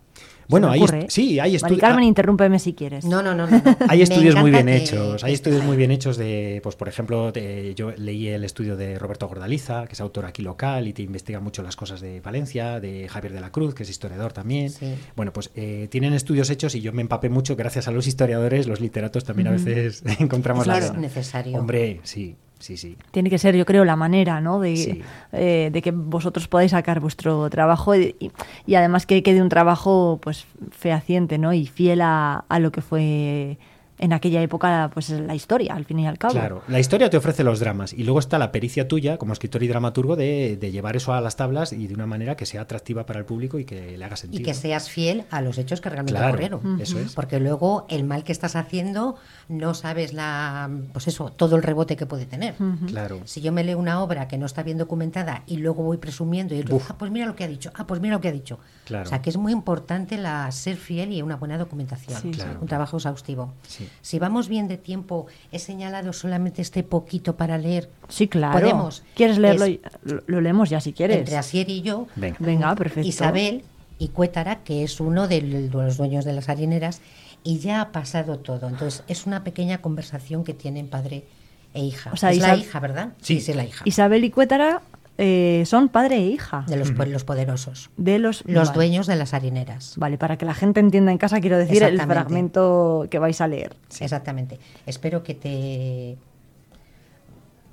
Bueno, hay est- sí, hay estudios- Carmen, interrúmpeme si quieres. No, no, no. no. [LAUGHS] Hay estudios muy bien que- hechos, hay estudios muy bien hechos de, pues por ejemplo, de- yo leí el estudio de Roberto Gordaliza, que es autor aquí local y te investiga mucho las cosas de Valencia, de Javier de la Cruz, que es historiador también. Sí. Bueno, pues eh, tienen estudios hechos y yo me empapé mucho gracias a los historiadores, los literatos también a veces [LAUGHS] encontramos Claro. las- Es necesario. Hombre, sí, sí, sí. Tiene que ser, yo creo, la manera, ¿no? De, Sí. eh, de que vosotros podáis sacar vuestro trabajo y, y- y además que quede un trabajo, pues, fehaciente, ¿no? Y fiel a, a lo que fue en aquella época, pues, la historia, al fin y al cabo. Claro, la historia te ofrece los dramas y luego está la pericia tuya como escritor y dramaturgo de, de llevar eso a las tablas y de una manera que sea atractiva para el público y que le haga sentido. Y que seas fiel a los hechos que realmente Claro, ocurrieron. eso es. Porque luego el mal que estás haciendo no sabes la pues eso, todo el rebote que puede tener. Claro. Si yo me leo una obra que no está bien documentada y luego voy presumiendo y Buf. ah, pues mira lo que ha dicho, ah, pues mira lo que ha dicho. Claro. O sea, que es muy importante la ser fiel y una buena documentación, Sí, Claro. un trabajo exhaustivo. Sí. Si vamos bien de tiempo, he señalado solamente este poquito para leer. Sí, claro. Podemos. ¿Quieres leerlo? Es- Lo, lo leemos ya si quieres. Entre Asier y yo, Venga. Venga, perfecto. Isabel y Cuétara, que es uno de los dueños de las harineras, y ya ha pasado todo. Entonces, es una pequeña conversación que tienen padre e hija. O sea, es la hija, ¿verdad? Sí. es la hija. Isabel y Cuétara eh, son padre e hija. De los, los poderosos. De los, Los vale. dueños de las harineras. Vale, para que la gente entienda en casa, quiero decir el Exactamente. fragmento que vais a leer. Exactamente. Espero que te...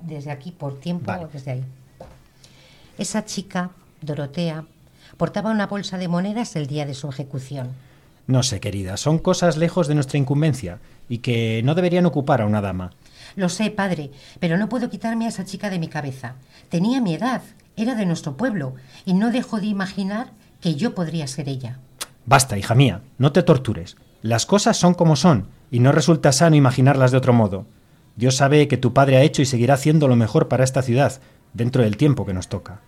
Desde aquí, por tiempo, Vale. o desde ahí. Esa chica, Dorotea, portaba una bolsa de monedas el día de su ejecución. No sé, querida, son cosas lejos de nuestra incumbencia y que no deberían ocupar a una dama. Lo sé, padre, pero no puedo quitarme a esa chica de mi cabeza. Tenía mi edad, era de nuestro pueblo, y no dejo de imaginar que yo podría ser ella. Basta, hija mía, no te tortures. Las cosas son como son y no resulta sano imaginarlas de otro modo. Dios sabe que tu padre ha hecho y seguirá haciendo lo mejor para esta ciudad, dentro del tiempo que nos toca.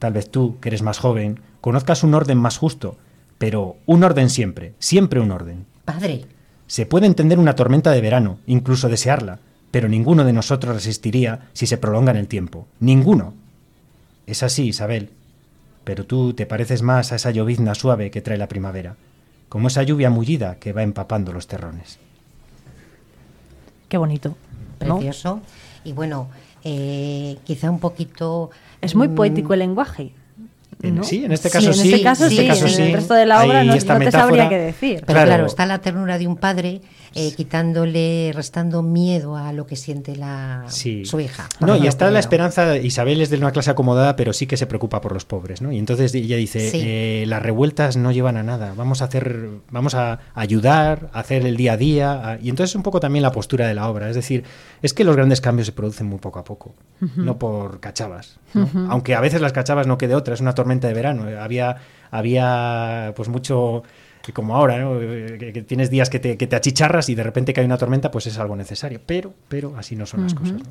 Tal vez tú, que eres más joven, conozcas un orden más justo, pero un orden siempre, siempre un orden. Padre, Se puede entender una tormenta de verano, incluso desearla, pero ninguno de nosotros resistiría si se prolonga en el tiempo. Ninguno. Es así, Isabel. Pero tú te pareces más a esa llovizna suave que trae la primavera, como esa lluvia mullida que va empapando los terrones. Qué bonito. ¿no? precioso. Y bueno, eh, quizá un poquito... Es muy mm, poético el lenguaje. En- ¿no? Sí, en este caso en sí. este caso en este sí, caso en sí. el resto de la obra no, esta no te metáfora. sabría qué decir. Pero claro. está la ternura de un padre eh, quitándole, restando miedo a lo que siente la, Sí. su hija. No, y está la esperanza, Isabel es de una clase acomodada, pero sí que se preocupa por los pobres, ¿no? Y entonces ella dice, Sí. eh, las revueltas no llevan a nada, vamos a hacer, vamos a ayudar, a hacer el día a día, a- y entonces un poco también la postura de la obra, es decir, es que los grandes cambios se producen muy poco a poco, no por cachavas, aunque a veces las cachavas no quede otra, es una tormenta de verano, había, había pues mucho como ahora, ¿no? Que, que tienes días que te, que te achicharras y de repente cae una tormenta, pues es algo necesario. Pero, pero así no son las cosas. ¿no?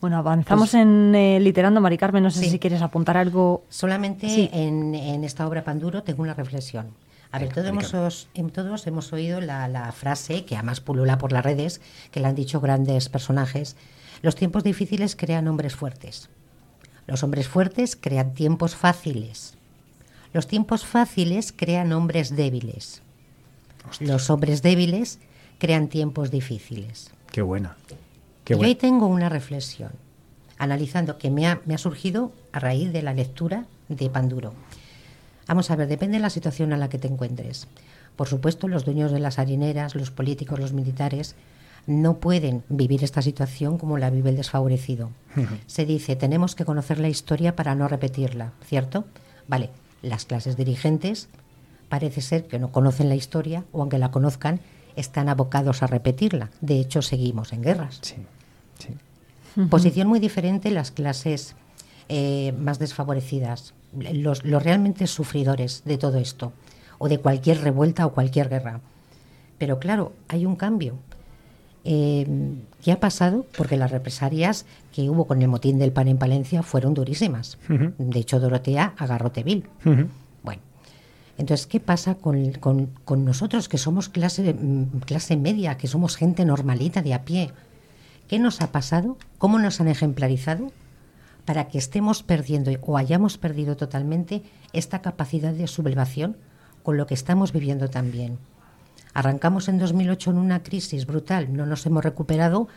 Bueno, avanzamos en eh, Literando, Mari Carmen. No sé Sí. si quieres apuntar algo. Solamente Sí. en, en esta obra Panduro tengo una reflexión. A ver, todos hemos, os- em- todos hemos oído la, la frase que además pulula por las redes, que la han dicho grandes personajes. Los tiempos difíciles crean hombres fuertes. Los hombres fuertes crean tiempos fáciles. Los tiempos fáciles crean hombres débiles. Los hombres débiles crean tiempos difíciles. Qué buena. Qué Yo buena. ahí tengo una reflexión, analizando que me ha, me ha surgido a raíz de la lectura de Panduro. Vamos a ver, depende de la situación en la que te encuentres. Por supuesto, los dueños de las harineras, los políticos, los militares, no pueden vivir esta situación como la vive el desfavorecido. Se dice, tenemos que conocer la historia para no repetirla, ¿cierto? Vale, las clases dirigentes parece ser que no conocen la historia o aunque la conozcan, están abocados a repetirla. De hecho, seguimos en guerras. Posición muy diferente las clases eh, más desfavorecidas, los, los realmente sufridores de todo esto, o de cualquier revuelta o cualquier guerra. Pero claro, hay un cambio. Eh, ¿Qué ha pasado? Porque las represalias que hubo con el motín del pan en Palencia fueron durísimas. De hecho, Dorotea agarró Tevil. Bueno, entonces, ¿qué pasa con, con- con nosotros que somos clase, mm, clase media, que somos gente normalita de a pie? ¿Qué nos ha pasado? ¿Cómo nos han ejemplarizado? Para que estemos perdiendo o hayamos perdido totalmente esta capacidad de sublevación con lo que estamos viviendo también. Arrancamos en 2008 en una crisis brutal, no nos hemos recuperado,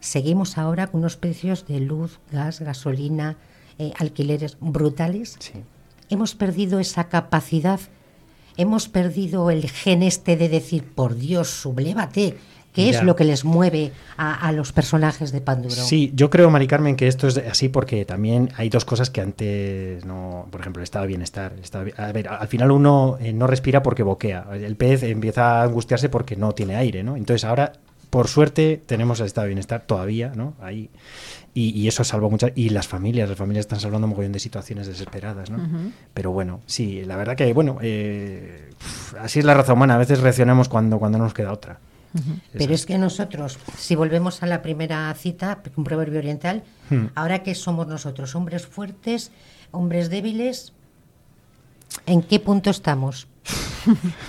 seguimos ahora con unos precios de luz, gas, gasolina, eh, alquileres brutales. Hemos perdido esa capacidad, hemos perdido el gen este de decir, por Dios, sublévate. ¿Qué Ya. es lo que les mueve a, a los personajes de Panduro? Sí, yo creo, Mari Carmen, que esto es así porque también hay dos cosas que antes no. Por ejemplo, el estado de bienestar. el estado de- a ver, al final uno eh, no respira porque boquea. El pez empieza a angustiarse porque no tiene aire, ¿no? Entonces ahora, por suerte, tenemos el estado de bienestar todavía, ¿no? Ahí. Y, y eso salva muchas. Y las familias, las familias están salvando un mogollón de situaciones desesperadas, ¿no? Pero bueno, sí, la verdad que, bueno, eh, así es la raza humana. A veces reaccionamos cuando, cuando no nos queda otra. Pero es que nosotros, si volvemos a la primera cita, un proverbio oriental, Hmm. ahora que somos nosotros, hombres fuertes, hombres débiles, ¿en qué punto estamos?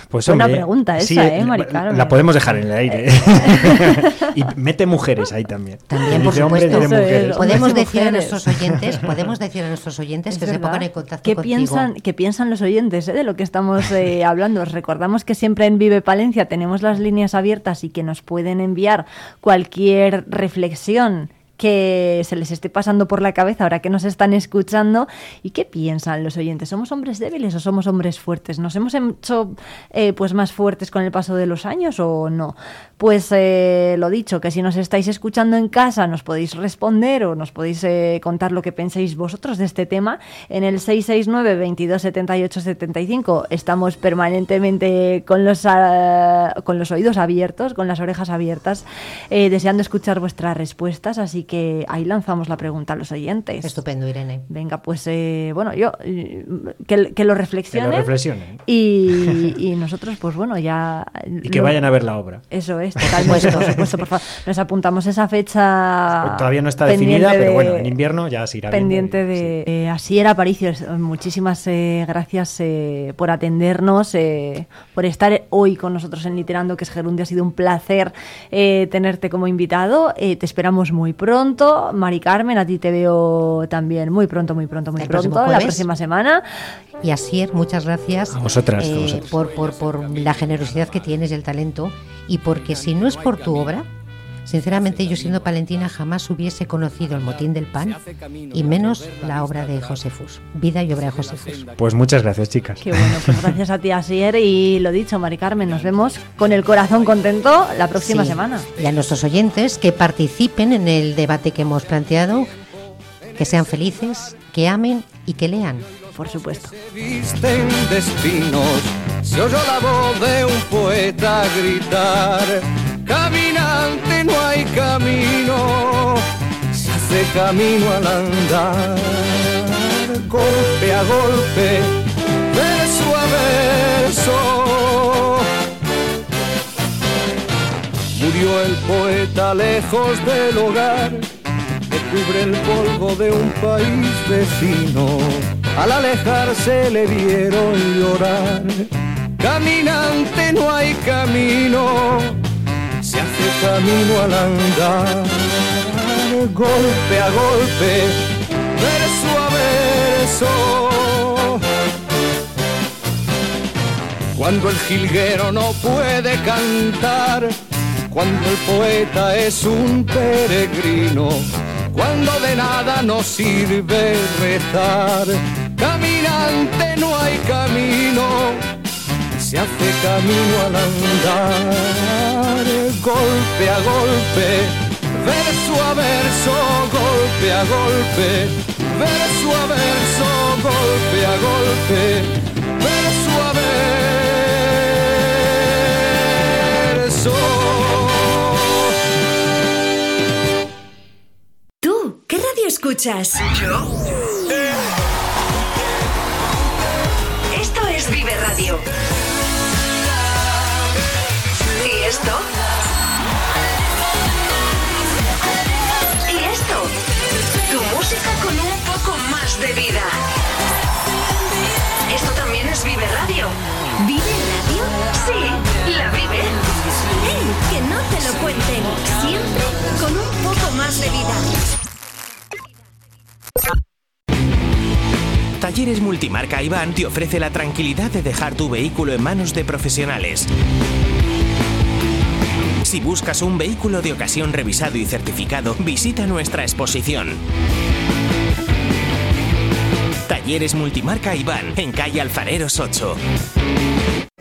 Pues Buena hombre, pregunta esa, sí, ¿eh, la- Mari la, podemos dejar en el aire. [LAUGHS] y mete mujeres ahí también. También, por supuesto. mujeres. Podemos decir a mujeres. nuestros oyentes, podemos decir a nuestros oyentes Es que se pongan en contacto ¿Qué contigo. piensan, ¿Qué piensan los oyentes eh, de lo que estamos eh, hablando? Os recordamos que siempre en Vive Palencia tenemos las líneas abiertas y que nos pueden enviar cualquier reflexión que se les esté pasando por la cabeza ahora que nos están escuchando. Y qué piensan los oyentes somos hombres débiles o somos hombres fuertes nos hemos hecho eh, pues más fuertes con el paso de los años o no pues eh, lo dicho que si nos estáis escuchando en casa nos podéis responder o nos podéis eh, contar lo que penséis vosotros de este tema en el 669 22 78 75 estamos permanentemente con los ah, con los oídos abiertos con las orejas abiertas deseando escuchar vuestras respuestas. Así que ahí lanzamos la pregunta a los oyentes Estupendo, Irene. venga pues eh, bueno yo eh, que, que lo reflexionen, Que lo reflexionen. Y, [LAUGHS] y nosotros pues bueno ya Y que lo- vayan a ver la obra. eso es [LAUGHS] totalmente por supuesto por favor nos apuntamos esa fecha Todavía no está definida, pero bueno, en invierno ya se irá viendo pendiente de eh, Asier Aparicio. Eh, Muchísimas eh, gracias eh, por atendernos, eh, por estar hoy con nosotros en Literando, que es Gerundio. Ha sido un placer eh, tenerte como invitado. Eh, te esperamos muy pronto. Mari Carmen, a ti te veo también muy pronto, muy pronto, muy El pronto, la próxima semana. Y Asier, muchas gracias. A vosotras, a eh, vosotras. por, por, por la generosidad que tienes y el talento. Y porque si no es por tu obra, Sinceramente, yo siendo palentina jamás hubiese conocido el motín del pan y menos la obra de Josefus, vida y obra de Josefus. Pues muchas gracias, chicas. Qué bueno, pues gracias a ti, Asier. Y lo dicho, Mari Carmen, nos vemos con el corazón contento la próxima Sí. semana. Y a nuestros oyentes que participen en el debate que hemos planteado, que sean felices, que amen y que lean. Por supuesto. visten de espinos, se oyó la voz de un poeta gritar, caminante no hay camino, se hace camino al andar, golpe a golpe, verso a verso. Murió el poeta lejos del hogar, que cubre el polvo de un país vecino. Al alejarse le vieron llorar. Caminante no hay camino, se hace camino al andar. Golpe a golpe, verso a verso. Cuando el jilguero no puede cantar, cuando el poeta es un peregrino, cuando de nada nos sirve rezar. Caminante no hay camino, se hace camino al andar, golpe a golpe, verso a verso, golpe a golpe, verso a verso, golpe a golpe, verso a verso. ¿Tú qué radio escuchas? Yo. Esto? ¿Y esto? Tu música con un poco más de vida. Esto también es Vive Radio. ¿Vive Radio? Sí, la vive. ¡Ey! Que no te lo cuenten. Siempre con un poco más de vida. Talleres Multimarca Iván te ofrece la tranquilidad de dejar tu vehículo en manos de profesionales. Si buscas un vehículo de ocasión revisado y certificado, visita nuestra exposición. Talleres Multimarca Iván, en calle Alfareros 8.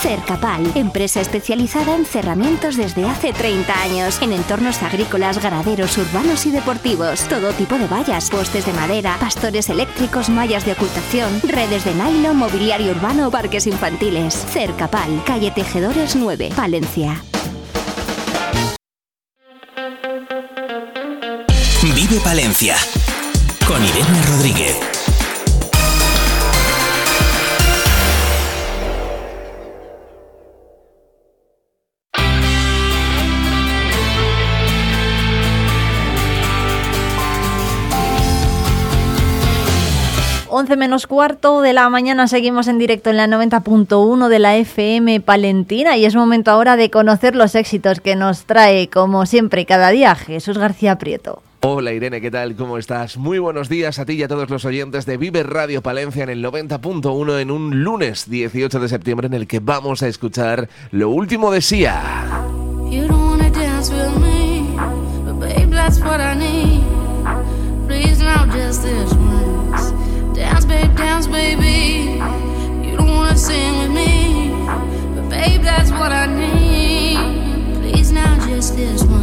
Cercapal, empresa especializada en cerramientos desde hace 30 años, en entornos agrícolas, ganaderos, urbanos y deportivos. Todo tipo de vallas, postes de madera, pastores eléctricos, mallas de ocultación, redes de nylon, mobiliario urbano, parques infantiles. Cercapal, calle Tejedores 9, Palencia. Vive Palencia. Con Irene Rodríguez. Once menos cuarto de la mañana seguimos en directo en la 90.1 de la FM Palentina y es momento ahora de conocer los éxitos que nos trae, como siempre, cada día Jesús García Prieto. Hola Irene, ¿qué tal? ¿Cómo estás? Muy buenos días a ti y a todos los oyentes de Vive Radio Palencia en el 90.1 en un lunes 18 de septiembre en el que vamos a escuchar lo último de Sia. Dance, baby. You don't wanna sing with me, but babe, that's what I need. Please now, just this once.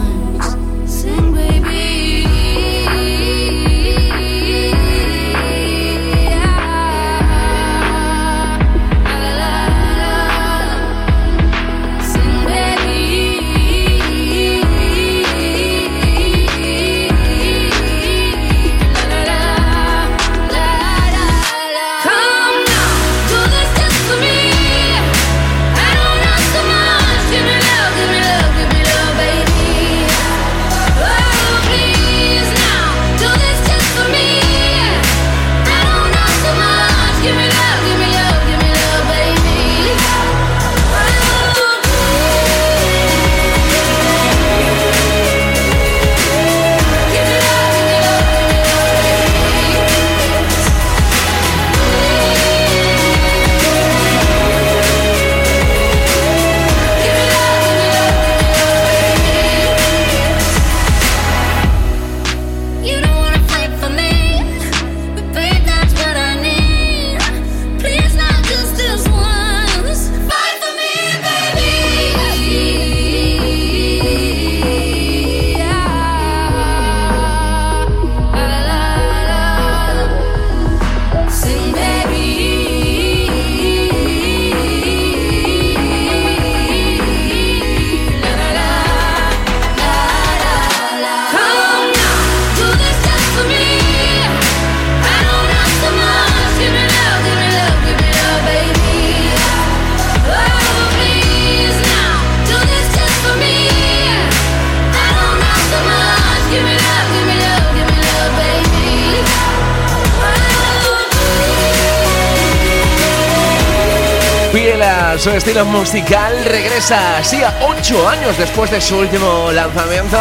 A su estilo musical, regresa así a 8 años después de su último lanzamiento.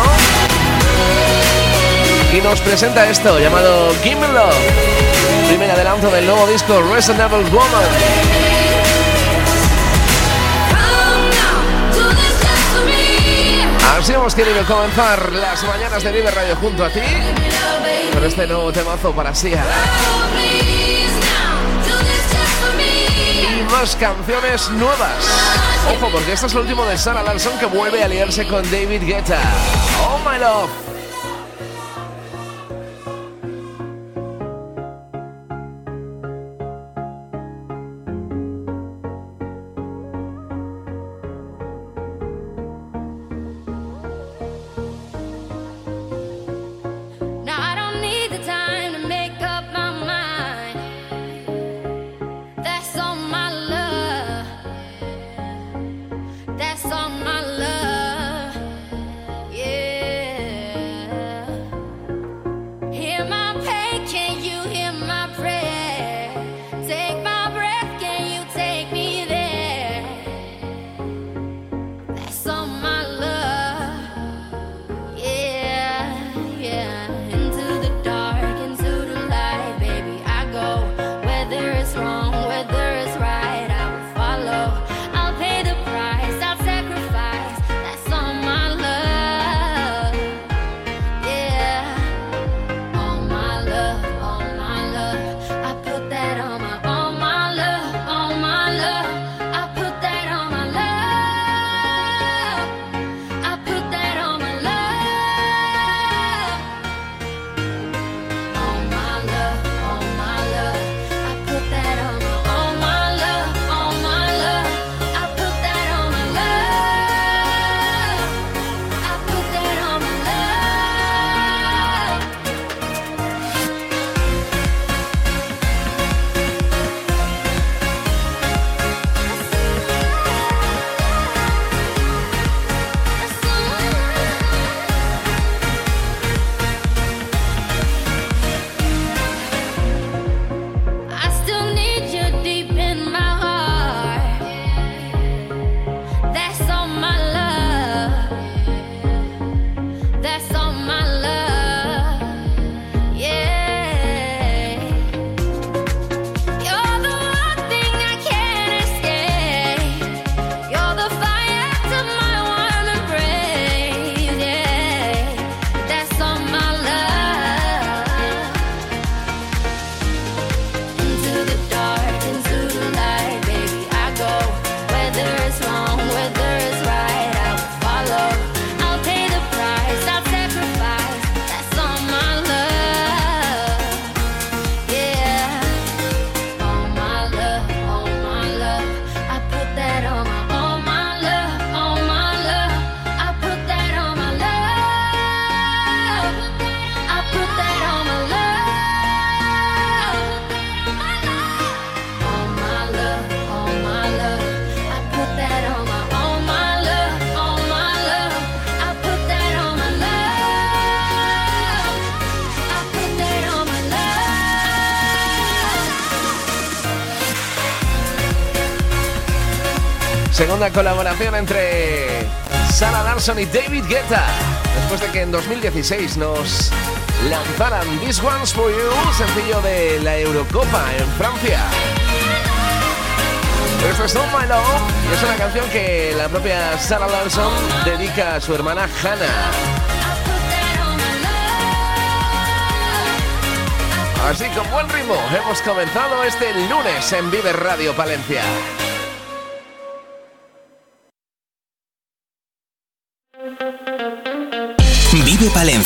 Y nos presenta esto llamado Give Me Love, primer adelanto del nuevo disco Reasonable Woman. Así hemos querido comenzar las mañanas de Vive Radio junto a ti con este nuevo temazo para Sia. Canciones nuevas. Ojo, porque este es el último de Sarah Larson que vuelve a aliarse con David Guetta. Oh my love. Segunda colaboración entre Sarah Larson y David Guetta. Después de que en 2016 nos lanzaran This One's For You, sencillo de la Eurocopa en Francia. Esto es Oh My Love y es una canción que la propia Sarah Larson dedica a su hermana Hannah. Así con buen ritmo hemos comenzado este lunes en Vive Radio Palencia.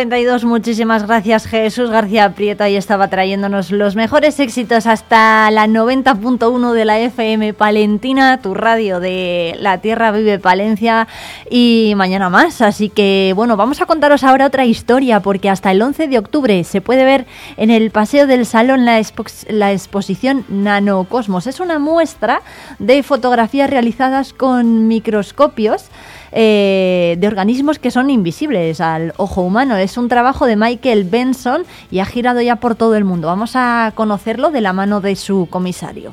52, muchísimas gracias Jesús García Prieto. Ahí estaba trayéndonos los mejores éxitos hasta la 90.1 de la FM Palentina, tu radio de La Tierra Vive Palencia y mañana más. Así que bueno, vamos a contaros ahora otra historia porque hasta el 11 de octubre se puede ver en el Paseo del Salón la, la exposición Nanocosmos. Es una muestra de fotografías realizadas con microscopios eh, de organismos que son invisibles al ojo humano. Es un trabajo de Michael Benson y ha girado ya por todo el mundo. Vamos a conocerlo de la mano de su comisario.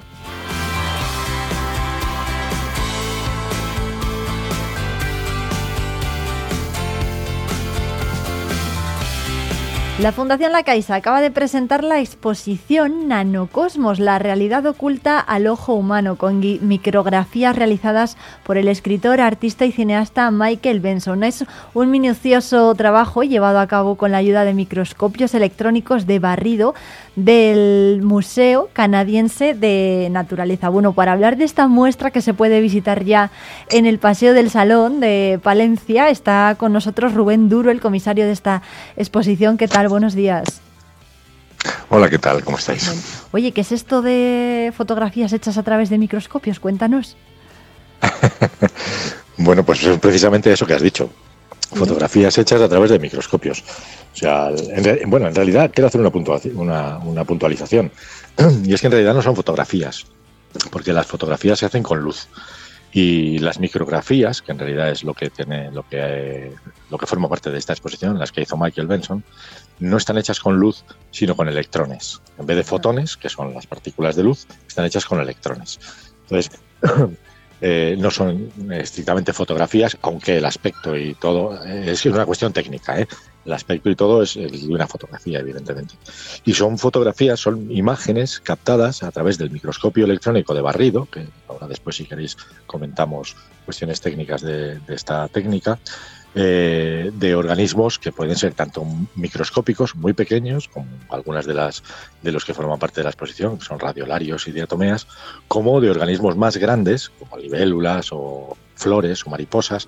La Fundación La Caixa acaba de presentar la exposición Nanocosmos, la realidad oculta al ojo humano, con micrografías realizadas por el escritor, artista y cineasta Michael Benson. Es un minucioso trabajo llevado a cabo con la ayuda de microscopios electrónicos de barrido del Museo Canadiense de Naturaleza. Bueno, para hablar de esta muestra que se puede visitar ya en el Paseo del Salón de Palencia, está con nosotros Rubén Duro, el comisario de esta exposición. ¿Qué tal? Buenos días. Hola, ¿qué tal? ¿Cómo estáis? Oye, ¿qué es esto de fotografías hechas a través de microscopios? Cuéntanos. [LAUGHS] bueno, pues es precisamente eso que has dicho. Fotografías hechas a través de microscopios. O sea, en, bueno, en realidad quiero hacer una, una, una puntualización. [CLEARS THROAT] Y es que en realidad no son fotografías, porque las fotografías se hacen con luz. Y las micrografías, que en realidad es lo que tiene, lo que, lo que forma parte de esta exposición, las que hizo Michael Benson, no están hechas con luz, sino con electrones. En vez de fotones, que son las partículas de luz, están hechas con electrones. Entonces, [CLEARS THROAT] Eh, no son estrictamente fotografías, aunque el aspecto y todo eh, es una cuestión técnica. ¿eh? El aspecto y todo es una fotografía, evidentemente. Y son fotografías, son imágenes captadas a través del microscopio electrónico de barrido, que ahora después, si queréis, comentamos cuestiones técnicas de esta técnica, eh, de organismos que pueden ser tanto microscópicos, muy pequeños, como algunas de las de los que forman parte de la exposición, que son radiolarios y diatomeas, como de organismos más grandes, como libélulas o flores o mariposas,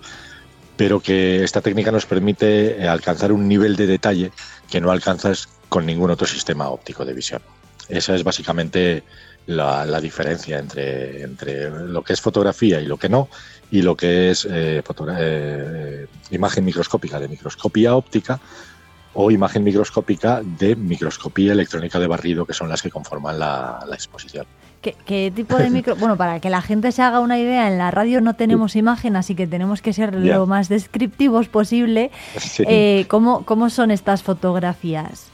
pero que esta técnica nos permite eh, alcanzar un nivel de detalle que no alcanzas con ningún otro sistema óptico de visión. Esa es básicamente la, la diferencia entre, entre lo que es fotografía y lo que no, y lo que es eh, eh, imagen microscópica de microscopía óptica o imagen microscópica de microscopía electrónica de barrido, que son las que conforman la, exposición. ¿Qué, tipo de micro...? [LAUGHS] bueno, para que la gente se haga una idea, en la radio no tenemos imagen, así que tenemos que ser lo más descriptivos posible. Eh, ¿cómo, ¿Cómo son estas fotografías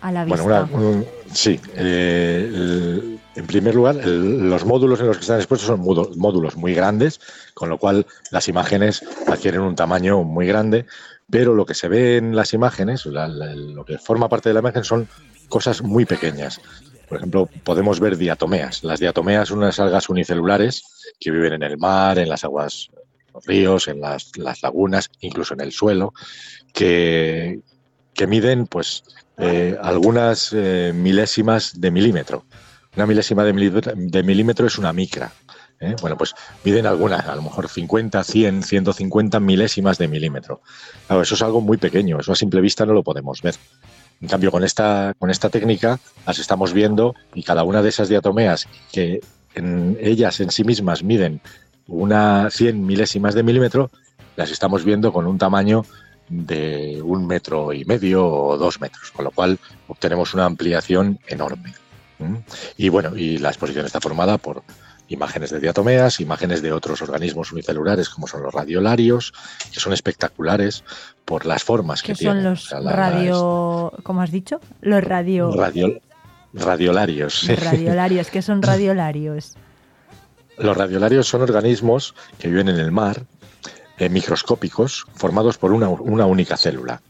a la vista? Bueno, sí. Eh, en primer lugar, los módulos en los que están expuestos son módulos muy grandes, con lo cual las imágenes adquieren un tamaño muy grande, pero lo que se ve en las imágenes, lo que forma parte de la imagen son cosas muy pequeñas. Por ejemplo, podemos ver diatomeas. Las diatomeas son unas algas unicelulares que viven en el mar, en las aguas, los ríos, en las, lagunas, incluso en el suelo, que, miden pues eh, algunas eh, milésimas de milímetro. Una milésima de milímetro, es una micra. ¿eh? Bueno, pues miden algunas, a lo mejor 50, 100, 150 milésimas de milímetro. Claro, eso es algo muy pequeño, eso a simple vista no lo podemos ver. En cambio, con esta, con esta técnica las estamos viendo y cada una de esas diatomeas que en ellas en sí mismas miden una 100 milésimas de milímetro, las estamos viendo con un tamaño de un metro y medio o dos metros, con lo cual obtenemos una ampliación enorme. Y bueno, y la exposición está formada por imágenes de diatomeas, imágenes de otros organismos unicelulares como son los radiolarios, que son espectaculares por las formas que tienen. son los radio, ¿cómo has dicho? Los radio... radiolarios. Radiolarios, ¿qué son [LAUGHS] radiolarios? Los radiolarios son organismos que viven en el mar, eh, microscópicos, formados por una, única célula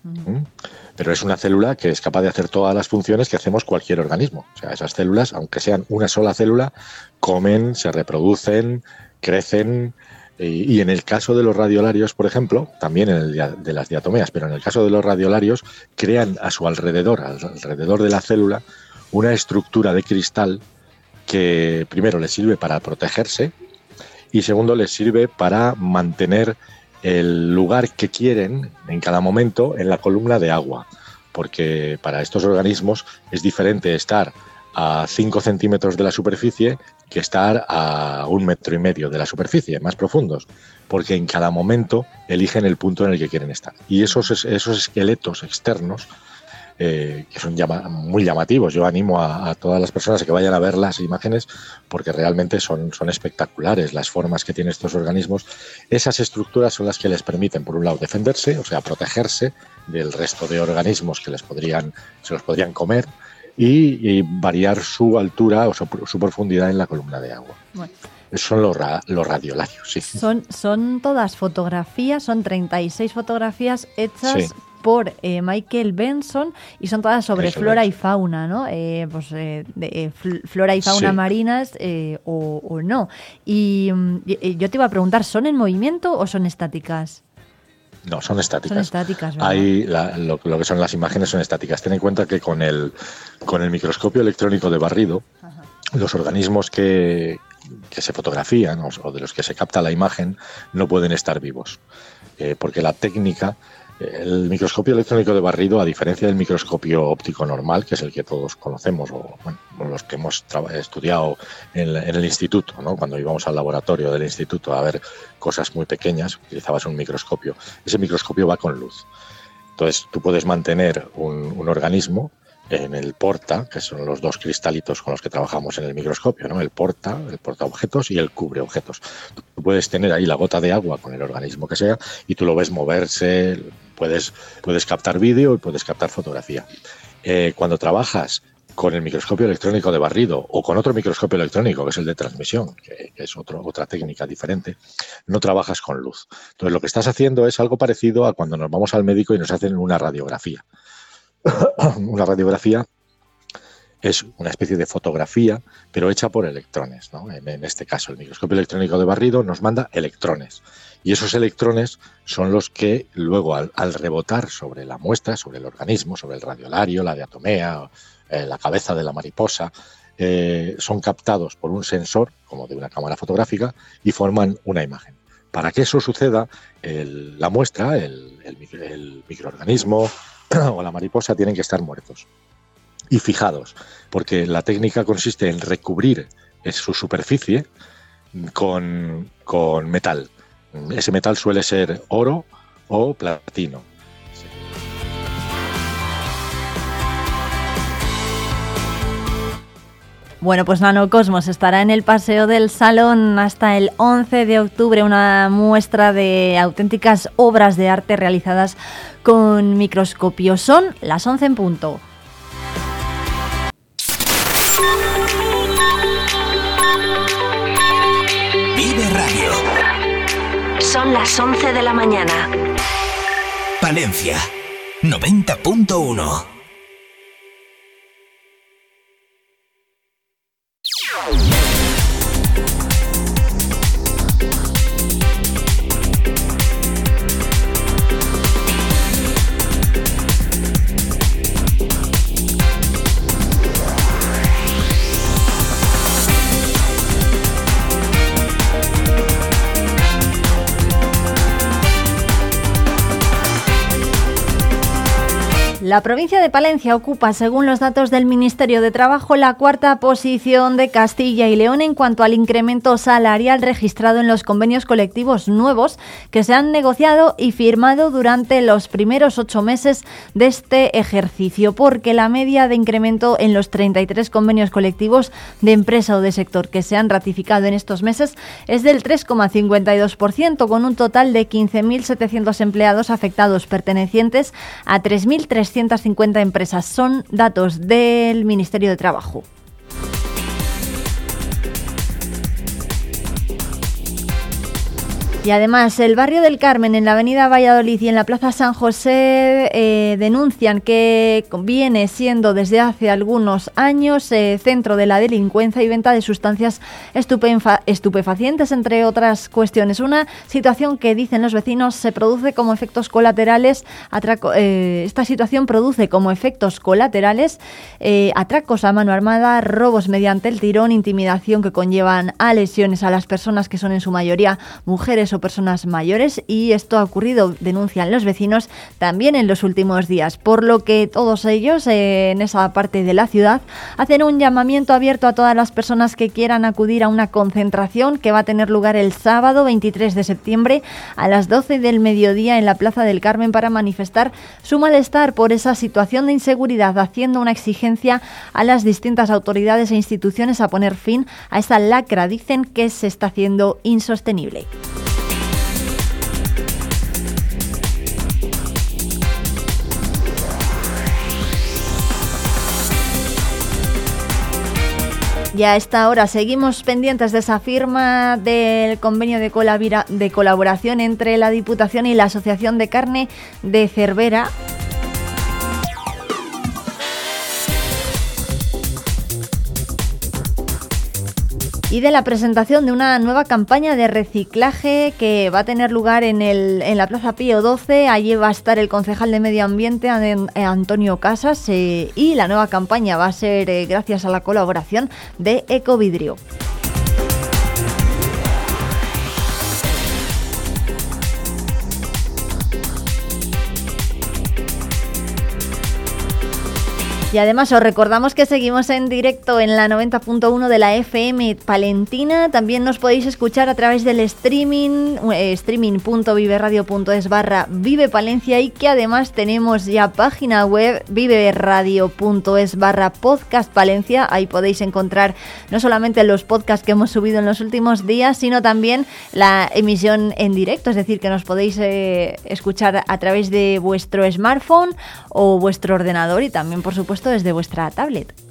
pero es una célula que es capaz de hacer todas las funciones que hacemos cualquier organismo. O sea, esas células, aunque sean una sola célula, comen, se reproducen, crecen. Y, en el caso de los radiolarios, por ejemplo, también en el de las diatomeas, pero en el caso de los radiolarios, crean a su alrededor, alrededor de la célula, una estructura de cristal que primero les sirve para protegerse y segundo les sirve para mantener el lugar que quieren en cada momento en la columna de agua, porque para estos organismos es diferente estar a 5 centímetros de la superficie que estar a un metro y medio de la superficie, más profundos, porque en cada momento eligen el punto en el que quieren estar. Y esos, es- esos esqueletos externos, eh, que son llama- muy llamativos, yo animo a, a todas las personas a que vayan a ver las imágenes porque realmente son, son espectaculares las formas que tienen estos organismos. Esas estructuras son las que les permiten, por un lado, defenderse, o sea, protegerse del resto de organismos que les podrían, se los podrían comer, y, variar su altura o su, su profundidad en la columna de agua. Bueno. Son los, ra- los radiolarios, sí. Son, son todas fotografías, son 36 fotografías hechas Sí. Por eh, Michael Benson y son todas sobre Eso flora y fauna, ¿no? Eh, pues eh, de, fl- flora y fauna Sí. marinas o, o no. Y, mm, y- yo te iba a preguntar, ¿son en movimiento o son estáticas? No, son estáticas. Son estáticas, la- lo, lo que son las imágenes son estáticas. Ten en cuenta que con el, con el microscopio electrónico de barrido, los organismos que, que se fotografían o, o de los que se capta la imagen no pueden estar vivos. Eh, porque la técnica, el microscopio electrónico de barrido, a diferencia del microscopio óptico normal, que es el que todos conocemos, o bueno, los que hemos estudiado en, el instituto, ¿no? cuando íbamos al laboratorio del instituto a ver cosas muy pequeñas, utilizabas un microscopio. Ese microscopio va con luz. Entonces, tú puedes mantener un, organismo en el porta, que son los dos cristalitos con los que trabajamos en el microscopio, ¿no? El porta, el porta objetos y el cubre objetos. Tú puedes tener ahí la gota de agua con el organismo que sea y tú lo ves moverse, puedes, captar vídeo y puedes captar fotografía. Eh, cuando trabajas con el microscopio electrónico de barrido o con otro microscopio electrónico, que es el de transmisión, que, es otra técnica diferente, no trabajas con luz. Entonces lo que estás haciendo es algo parecido a cuando nos vamos al médico y nos hacen una radiografía. [COUGHS] una radiografía es una especie de fotografía, pero hecha por electrones. en este caso, el microscopio electrónico de barrido nos manda electrones. Y esos electrones son los que luego, al, rebotar sobre la muestra, sobre el organismo, sobre el radiolario, la diatomea, eh, la cabeza de la mariposa, eh, son captados por un sensor, como de una cámara fotográfica, y forman una imagen. Para que eso suceda, la muestra, el, el micro- el microorganismo [CLEARS THROAT] o la mariposa tienen que estar muertos y fijados, porque la técnica consiste en recubrir su superficie con metal. Ese metal suele ser oro o platino. Bueno, pues Nanocosmos estará en el Paseo del Salón hasta el 11 de octubre, una muestra de auténticas obras de arte realizadas con microscopio. Son las 11 en punto. Son las 11 de la mañana. Palencia 90.1. La provincia de Palencia ocupa, según los datos del Ministerio de Trabajo, la cuarta posición de Castilla y León en cuanto al incremento salarial registrado en los convenios colectivos nuevos que se han negociado y firmado durante los primeros ocho meses de este ejercicio, porque la media de incremento en los 33 convenios colectivos de empresa o de sector que se han ratificado en estos meses es del 3,52%, con un total de 15.700 empleados afectados pertenecientes a 3.350 empresas. Son datos del Ministerio de Trabajo. Y además, el barrio del Carmen, en la avenida Valladolid y en la plaza San José, eh, denuncian que viene siendo desde hace algunos años eh, centro de la delincuencia y venta de sustancias estupefa- estupefacientes, entre otras cuestiones. Una situación que, dicen los vecinos, se produce como efectos colaterales. eh, esta situación produce como efectos colaterales atracos a mano armada, robos mediante el tirón, intimidación que conllevan a lesiones a las personas que son en su mayoría mujeres o personas mayores y esto ha ocurrido, denuncian los vecinos, también en los últimos días, por lo que todos ellos eh, en esa parte de la ciudad hacen un llamamiento abierto a todas las personas que quieran acudir a una concentración que va a tener lugar el sábado 23 de septiembre a las 12 del mediodía en la Plaza del Carmen para manifestar su malestar por esa situación de inseguridad, haciendo una exigencia a las distintas autoridades e instituciones a poner fin a esa lacra, dicen que se está haciendo insostenible. Y a esta hora seguimos pendientes de esa firma del convenio de, de colaboración entre la Diputación y la Asociación de Carne de Cervera. Y de la presentación de una nueva campaña de reciclaje que va a tener lugar en, el, en la Plaza Pío 12. Allí va a estar el concejal de Medio Ambiente, eh, Antonio Casas, eh, y la nueva campaña va a ser eh, gracias a la colaboración de Ecovidrio. Y además os recordamos que seguimos en directo en la 90.1 de la FM Palentina. También nos podéis escuchar a través del streaming, eh, streaming.viveradio.es barra Vive Palencia y que además tenemos ya página web viveradio.es barra podcast Palencia. Ahí podéis encontrar no solamente los podcasts que hemos subido en los últimos días, sino también la emisión en directo. Es decir, que nos podéis eh, escuchar a través de vuestro smartphone o vuestro ordenador y también, por supuesto, desde vuestra tablet.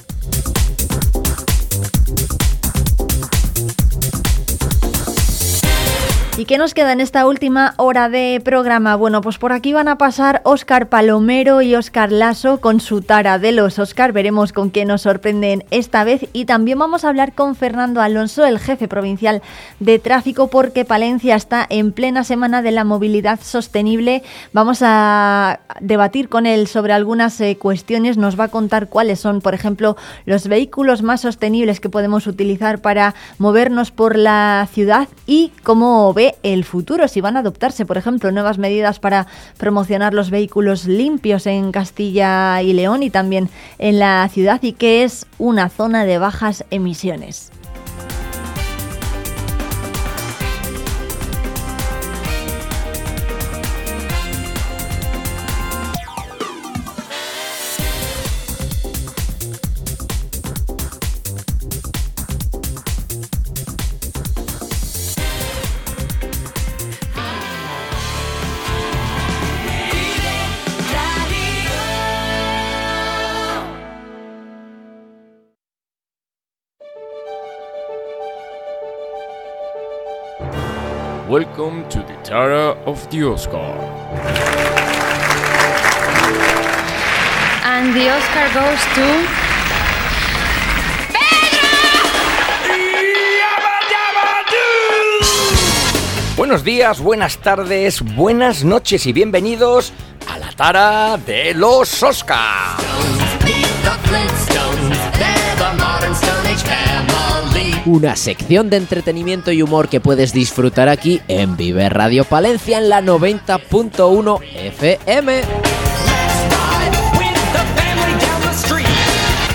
¿Y qué nos queda en esta última hora de programa? Bueno, pues por aquí van a pasar Óscar Palomero y Óscar Lasso con su tara de los Óscar. Veremos con qué nos sorprenden esta vez. Y también vamos a hablar con Fernando Alonso, el jefe provincial de tráfico, porque Palencia está en plena semana de la movilidad sostenible. Vamos a debatir con él sobre algunas eh, cuestiones. Nos va a contar cuáles son, por ejemplo, los vehículos más sostenibles que podemos utilizar para movernos por la ciudad y cómo ve el futuro, si van a adoptarse, por ejemplo, nuevas medidas para promocionar los vehículos limpios en Castilla y León y también en la ciudad y qué es una zona de bajas emisiones. The Oscar. And the Oscar goes to. Buenos días, buenas tardes, buenas noches y bienvenidos a la tara de los Oscar. Una sección de entretenimiento y humor que puedes disfrutar aquí en Vive Radio Palencia en la 90.1 FM.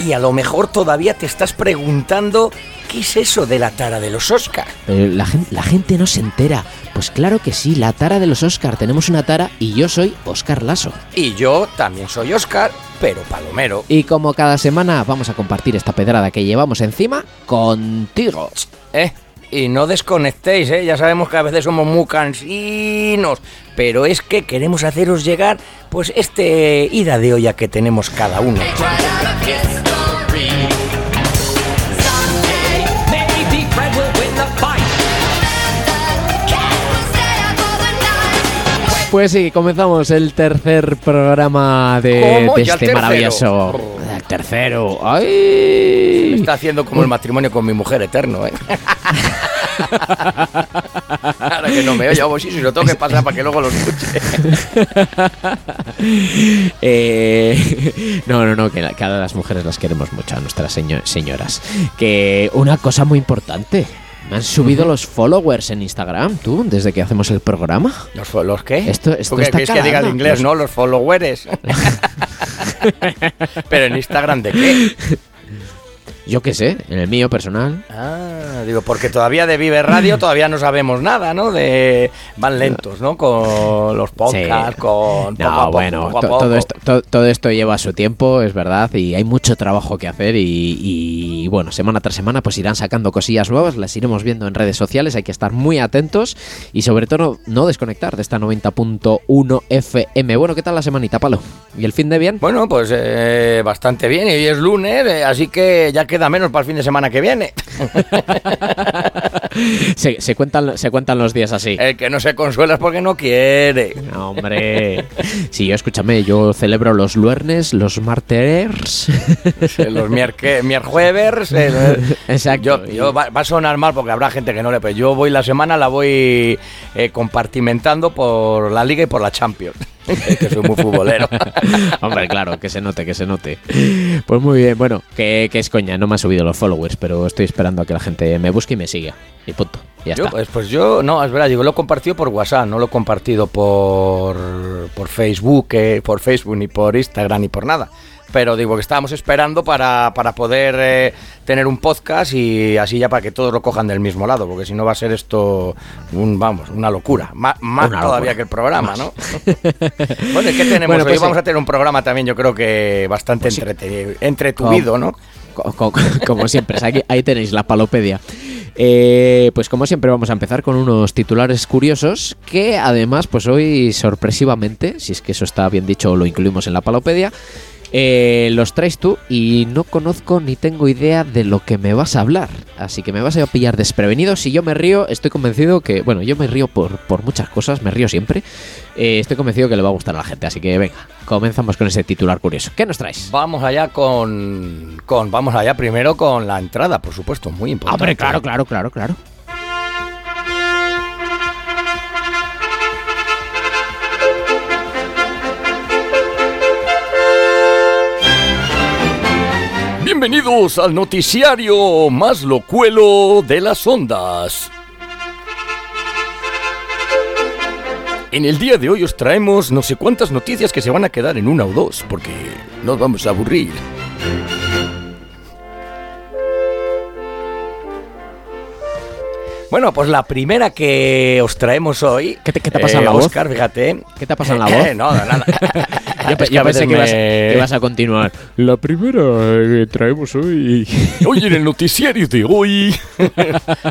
Y a lo mejor todavía te estás preguntando qué es eso de la tara de los Oscar. Pero la, gen- la gente no se entera. Pues claro que sí, la tara de los Oscar. Tenemos una tara y yo soy Oscar Lasso. Y yo también soy Oscar, pero palomero. Y como cada semana vamos a compartir esta pedrada que llevamos encima contigo. Eh, y no desconectéis, ¿eh? ya sabemos que a veces somos muy cansinos, pero es que queremos haceros llegar pues este ida de olla que tenemos cada uno. Pues sí, comenzamos el tercer programa de, ¿Cómo? de ¿Ya el este maravilloso. Tercero. ¡Ay! Me está haciendo como el matrimonio con mi mujer eterno, ¿eh? [LAUGHS] Ahora que no me oye, vamos, sí, si lo tengo que pasar para que luego lo escuche. [LAUGHS] Eh, no, no, no, que, la- que a las mujeres las queremos mucho, a nuestras seño- señoras. Que una cosa muy importante. Me han subido los followers en Instagram, tú, desde que hacemos el programa. ¿Los, los qué? Esto, esto ¿Tú qué está que diga en inglés, Los- no? Los followers. [LAUGHS] [LAUGHS] Pero en Instagram, ¿de qué? Yo qué sé, en el mío personal. Ah, digo, porque todavía de Vive Radio [CLEARS THROAT] todavía no sabemos nada, ¿no? De van lentos, ¿no? Con los podcasts, Sí. con No, poco, bueno, poco poco. todo esto, to- todo esto lleva su tiempo, es verdad, y hay mucho trabajo que hacer y, y, bueno, semana tras semana pues irán sacando cosillas nuevas, las iremos viendo en redes sociales, hay que estar muy atentos y sobre todo no desconectar de esta 90.1 FM. Bueno, ¿qué tal la semanita, Palo? ¿Y el fin de bien? Bueno, pues eh, bastante bien. Y hoy es lunes, eh, así que ya queda menos para el fin de semana que viene. [LAUGHS] Se, se cuentan, se cuentan los días así. El que no se consuela es porque no quiere. No, hombre. Sí, yo escúchame, yo celebro los luernes, los martes. Los mierque- mierjueves. eh, Exacto. Yo, yo va, va a sonar mal porque habrá gente que no le. Pero yo voy la semana, la voy eh, compartimentando por la Liga y por la Champions. Que soy muy futbolero. [LAUGHS] Hombre, claro, que se note, que se note. Pues muy bien, bueno, que, que es coña, no me ha subido los followers, pero estoy esperando a que la gente me busque y me siga. Y punto, ya Yo, está. pues, pues yo, no, es verdad, digo, lo he compartido por WhatsApp, no lo he compartido por, por Facebook, eh, por Facebook, ni por Instagram, ni por nada. Pero digo que estábamos esperando para, para poder eh, tener un podcast y así ya para que todos lo cojan del mismo lado, porque si no va a ser esto, un, vamos, una locura. Más Una todavía locura. que el programa, Más. ¿no? [LAUGHS] bueno, ¿y qué tenemos? Bueno, Hoy pues, vamos eh, a tener un programa también, yo creo que bastante entrete- entretuvido, ¿no? Co- co- [LAUGHS] como siempre, ahí tenéis la palopedia. Eh, pues como siempre vamos a empezar con unos titulares curiosos que además pues hoy sorpresivamente, si es que eso está bien dicho lo incluimos en la palopedia, eh, los traes tú y no conozco ni tengo idea de lo que me vas a hablar. Así que me vas a pillar desprevenido. Si yo me río, estoy convencido que, bueno, yo me río por, por muchas cosas, me río siempre. Eh, estoy convencido que le va a gustar a la gente. Así que venga, comenzamos con ese titular curioso. ¿Qué nos traes? Vamos allá con, con. Vamos allá primero con la entrada, por supuesto, muy importante. Hombre, claro, claro, claro, claro. Bienvenidos al noticiario más locuelo de las ondas. En el día de hoy os traemos no sé cuántas noticias que se van a quedar en una o dos, porque nos vamos a aburrir. Bueno, pues la primera que os traemos hoy. ¿Qué te, qué te pasa en la voz? Oscar, fíjate. ¿Qué te ha pasado en la voz? [LAUGHS] no, nada. [LAUGHS] Yo, pe- pensé que, ibas, me- que ibas a continuar. La primera que traemos hoy. [LAUGHS] Hoy en el noticiario de hoy.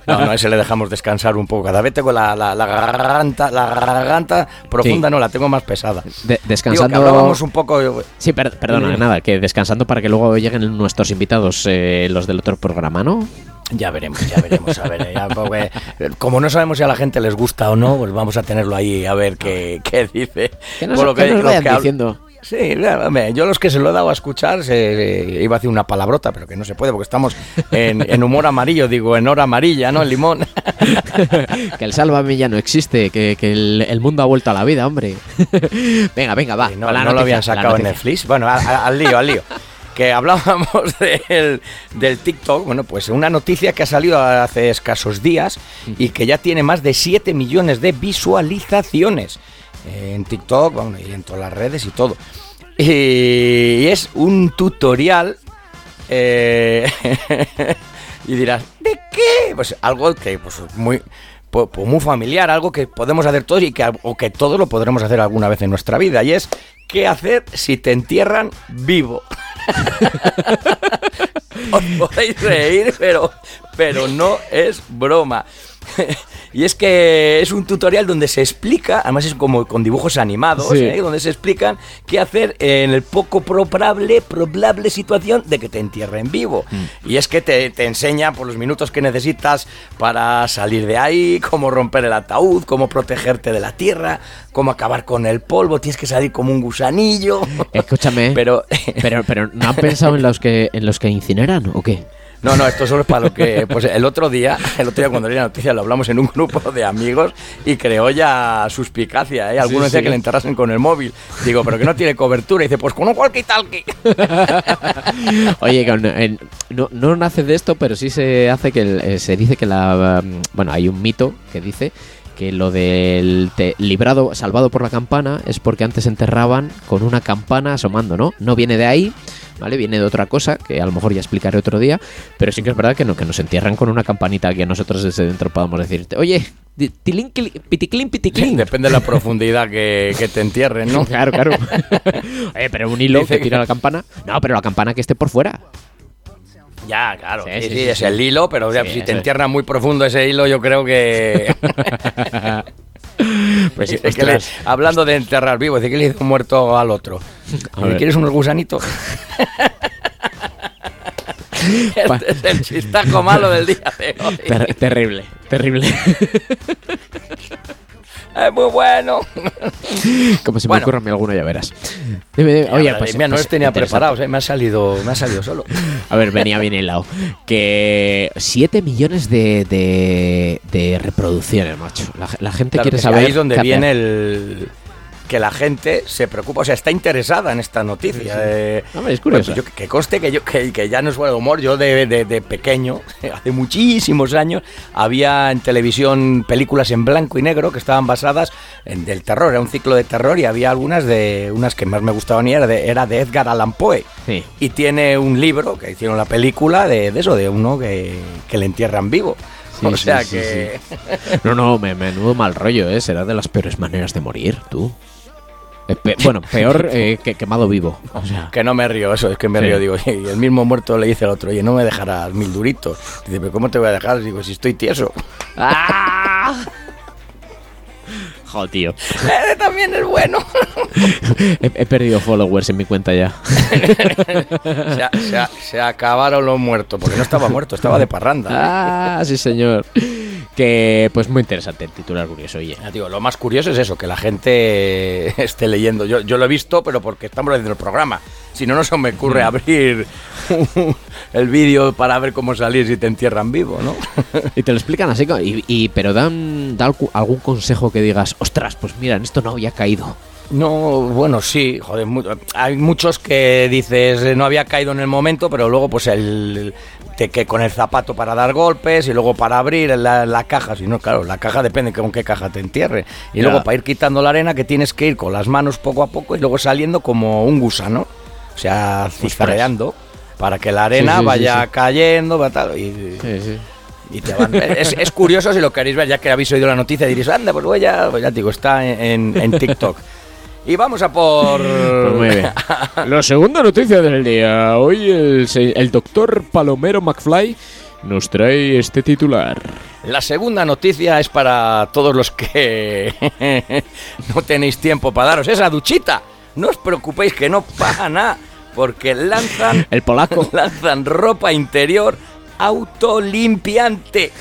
No, no, ese le dejamos descansar un poco. Cada vez tengo la, la- la garganta, la garganta profunda, Sí. no, la tengo más pesada. De- Digo, descansando. que hablábamos un poco. Sí, per- perdona, nada, que descansando para que luego lleguen nuestros invitados, eh, los del otro programa, ¿no? Ya veremos, ya veremos, a ver. ya, porque, eh, como no sabemos si a la gente les gusta o no, pues vamos a tenerlo ahí a ver qué, qué dice. Que nos, Por lo que nos los vayan que hab- diciendo. Sí, yo los que se lo he dado a escuchar, se, se- iba a decir una palabrota, pero que no se puede porque estamos en, en humor amarillo, digo, en hora amarilla, ¿no? En limón. [LAUGHS] que el sálvame ya no existe, que, que el, el mundo ha vuelto a la vida, hombre. [LAUGHS] venga, venga, va. No, la no lo noticia, habían la sacado en. Netflix. Bueno, a- a- al lío, al lío. Que hablábamos [LAUGHS] del, del TikTok. Bueno, pues una noticia que ha salido hace escasos días y que ya tiene más de 7 millones de visualizaciones en TikTok y en todas las redes y todo. Y es un tutorial. eh, [LAUGHS] y dirás, ¿de qué? Pues algo que pues muy pues, pues muy familiar, algo que podemos hacer todos y que o que todos lo podremos hacer alguna vez en nuestra vida y es qué hacer si te entierran vivo. [LAUGHS] Os podéis reír, pero pero no es broma. [LAUGHS] Y es que es un tutorial donde se explica, además es como con dibujos animados, Sí. ¿eh? donde se explican qué hacer en el poco probable, probable situación de que te entierren vivo. Y es que te, te enseña por los minutos que necesitas para salir de ahí, cómo romper el ataúd, cómo protegerte de la tierra, cómo acabar con el polvo, tienes que salir como un gusanillo. Escúchame. [LAUGHS] Pero pero, pero ¿no han pensado en los que en los que incineran o qué? No, no, esto solo es para lo que. Pues el otro día, el otro día cuando leí la noticia, lo hablamos en un grupo de amigos y creó ya suspicacia. ¿eh? Algunos Sí, decían sí. que le enterrasen con el móvil. Digo, pero que no tiene cobertura. Y dice, pues con un walkie-talkie. [LAUGHS] Oye, con- en- no, no nace de esto, pero sí se hace que el- eh, se dice que la um, bueno hay un mito que dice que lo del te- librado salvado por la campana es porque antes enterraban con una campana asomando, ¿no? No viene de ahí, ¿vale? Viene de otra cosa que a lo mejor ya explicaré otro día, pero sí que es verdad que no que nos entierran con una campanita que nosotros desde dentro podamos decirte, oye, tilín, piticlín, piticlín. Depende de la profundidad que, que te entierren, ¿no? [LAUGHS] Claro, claro. [LAUGHS] Oye, pero un hilo Dice que tira la campana. No, pero la campana que esté por fuera. Ya, claro. Sí, Sí, sí, es el hilo, pero ya, si te entierran muy profundo ese hilo, yo creo que. [LAUGHS] Pues que le- hablando de enterrar vivo, dice que le hizo muerto al otro. ¿Quieres unos gusanitos? [LAUGHS] este es el chistaco malo del día de hoy. Ter- terrible, terrible. [LAUGHS] Es muy bueno. [LAUGHS] Como se me ocurra a mí alguno, ya verás. Oye, pero pues. mira, no pues los tenía preparados, eh, me ha salido, me ha salido solo. [LAUGHS] A ver, venía bien hilado. Que 7 millones de, de, de reproducciones, macho. La, la gente Claro quiere que saber. Ahí es donde viene el que la gente se preocupa, o sea, está interesada en esta noticia. eh, Hombre, es curioso. pues yo- que conste que yo que, que ya no es de humor, yo de, de- de pequeño, [LAUGHS] hace muchísimos años, había en televisión películas en blanco y negro que estaban basadas en del terror, era un ciclo de terror y había algunas de unas que más me gustaban y era de, era de Edgar Allan Poe. Sí. Y tiene un libro que hicieron la película de, de eso, de uno que, que le entierran vivo. Sí, [LAUGHS] o sí, sea sí, que... No, no, me, menudo mal rollo, ¿eh? Será de las peores maneras de morir, tú. Eh, pe- bueno, peor eh, que quemado vivo. O sea, Que no me río, eso es que me Sí. río. Digo, y el mismo muerto le dice al otro, oye, no me dejarás mil duritos. Dice, pero ¿cómo te voy a dejar? Digo, si estoy tieso. [LAUGHS] joder, tío. [LAUGHS] Ese también es bueno. [LAUGHS] He, he perdido followers en mi cuenta ya. se, a- se a- se acabaron los muertos, porque no estaba muerto, estaba de parranda. Ah, sí, señor. Que, pues muy interesante el titular curioso, oye. Ya digo, lo más curioso es eso, que la gente [LAUGHS] esté leyendo. Yo, yo lo he visto, pero porque estamos haciendo el programa. Si no, no se me Mm. ocurre abrir [LAUGHS] el vídeo para ver cómo salir si te entierran vivo, ¿no? [LAUGHS] Y te lo explican así, y, y- pero dan, algún consejo que digas, ostras, pues mira, en esto no había caído. No, bueno, sí, joder, hay muchos que dices eh, no había caído en el momento, pero luego pues el te, que con el zapato para dar golpes y luego para abrir la, la caja, si no, claro, la caja depende con qué caja te entierre. Y Ya. luego para ir quitando la arena que tienes que ir con las manos poco a poco y luego saliendo como un gusano, o sea, zigzagueando para que la arena Sí, sí, sí, vaya sí. cayendo, tal, y, y te van- es, es curioso si lo queréis ver, ya que habéis oído la noticia, diréis, anda, pues voy ya, pues ya te digo, está en, en TikTok. Y vamos a por... Pues muy bien. [LAUGHS] La segunda noticia del día. Hoy el, el doctor Palomero McFly nos trae este titular. La segunda noticia es para todos los que [LAUGHS] no tenéis tiempo para daros esa duchita. No os preocupéis que no pasa nada, porque lanzan... [LAUGHS] El polaco. Lanzan ropa interior autolimpiante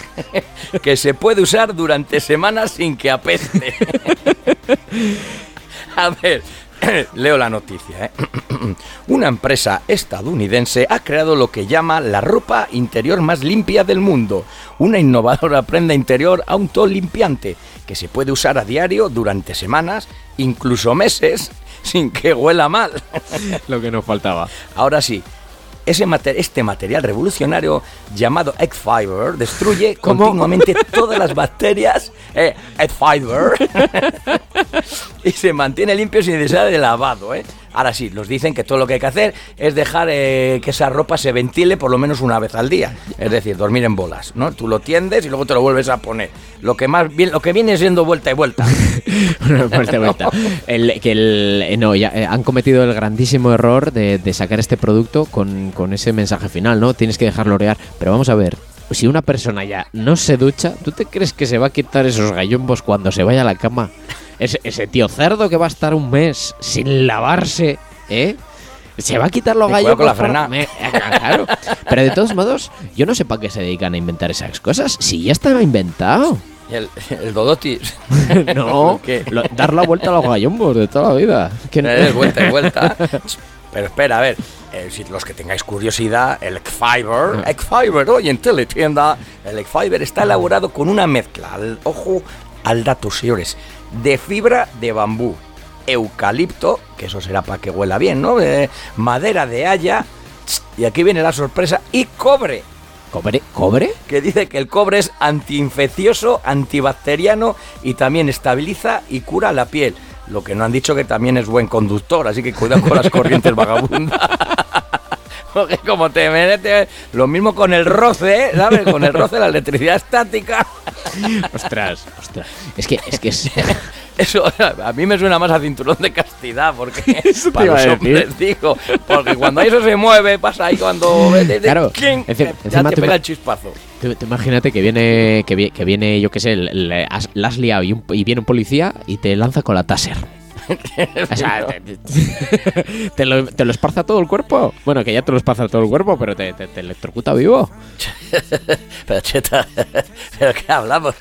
que se puede usar durante semanas sin que apeste. A ver, [CLEARS THROAT] leo la noticia. ¿eh? [CLEARS THROAT] Una empresa estadounidense ha creado lo que llama la ropa interior más limpia del mundo. Una innovadora prenda interior autolimpiante que se puede usar a diario durante semanas, incluso meses, [LAUGHS] sin que huela mal. Lo que nos faltaba. Ahora sí. Ese este material revolucionario llamado Egg Fiber destruye [LAUGHS] continuamente [LAUGHS] todas las bacterias eh, Egg Fiber [LAUGHS] y se mantiene limpio sin necesidad de lavado. ¿eh? Ahora sí, nos dicen que todo lo que hay que hacer es dejar eh, que esa ropa se ventile por lo menos una vez al día. Es decir, dormir en bolas. ¿no? Tú lo tiendes y luego te lo vuelves a poner. Lo que, más bien, lo que viene siendo vuelta y vuelta. [LAUGHS] vuelta, [LAUGHS] vuelta. El- que el- eh, no, ya, eh, han cometido el grandísimo error de, de sacar este producto con, con ese mensaje final, ¿no? Tienes que dejarlo orear. Pero vamos a ver, si una persona ya no se ducha, ¿tú te crees que se va a quitar esos gallumbos cuando se vaya a la cama? Ese, ese tío cerdo que va a estar un mes sin lavarse, ¿eh? Se va a quitar los gallumbos. con la frena. Me- eh, claro. Pero de todos modos, yo no sé para qué se dedican a inventar esas cosas. Si ya estaba inventado. El, el Dodotis. [LAUGHS] No, [LAUGHS] dar la vuelta a los gallumbos de toda la vida. Que no- Eh, vuelta y vuelta. [LAUGHS] Pero espera, a ver. eh, si los que tengáis curiosidad, el Egg-Fiber, Egg-Fiber, hoy en Teletienda, el Egg-Fiber está elaborado con una mezcla, al- ojo al dato, señores, de fibra de bambú, eucalipto, que eso será para que huela bien, ¿no? Eh, madera de haya, y aquí viene la sorpresa, y cobre. ¿Cobre? ¿Cobre? Que dice que el cobre es antiinfeccioso, antibacteriano y también estabiliza y cura la piel. Lo que no han dicho que también es buen conductor, así que cuidado con las [LAUGHS] corrientes vagabundas. Porque como te metes, lo mismo con el roce, ¿sabes? Con el roce, la electricidad estática. Ostras, ostras. Es que es que es [LAUGHS] Eso a mí me suena más a cinturón de castidad, porque [LAUGHS] te para los hombres digo, porque cuando eso se mueve, pasa ahí cuando Claro, encima te pega el chispazo. Imagínate que viene, que, vi- que viene, yo qué sé, el- el- has- la has liado y, un- y viene un policía y te lanza con la taser. [LAUGHS] O sea, te, te- te lo, te lo esparza todo el cuerpo. Bueno, que ya te lo esparza todo el cuerpo, pero te electrocuta vivo. [LAUGHS] Pero cheta, [LAUGHS] ¿pero qué hablamos?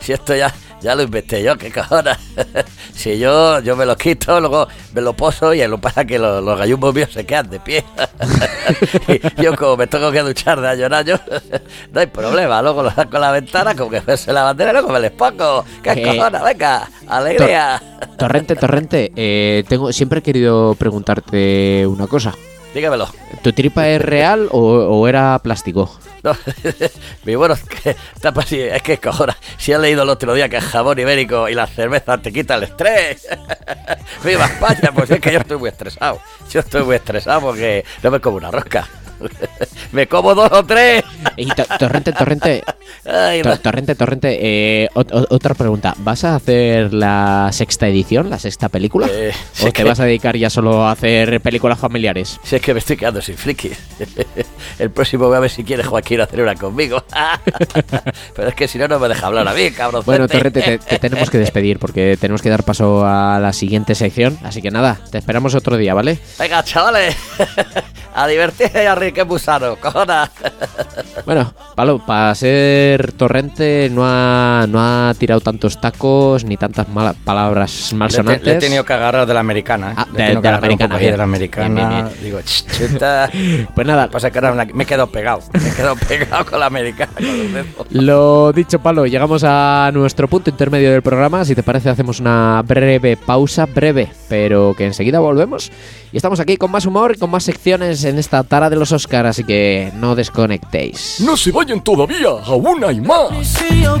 Si esto ya, ya lo inventé yo, qué cojones. [LAUGHS] Si yo, yo me lo quito, luego me lo poso y lo pasa que los, los gallumbos míos se quedan de pie. [LAUGHS] Y yo como me tengo que duchar de año en año, [LAUGHS] no hay problema. Luego lo saco a la ventana, como que fuese la bandera, luego me les pongo. ¿Qué Eh, cojones? Venga, alegría. Torrente, Torrente, eh, tengo, siempre he querido preguntarte una cosa. Dígamelo. ¿Tu tripa es real o, o era plástico? No, [LAUGHS] mi bueno, es que, es que cojones, si he leído el otro día que el jabón ibérico y la cerveza te quita el estrés. [LAUGHS] Viva España, pues es que yo estoy muy estresado. Yo estoy muy estresado porque no me como una rosca. [LAUGHS] me como dos o tres. Y to- torrente, Torrente, Ay, To- Torrente, Torrente, eh, ot- ot- otra pregunta. ¿Vas a hacer la sexta edición, la sexta película? Eh, ¿O te que- vas a dedicar ya solo a hacer películas familiares? Si es que me estoy quedando sin friki. [LAUGHS] El próximo voy a ver si quiere Joaquín hacer una conmigo. [LAUGHS] Pero es que si no, no me deja hablar a mí, cabrón. Bueno, Torrente, te, te tenemos que despedir porque tenemos que dar paso a la siguiente sección. Así que nada, te esperamos otro día, ¿vale? Venga, chavales. A divertirse y a reír que es muy sano, cojones. [LAUGHS] Bueno, Palo, para ser Torrente no ha, no ha tirado tantos tacos ni tantas mala- palabras Le, malsonantes. te- le he tenido que agarrar de la americana. ¿eh? Ah, Le de- que de la americana, bien. de la americana. Bien, bien, bien. Digo, "Ch, chuta". [LAUGHS] Pues nada. Pasa que ahora me he quedado pegado. Me he quedado [LAUGHS] pegado con la americana. con. Lo dicho, Palo, llegamos a nuestro punto intermedio del programa. Si te parece, hacemos una breve pausa, breve, pero que enseguida volvemos. Y estamos aquí con más humor y con más secciones en esta tara de los Oscars, así que no desconectéis. No se vayan todavía, aún hay más. See your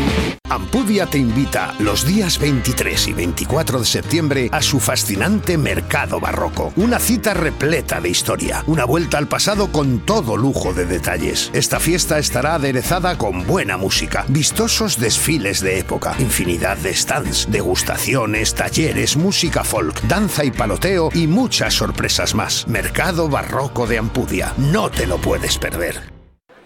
Ampudia te invita los días 23 y 24 de septiembre a su fascinante Mercado Barroco. Una cita repleta de historia, una vuelta al pasado con todo lujo de detalles. Esta fiesta estará aderezada con buena música, vistosos desfiles de época, infinidad de stands, degustaciones, talleres, música folk, danza y paloteo y muchas sorpresas más. Mercado Barroco de Ampudia. No te lo puedes perder.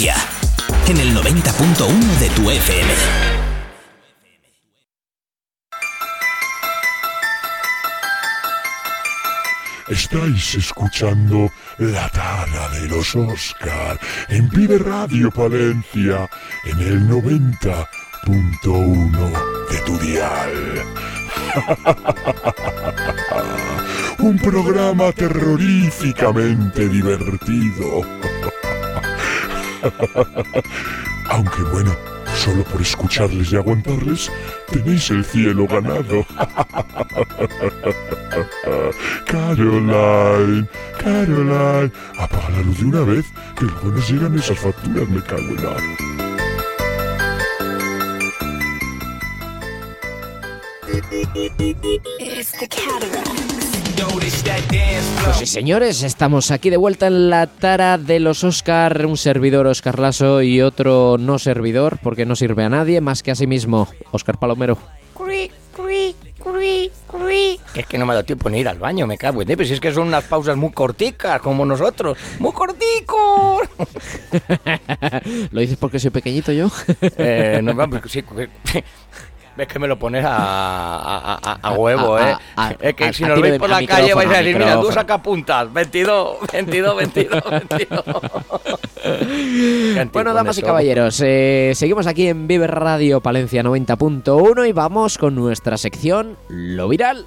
En el 90.1 de tu FM. Estáis escuchando La Tara de los Oscar en Vive Radio Palencia en el 90.1 de tu dial. [LAUGHS] Un programa terroríficamente divertido. [LAUGHS] Aunque bueno, solo por escucharles y aguantarles, tenéis el cielo ganado. [LAUGHS] Caroline, Caroline, apaga la luz de una vez, que luego nos llegan esas facturas, me cago en la... Pues sí, señores, estamos aquí de vuelta en la tara de los Oscar, un servidor Oscar Lasso y otro no servidor, porque no sirve a nadie más que a sí mismo, Oscar Palomero. Que es que no me ha dado tiempo ni ir al baño, me cago en pero si es que son unas pausas muy corticas, como nosotros. ¡Muy corticos! [LAUGHS] ¿Lo dices porque soy pequeñito yo? Eh, no, vamos, sí, Ves que me lo pones a, a, a- a huevo, ¿eh? es que si nos veis por la calle vais a decir, mira, tú saca puntas. 22, 22, 22, 22. Bueno, damas y caballeros, eh, seguimos aquí en Vive Radio Palencia 90.1 y vamos con nuestra sección Lo Viral.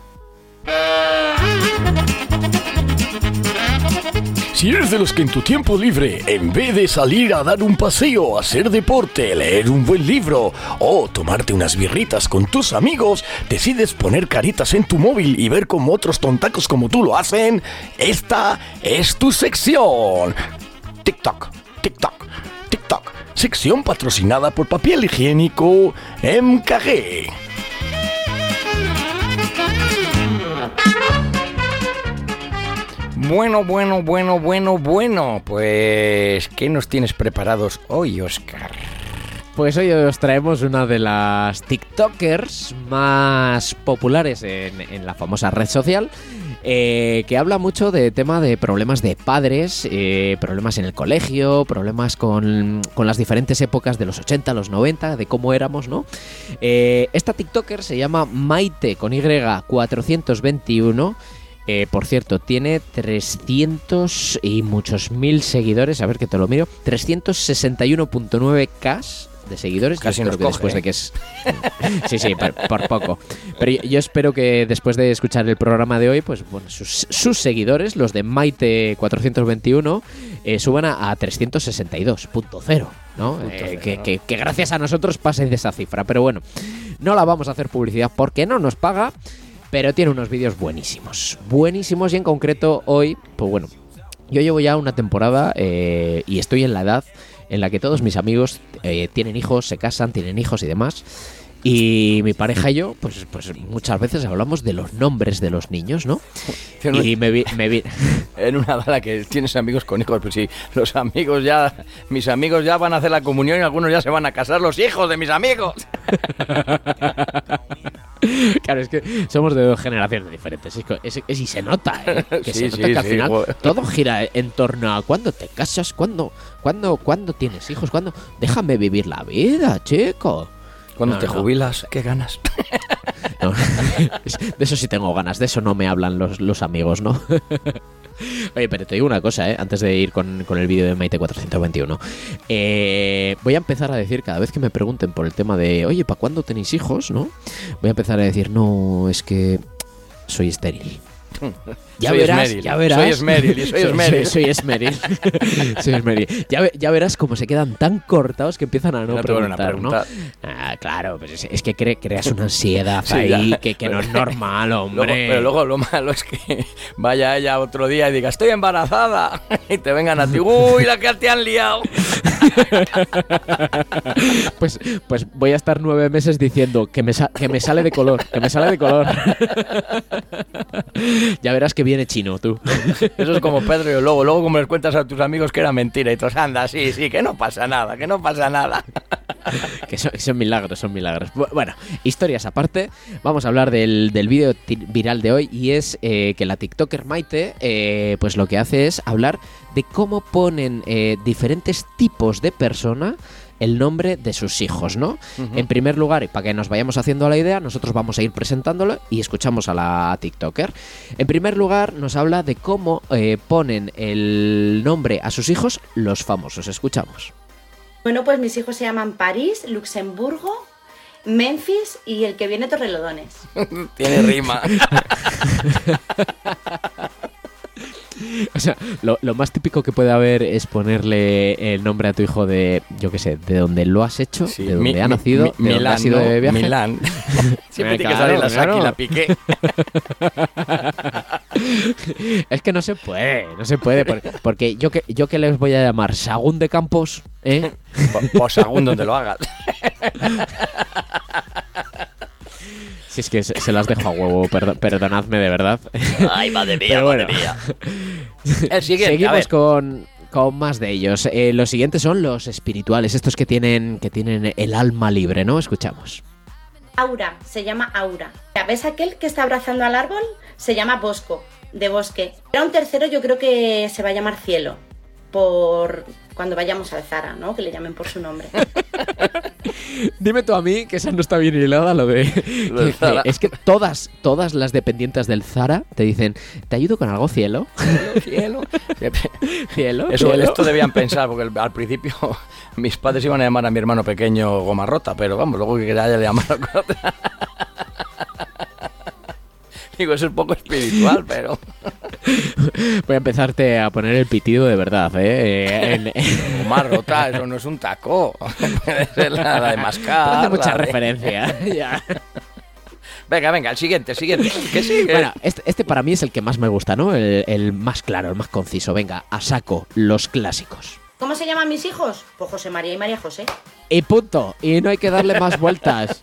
Si eres de los que en tu tiempo libre, en vez de salir a dar un paseo, hacer deporte, leer un buen libro o tomarte unas birritas con tus amigos, decides poner caritas en tu móvil y ver cómo otros tontacos como tú lo hacen, esta es tu sección. TikTok, TikTok, TikTok. Sección patrocinada por papel higiénico MKG. Bueno, bueno, bueno, bueno, bueno. Pues, ¿qué nos tienes preparados hoy, Oscar? Pues hoy os traemos una de las TikTokers más populares en, la famosa red social. eh, que habla mucho de tema de problemas de padres, eh, problemas en el colegio, problemas con, con las diferentes épocas de los 80, los 90, de cómo éramos, ¿no? Eh, esta TikToker se llama Maite con Y421. Eh, por cierto, tiene 300 y muchos mil seguidores. A ver que te lo miro. 361.9k de seguidores. Yo Casi nos que coge, después ¿eh? de que es. [LAUGHS] sí, sí, por, por poco. Pero yo, yo espero que después de escuchar el programa de hoy, pues bueno, sus, sus seguidores, los de Maite 421, eh, suban a, a 362.0. ¿no? Eh, que, que- que gracias a nosotros pasen de esa cifra. Pero bueno, no la vamos a hacer publicidad porque no nos paga. Pero tiene unos vídeos buenísimos. Buenísimos y en concreto hoy, pues bueno, yo llevo ya una temporada eh, y estoy en la edad en la que todos mis amigos eh, tienen hijos, se casan, tienen hijos y demás. Y mi pareja y yo, pues, pues muchas veces hablamos de los nombres de los niños, ¿no? Y me vi, me vi- [LAUGHS] En una bala que tienes amigos con hijos, pues sí, los amigos ya, mis amigos ya van a hacer la comunión y algunos ya se van a casar, los hijos de mis amigos. [LAUGHS] Claro, es que somos de dos generaciones diferentes. Es es- es- y se nota, ¿eh? [LAUGHS] Que Sí, se nota sí, que al sí, final joder. todo gira en torno a cuándo te casas, cuándo, cuándo, cuándo tienes hijos, cuándo. Déjame vivir la vida, chico. Cuando No, te no. jubilas, ¿qué ganas? [LAUGHS] No, [LAUGHS] de eso sí tengo ganas, de eso no me hablan los, los amigos, ¿no? [LAUGHS] Oye, pero te digo una cosa, ¿eh? antes de ir con, con el vídeo de Maite 421. Eh, voy a empezar a decir, cada vez que me pregunten por el tema de, oye, ¿para cuándo tenéis hijos? ¿no? Voy a empezar a decir, no, es que soy estéril. Ya Soy verás, Esmeril, ya verás. soy Esmeril soy Esmeril. Soy, soy Esmeril. [LAUGHS] Soy Esmeril. Ya, ya verás cómo se quedan tan cortados que empiezan a no, No preguntar. Ah, claro, pues es, es que cre- creas una ansiedad Sí, ahí ya. que, que no es normal, hombre. Luego- pero luego lo malo es que vaya ella otro día y diga, estoy embarazada. [LAUGHS] Y te vengan a ti, uy, la que te han liado. [LAUGHS] Pues, pues voy a estar nueve meses diciendo que me, que me sale de color, que me sale de color. [LAUGHS] ya verás que viene chino, tú. [LAUGHS] Eso es como Pedro y el Lobo. Luego como les cuentas a tus amigos que era mentira y todos, anda, sí, sí, que no pasa nada, que no pasa nada. que son, son milagros, son milagros. Bu- Bueno, historias aparte, vamos a hablar del, del vídeo viral de hoy y es eh, que la TikToker Maite, eh, pues lo que hace es hablar de cómo ponen eh, diferentes tipos de persona el nombre de sus hijos, ¿no? En primer lugar, y para que nos vayamos haciendo la idea, nosotros vamos a ir presentándolo y escuchamos a la TikToker. En primer lugar, nos habla de cómo eh, ponen el nombre a sus hijos los famosos. Escuchamos. Bueno, pues mis hijos se llaman París, Luxemburgo, Memphis y el que viene Torrelodones. [LAUGHS] Tiene rima. [LAUGHS] O sea, lo, lo más típico que puede haber es ponerle el nombre a tu hijo de, yo qué sé, de donde lo has hecho, de donde Mi- ha nacido, mi- de donde Milán, has ido ¿no? de viaje. Milán. [LAUGHS] Siempre tiene que salir la Saki la Piqué. [LAUGHS] es que no se puede, no se puede, por- porque yo que yo que les voy a llamar Sagún de Campos, ¿eh? [LAUGHS] Pues Sagún donde lo hagas. Si es que se, se las dejo a huevo, perdo- perdonadme de verdad. Ay, madre mía, Pero madre mía. [LAUGHS] El siguiente, a Seguimos ver. con, con más de ellos. Eh, los siguientes son los espirituales, estos que tienen, que tienen el alma libre, ¿no? Escuchamos. Aura, se llama Aura. ¿Ves aquel que está abrazando al árbol? Se llama Bosco, de bosque. Era un tercero, yo creo que se va a llamar Cielo, por cuando vayamos al Zara, ¿no? Que le llamen por su nombre. [LAUGHS] Dime tú a mí que esa no está bien hilada lo de... [LAUGHS] Lo del que- Zara. es que todas, todas las dependientes del Zara te dicen, ¿te ayudo con algo, cielo? [LAUGHS] Cielo. Cielo, Eso, cielo. esto debían pensar, porque al principio mis padres iban a llamar a mi hermano pequeño goma rota, pero vamos, luego que haya le llamaron con otra. Digo, eso es un poco espiritual, [LAUGHS] pero. Voy a empezarte a poner el pitido de verdad, ¿eh? Eh, en- [LAUGHS] Goma rota, eso no es un taco. [LAUGHS] Puede ser la, la de mascar. Hace mucha de- referencia. ya. Venga, venga, el siguiente, el siguiente. ¿Qué sigue? Bueno, este, este para mí es el que más me gusta, ¿no? El, el más claro, el más conciso. Venga, a saco, los clásicos. ¿Cómo se llaman mis hijos? Pues José María y María José. Y punto. Y no hay que darle más vueltas.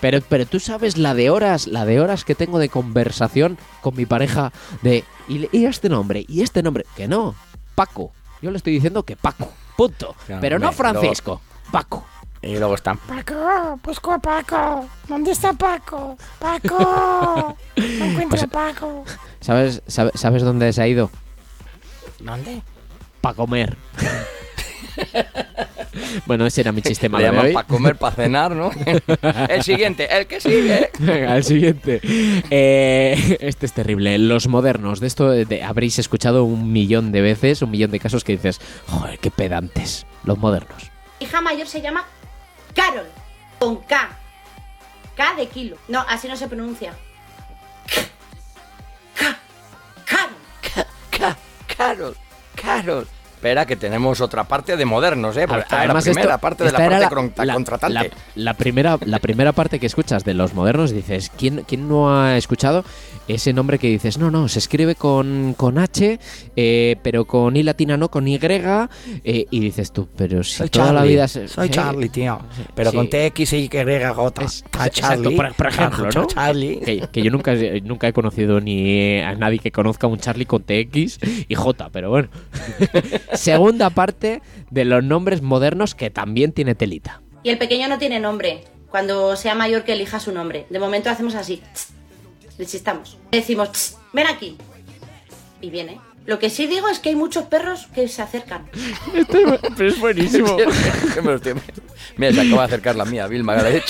Pero, pero tú sabes la de horas, la de horas que tengo de conversación con mi pareja de y, y este nombre, y este nombre. Que no, Paco. Yo le estoy diciendo que Paco. Punto. Claro, pero no Francisco. Paco. Y luego están. Paco, busco a Paco. ¿Dónde está Paco? Paco. [LAUGHS] No encuentro Pues- a Paco. ¿Sabes, sabe- ¿Sabes dónde se ha ido? ¿Dónde? Para comer. [LAUGHS] [LAUGHS] bueno, ese era mi chiste malo llaman para comer, para cenar, ¿no? [LAUGHS] el siguiente, el que sigue. Venga, el siguiente. Eh, este es terrible. Los modernos. De esto de- habréis escuchado un millón de veces, un millón de casos que dices, joder, qué pedantes. Los modernos. hija mayor se llama Carol, con K. K de kilo. No, así no se pronuncia. Carol, Carol. Espera, que tenemos otra parte de modernos, ¿eh? Porque esta es la Además, primera esto- parte de la parte contra- la- contratante. la- la primera, la primera parte que escuchas de los modernos dices, ¿quién, quién no ha escuchado ese nombre que dices? No, no, se escribe con, con H, eh, pero con I latina no, con Y, eh, y dices tú, pero si Soy toda la vida... se- soy sí, Charlie, tío. Pero sí. con TX y Y Es- Ah, exacto, Charlie. por, por ejemplo, ¿no? Charlie. Que, que yo nunca, nunca he conocido ni a nadie que conozca un Charlie con TX y J, pero bueno. [LAUGHS] Segunda parte de los nombres modernos que también tiene telita. Y el pequeño no tiene nombre. Cuando sea mayor que elija su nombre. De momento hacemos así. tss, Le chistamos. Le decimos, ven aquí. Y viene. Lo que sí digo es que hay muchos perros que se acercan. Pero es buenísimo. [LAUGHS] Mira, se acaba de acercar la mía, Vilma. le-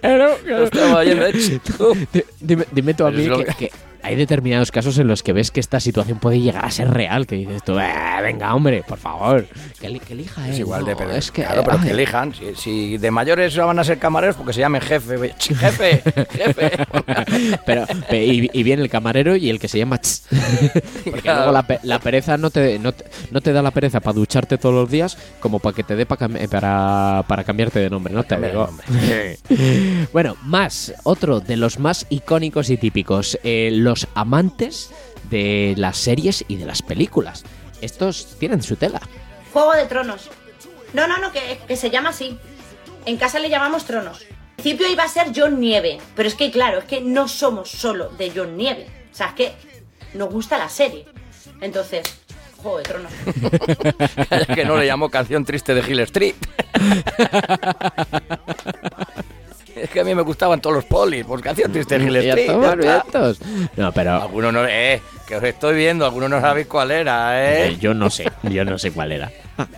Claro, Lo estaba ¿eh? [LAUGHS] Di- Dime, dime tú a mí que hay determinados casos en los que ves que esta situación puede llegar a ser real, que dices tú, "Eh, venga, hombre, por favor, que, que elija él. Es igual de pero, es que, claro, pero que ay". elijan. Si, si de mayores van a ser camareros, porque se llamen jefe. Jefe, jefe. [LAUGHS] Pero, pe- y, y viene el camarero y el que se llama Ch. [LAUGHS] Porque Claro. luego la, la pereza no te, no, te, no te da la pereza para ducharte todos los días como para que te dé pa cam- para, para cambiarte de nombre, ¿no? Te digo. [LAUGHS] bueno, más, otro de los más icónicos y típicos, eh, los amantes de las series y de las películas. Estos tienen su tela. Juego de Tronos. No, no, no, que, que se llama así. En casa le llamamos Tronos. Al principio iba a ser John Nieve, pero es que claro, es que no somos solo de John Nieve. O sea, es que nos gusta la serie. Entonces, Joder, trono. [LAUGHS] que no le llamó canción triste de Hill Street. [LAUGHS] es que a mí me gustaban todos los polis, canción triste de Hill Ya Street. No, pero Algunos no, eh, que os estoy viendo, algunos no sabéis cuál era, eh. eh, yo no sé, yo no sé cuál era. [LAUGHS]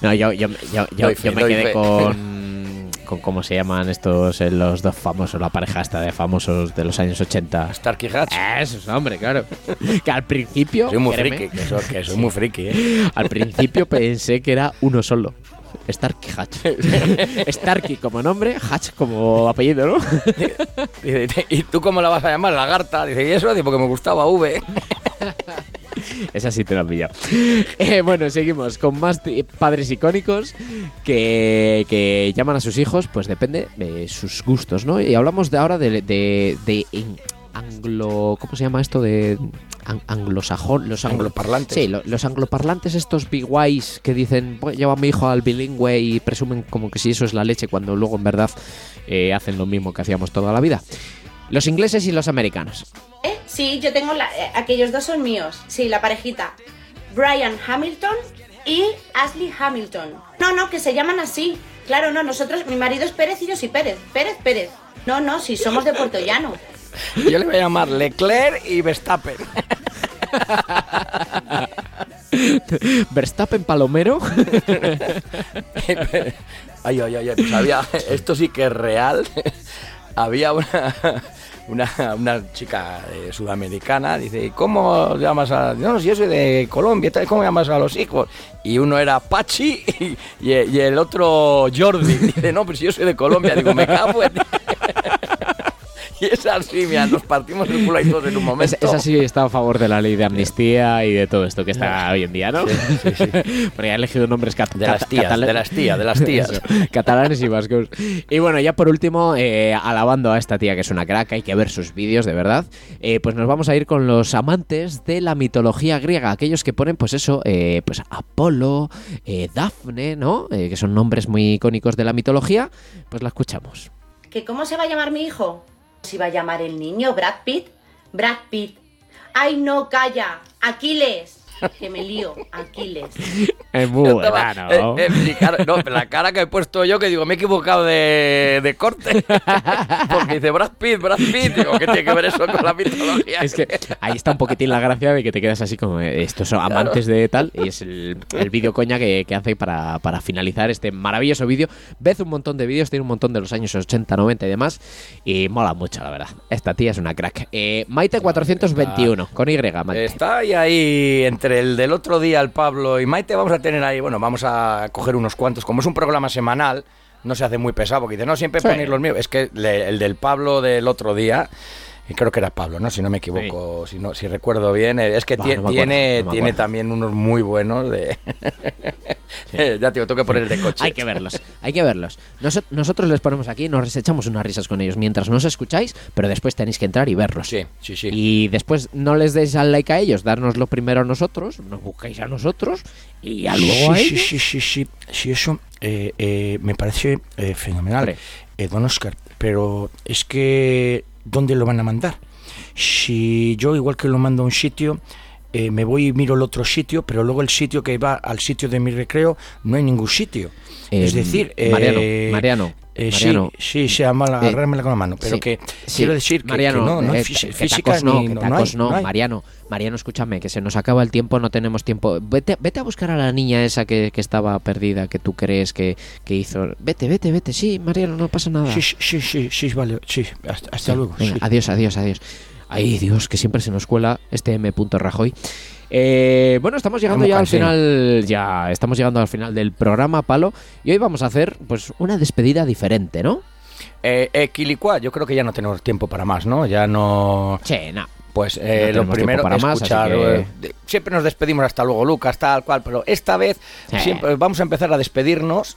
No, yo, yo, yo, me quedé con, con cómo se llaman estos, eh, los dos famosos, la pareja esta de famosos de los años 80. Starkey Hatch. Eso es, hombre, claro. Que al principio. Soy muy créeme, friki, que soy, que soy muy friki, eh. [LAUGHS] Al principio pensé que era uno solo. Starkey Hatch. [LAUGHS] Starkey como nombre, Hatch como apellido, ¿no? [LAUGHS] ¿y tú cómo la vas a llamar? Lagarta. Dice, y eso, Dice, porque me gustaba V. [LAUGHS] Esa sí te la he pillado. Eh, bueno, seguimos con más padres icónicos que, que llaman a sus hijos, pues depende de sus gustos, ¿no? Y hablamos de ahora de, de, anglo... ¿Cómo se llama esto? De an- anglosajón. Los anglo- Angloparlantes. Sí, lo- los angloparlantes estos big guays que dicen, "Voy a llevar a mi hijo al bilingüe y presumen como que si eso es la leche cuando luego en verdad eh, hacen lo mismo que hacíamos toda la vida. Los ingleses y los americanos. ¿Eh? Sí, yo tengo la- eh, aquellos dos son míos. Sí, la parejita. Brian Hamilton y Ashley Hamilton. No, no, que se llaman así. Claro, no, nosotros, mi marido es Pérez y yo soy Pérez. Pérez, Pérez. No, no, si somos de Puerto Llano. Yo le voy a llamar Leclerc y Verstappen. Verstappen Palomero. [LAUGHS] ay, ay, ay, pues había, esto sí que es real. había una, una, una chica eh, sudamericana, dice, ¿cómo llamas a...? No, si yo soy de Colombia, ¿cómo llamas a los hijos? Y uno era Pachi y, y- y el otro Jordi. Dice, no, pues si yo soy de Colombia. Digo, me cago en... [LAUGHS] Y es así, mira, nos partimos el culo ahí todos en un momento. Es, esa sí está a favor de la ley de amnistía y de todo esto que está hoy en día, ¿no? Sí, sí, sí. [LAUGHS] Porque ha elegido nombres cat- De las tías, de las tías, de las [LAUGHS] tías. Eso, catalanes y vascos. Y bueno, ya por último, eh, alabando a esta tía que es una crack, hay que ver sus vídeos, de verdad. eh, pues nos vamos a ir con los amantes de la mitología griega, aquellos que ponen, pues eso, eh, pues Apolo, eh, Dafne, ¿no? Eh, que son nombres muy icónicos de la mitología. Pues la escuchamos. ¿Que cómo se va a llamar mi hijo? ¿Se va a llamar el niño? ¿Brad Pitt? Brad Pitt. ¡Ay, no, calla! ¡Aquiles! Que me lío. Aquiles. Es muy Yo estaba- buena, ¿no? eh, eh, cara- no, la cara que he puesto yo, que digo, me he equivocado de, de corte. [LAUGHS] Porque dice Brad Pitt, Brad Pitt. Digo, ¿qué tiene que ver eso con la mitología? Es que ahí está un poquitín la gracia de que te quedas así como eh, estos son amantes de tal y es el, el vídeo coña que, que hace para, para finalizar este maravilloso vídeo. Ves un montón de vídeos, tiene un montón de los años 80, 90 y demás y mola mucho, la verdad. Esta tía es una crack. Eh, Maite 421, con Y, Maite. Está ahí, ahí, entre el del otro día, el Pablo y Maite, vamos a tener ahí, bueno, vamos a coger unos cuantos. Como es un programa semanal, no se hace muy pesado, porque dice, no, siempre Sí. ponéis los míos. Es que le- el del Pablo del otro día, creo que era Pablo, ¿no? Si no me equivoco, si, no, si recuerdo bien, eh, es que Bah, no acuerdo, tiene, no tiene también unos muy buenos de... [LAUGHS] Eh, [LAUGHS] ya, tío, tengo que poner el de coche. Hay que verlos, hay que verlos. Noso- nosotros les ponemos aquí, nos echamos unas risas con ellos mientras nos escucháis, pero después tenéis que entrar y verlos. Sí, sí, sí. Y después no les deis al like a ellos, darnoslo primero a nosotros, nos buscáis a nosotros y a luego a sí, ellos. sí, sí, sí, sí, eso eh, eh, me parece eh, fenomenal, eh, don Oscar. Pero es que, ¿dónde lo van a mandar? Si yo, igual que lo mando a un sitio, eh, me voy y miro el otro sitio, pero luego el sitio que va al sitio de mi recreo no hay ningún sitio. Eh, es decir, eh, Mariano, Mariano, eh, Mariano. sí, sí, se llama la, Eh, con la mano, pero sí, que sí, quiero decir que, Mariano, que no, no eh, que física no, ni que no, hay, no, hay. Mariano, Mariano, escúchame, que se nos acaba el tiempo, no tenemos tiempo. Vete, vete a buscar a la niña esa que, que estaba perdida, que tú crees que, que hizo. Vete, vete, vete, sí, Mariano, no pasa nada. Sí, sí, sí, sí, vale, sí, hasta, hasta luego. venga, adiós, adiós, adiós. Ay, Dios, que siempre se nos cuela este M. Rajoy. Eh, bueno, estamos llegando ya al final, ya estamos llegando al final del programa, Palo, y hoy vamos a hacer pues una despedida diferente, ¿no? Eh, eh, Quilicua, yo creo que ya no tenemos tiempo para más, ¿no? Ya no... Sí, no. Pues No eh, lo primero para más, escuchar. que- eh, de- siempre nos despedimos hasta luego, Lucas, tal cual, pero esta vez Sí. siempre vamos a empezar a despedirnos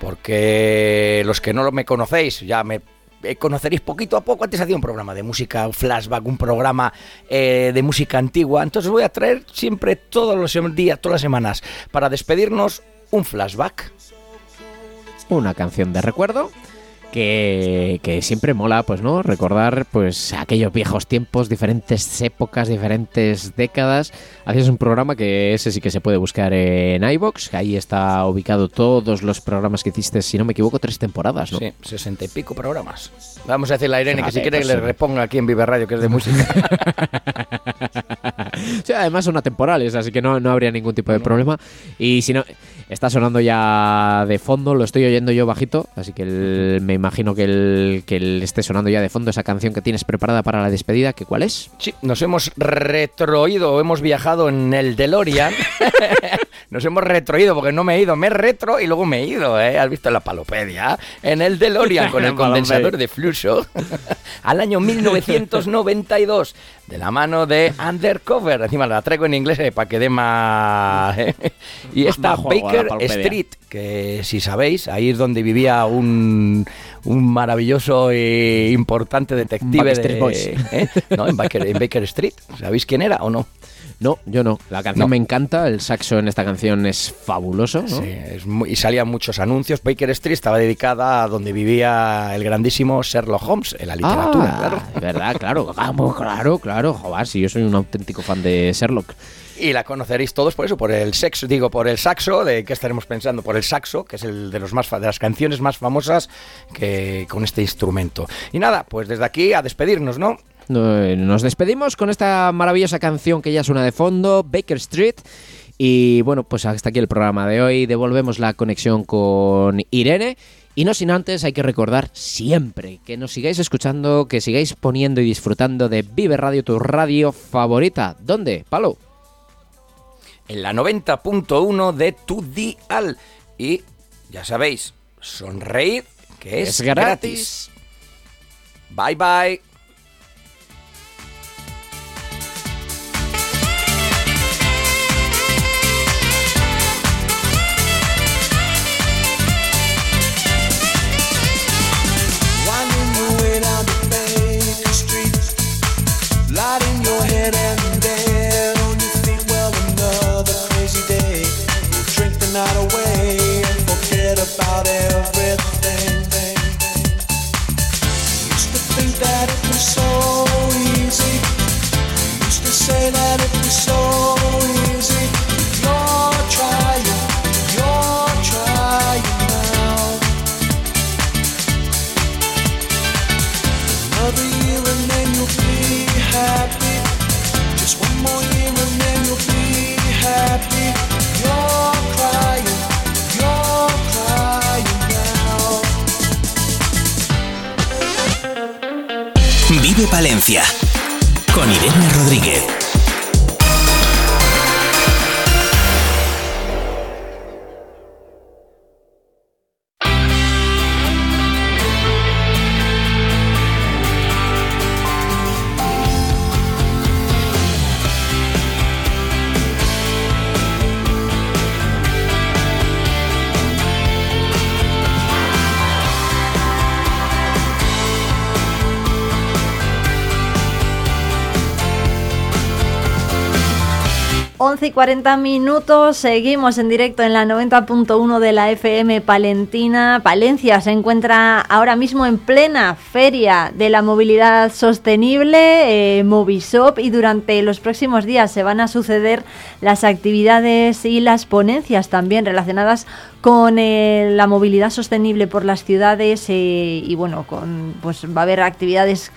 porque los que no me conocéis ya me eh, conoceréis poquito a poco. Antes hacía un programa de música, flashback, un programa eh, de música antigua. Entonces voy a traer siempre todos los sem- días, todas las semanas, para despedirnos, un flashback. Una canción de recuerdo. Que, que siempre mola, pues, ¿no? Recordar, pues, aquellos viejos tiempos, diferentes épocas, diferentes décadas. Hacías un programa que ese sí que se puede buscar en iBox, ahí está ubicado todos los programas que hiciste, si no me equivoco, tres temporadas, ¿no? Sí, sesenta y pico programas. Vamos a decirle a Irene que si quiere que pues, le sí. reponga aquí en Vive Radio, que es de música. [LAUGHS] [LAUGHS] Sí, además son atemporales, así que no, no habría ningún tipo de problema. Y si no, está sonando ya de fondo, lo estoy oyendo yo bajito, así que el- me imagino que el, que el esté sonando ya de fondo esa canción que tienes preparada para la despedida, que cuál es? Sí, nos hemos retroído, hemos viajado en el DeLorean. [LAUGHS] nos hemos retroído porque no me he ido, me retro y luego me he ido, ¿eh? Has visto la palopedia. En el DeLorean con el [LAUGHS] condensador de flujo [LAUGHS] al año 1992 de la mano de Undercover. Encima la traigo en inglés eh, para que dé más. ¿eh? Y está Baker. Street, que si sabéis, ahí es donde vivía un, un maravilloso e importante detective. De- Boys. ¿eh? No, en Baker, en Baker Street. ¿Sabéis quién era o no? No, yo no. La canción No. me encanta, el saxo en esta canción es fabuloso, ¿no? Sí, es muy- y salían muchos anuncios. Baker Street estaba dedicada a donde vivía el grandísimo Sherlock Holmes, en la literatura, Ah, claro. ¿Verdad? Claro, vamos, claro, claro. Joder, si yo soy un auténtico fan de Sherlock. Y la conoceréis todos por eso, por el sexo, digo, por el saxo, de qué estaremos pensando, por el saxo, que es el de los más de las canciones más famosas que con este instrumento. Y nada, pues desde aquí a despedirnos, ¿no? Eh, Nos despedimos con esta maravillosa canción que ya suena de fondo, Baker Street. Y bueno, pues hasta aquí el programa de hoy. Devolvemos la conexión con Irene. Y no sin antes, hay que recordar siempre que nos sigáis escuchando, que sigáis poniendo y disfrutando de Vive Radio, tu radio favorita. ¿Dónde, Palo? En la 90.1 de tu dial. Y ya sabéis, sonreír, que es, Es gratis. gratis. Bye bye. Vive Palencia con Irene Rodríguez. Once y 40 minutos, seguimos en directo en la 90.1 de la FM Palentina. Palencia se encuentra ahora mismo en plena feria de la movilidad sostenible, eh, Movisop, y durante los próximos días se van a suceder las actividades y las ponencias también relacionadas con eh, la movilidad sostenible por las ciudades eh, y bueno, con pues va a haber actividades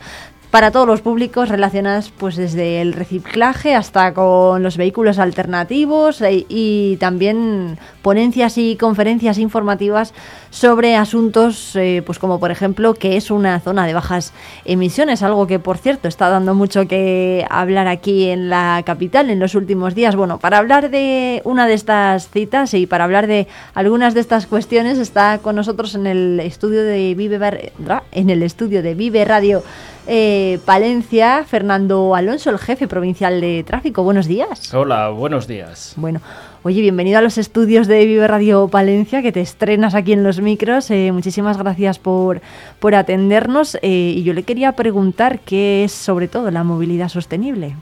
para todos los públicos relacionadas pues desde el reciclaje hasta con los vehículos alternativos eh, y también ponencias y conferencias informativas sobre asuntos eh, pues como por ejemplo que es una zona de bajas emisiones algo que por cierto está dando mucho que hablar aquí en la capital en los últimos días. Bueno para hablar de una de estas citas y para hablar de algunas de estas cuestiones está con nosotros en el estudio de Vive en el estudio de Vive Radio eh, Palencia, Fernando Alonso, el jefe provincial de tráfico. Buenos días. Hola, buenos días. Bueno, oye, bienvenido a los estudios de Vive Radio Palencia, que te estrenas aquí en los micros. Eh, muchísimas gracias por, por atendernos. eh, y yo le quería preguntar qué es sobre todo la movilidad sostenible.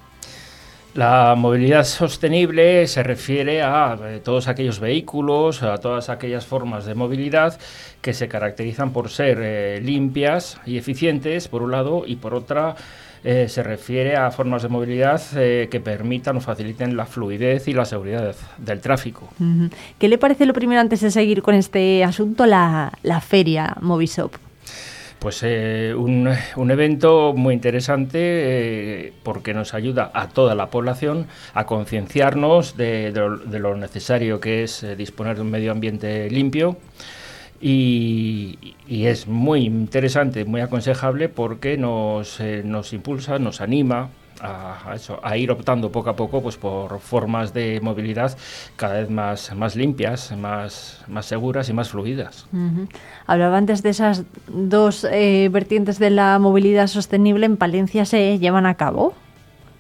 La movilidad sostenible se refiere a eh, todos aquellos vehículos, a todas aquellas formas de movilidad que se caracterizan por ser eh, limpias y eficientes, por un lado, y por otra, eh, se refiere a formas de movilidad que permitan o faciliten la fluidez y la seguridad del tráfico. ¿Qué le parece lo primero antes de seguir con este asunto, la, la feria Movisop? Pues eh, un, un evento muy interesante eh, porque nos ayuda a toda la población a concienciarnos de, lo, necesario que es eh, disponer de un medio ambiente limpio. Y, es muy interesante, muy aconsejable porque nos, nos impulsa, nos anima a, eso, a ir optando poco a poco pues, por formas de movilidad cada vez más, más limpias, más, más seguras y más fluidas. Hablaba antes de esas dos eh, vertientes de la movilidad sostenible. ¿En Palencia se llevan a cabo?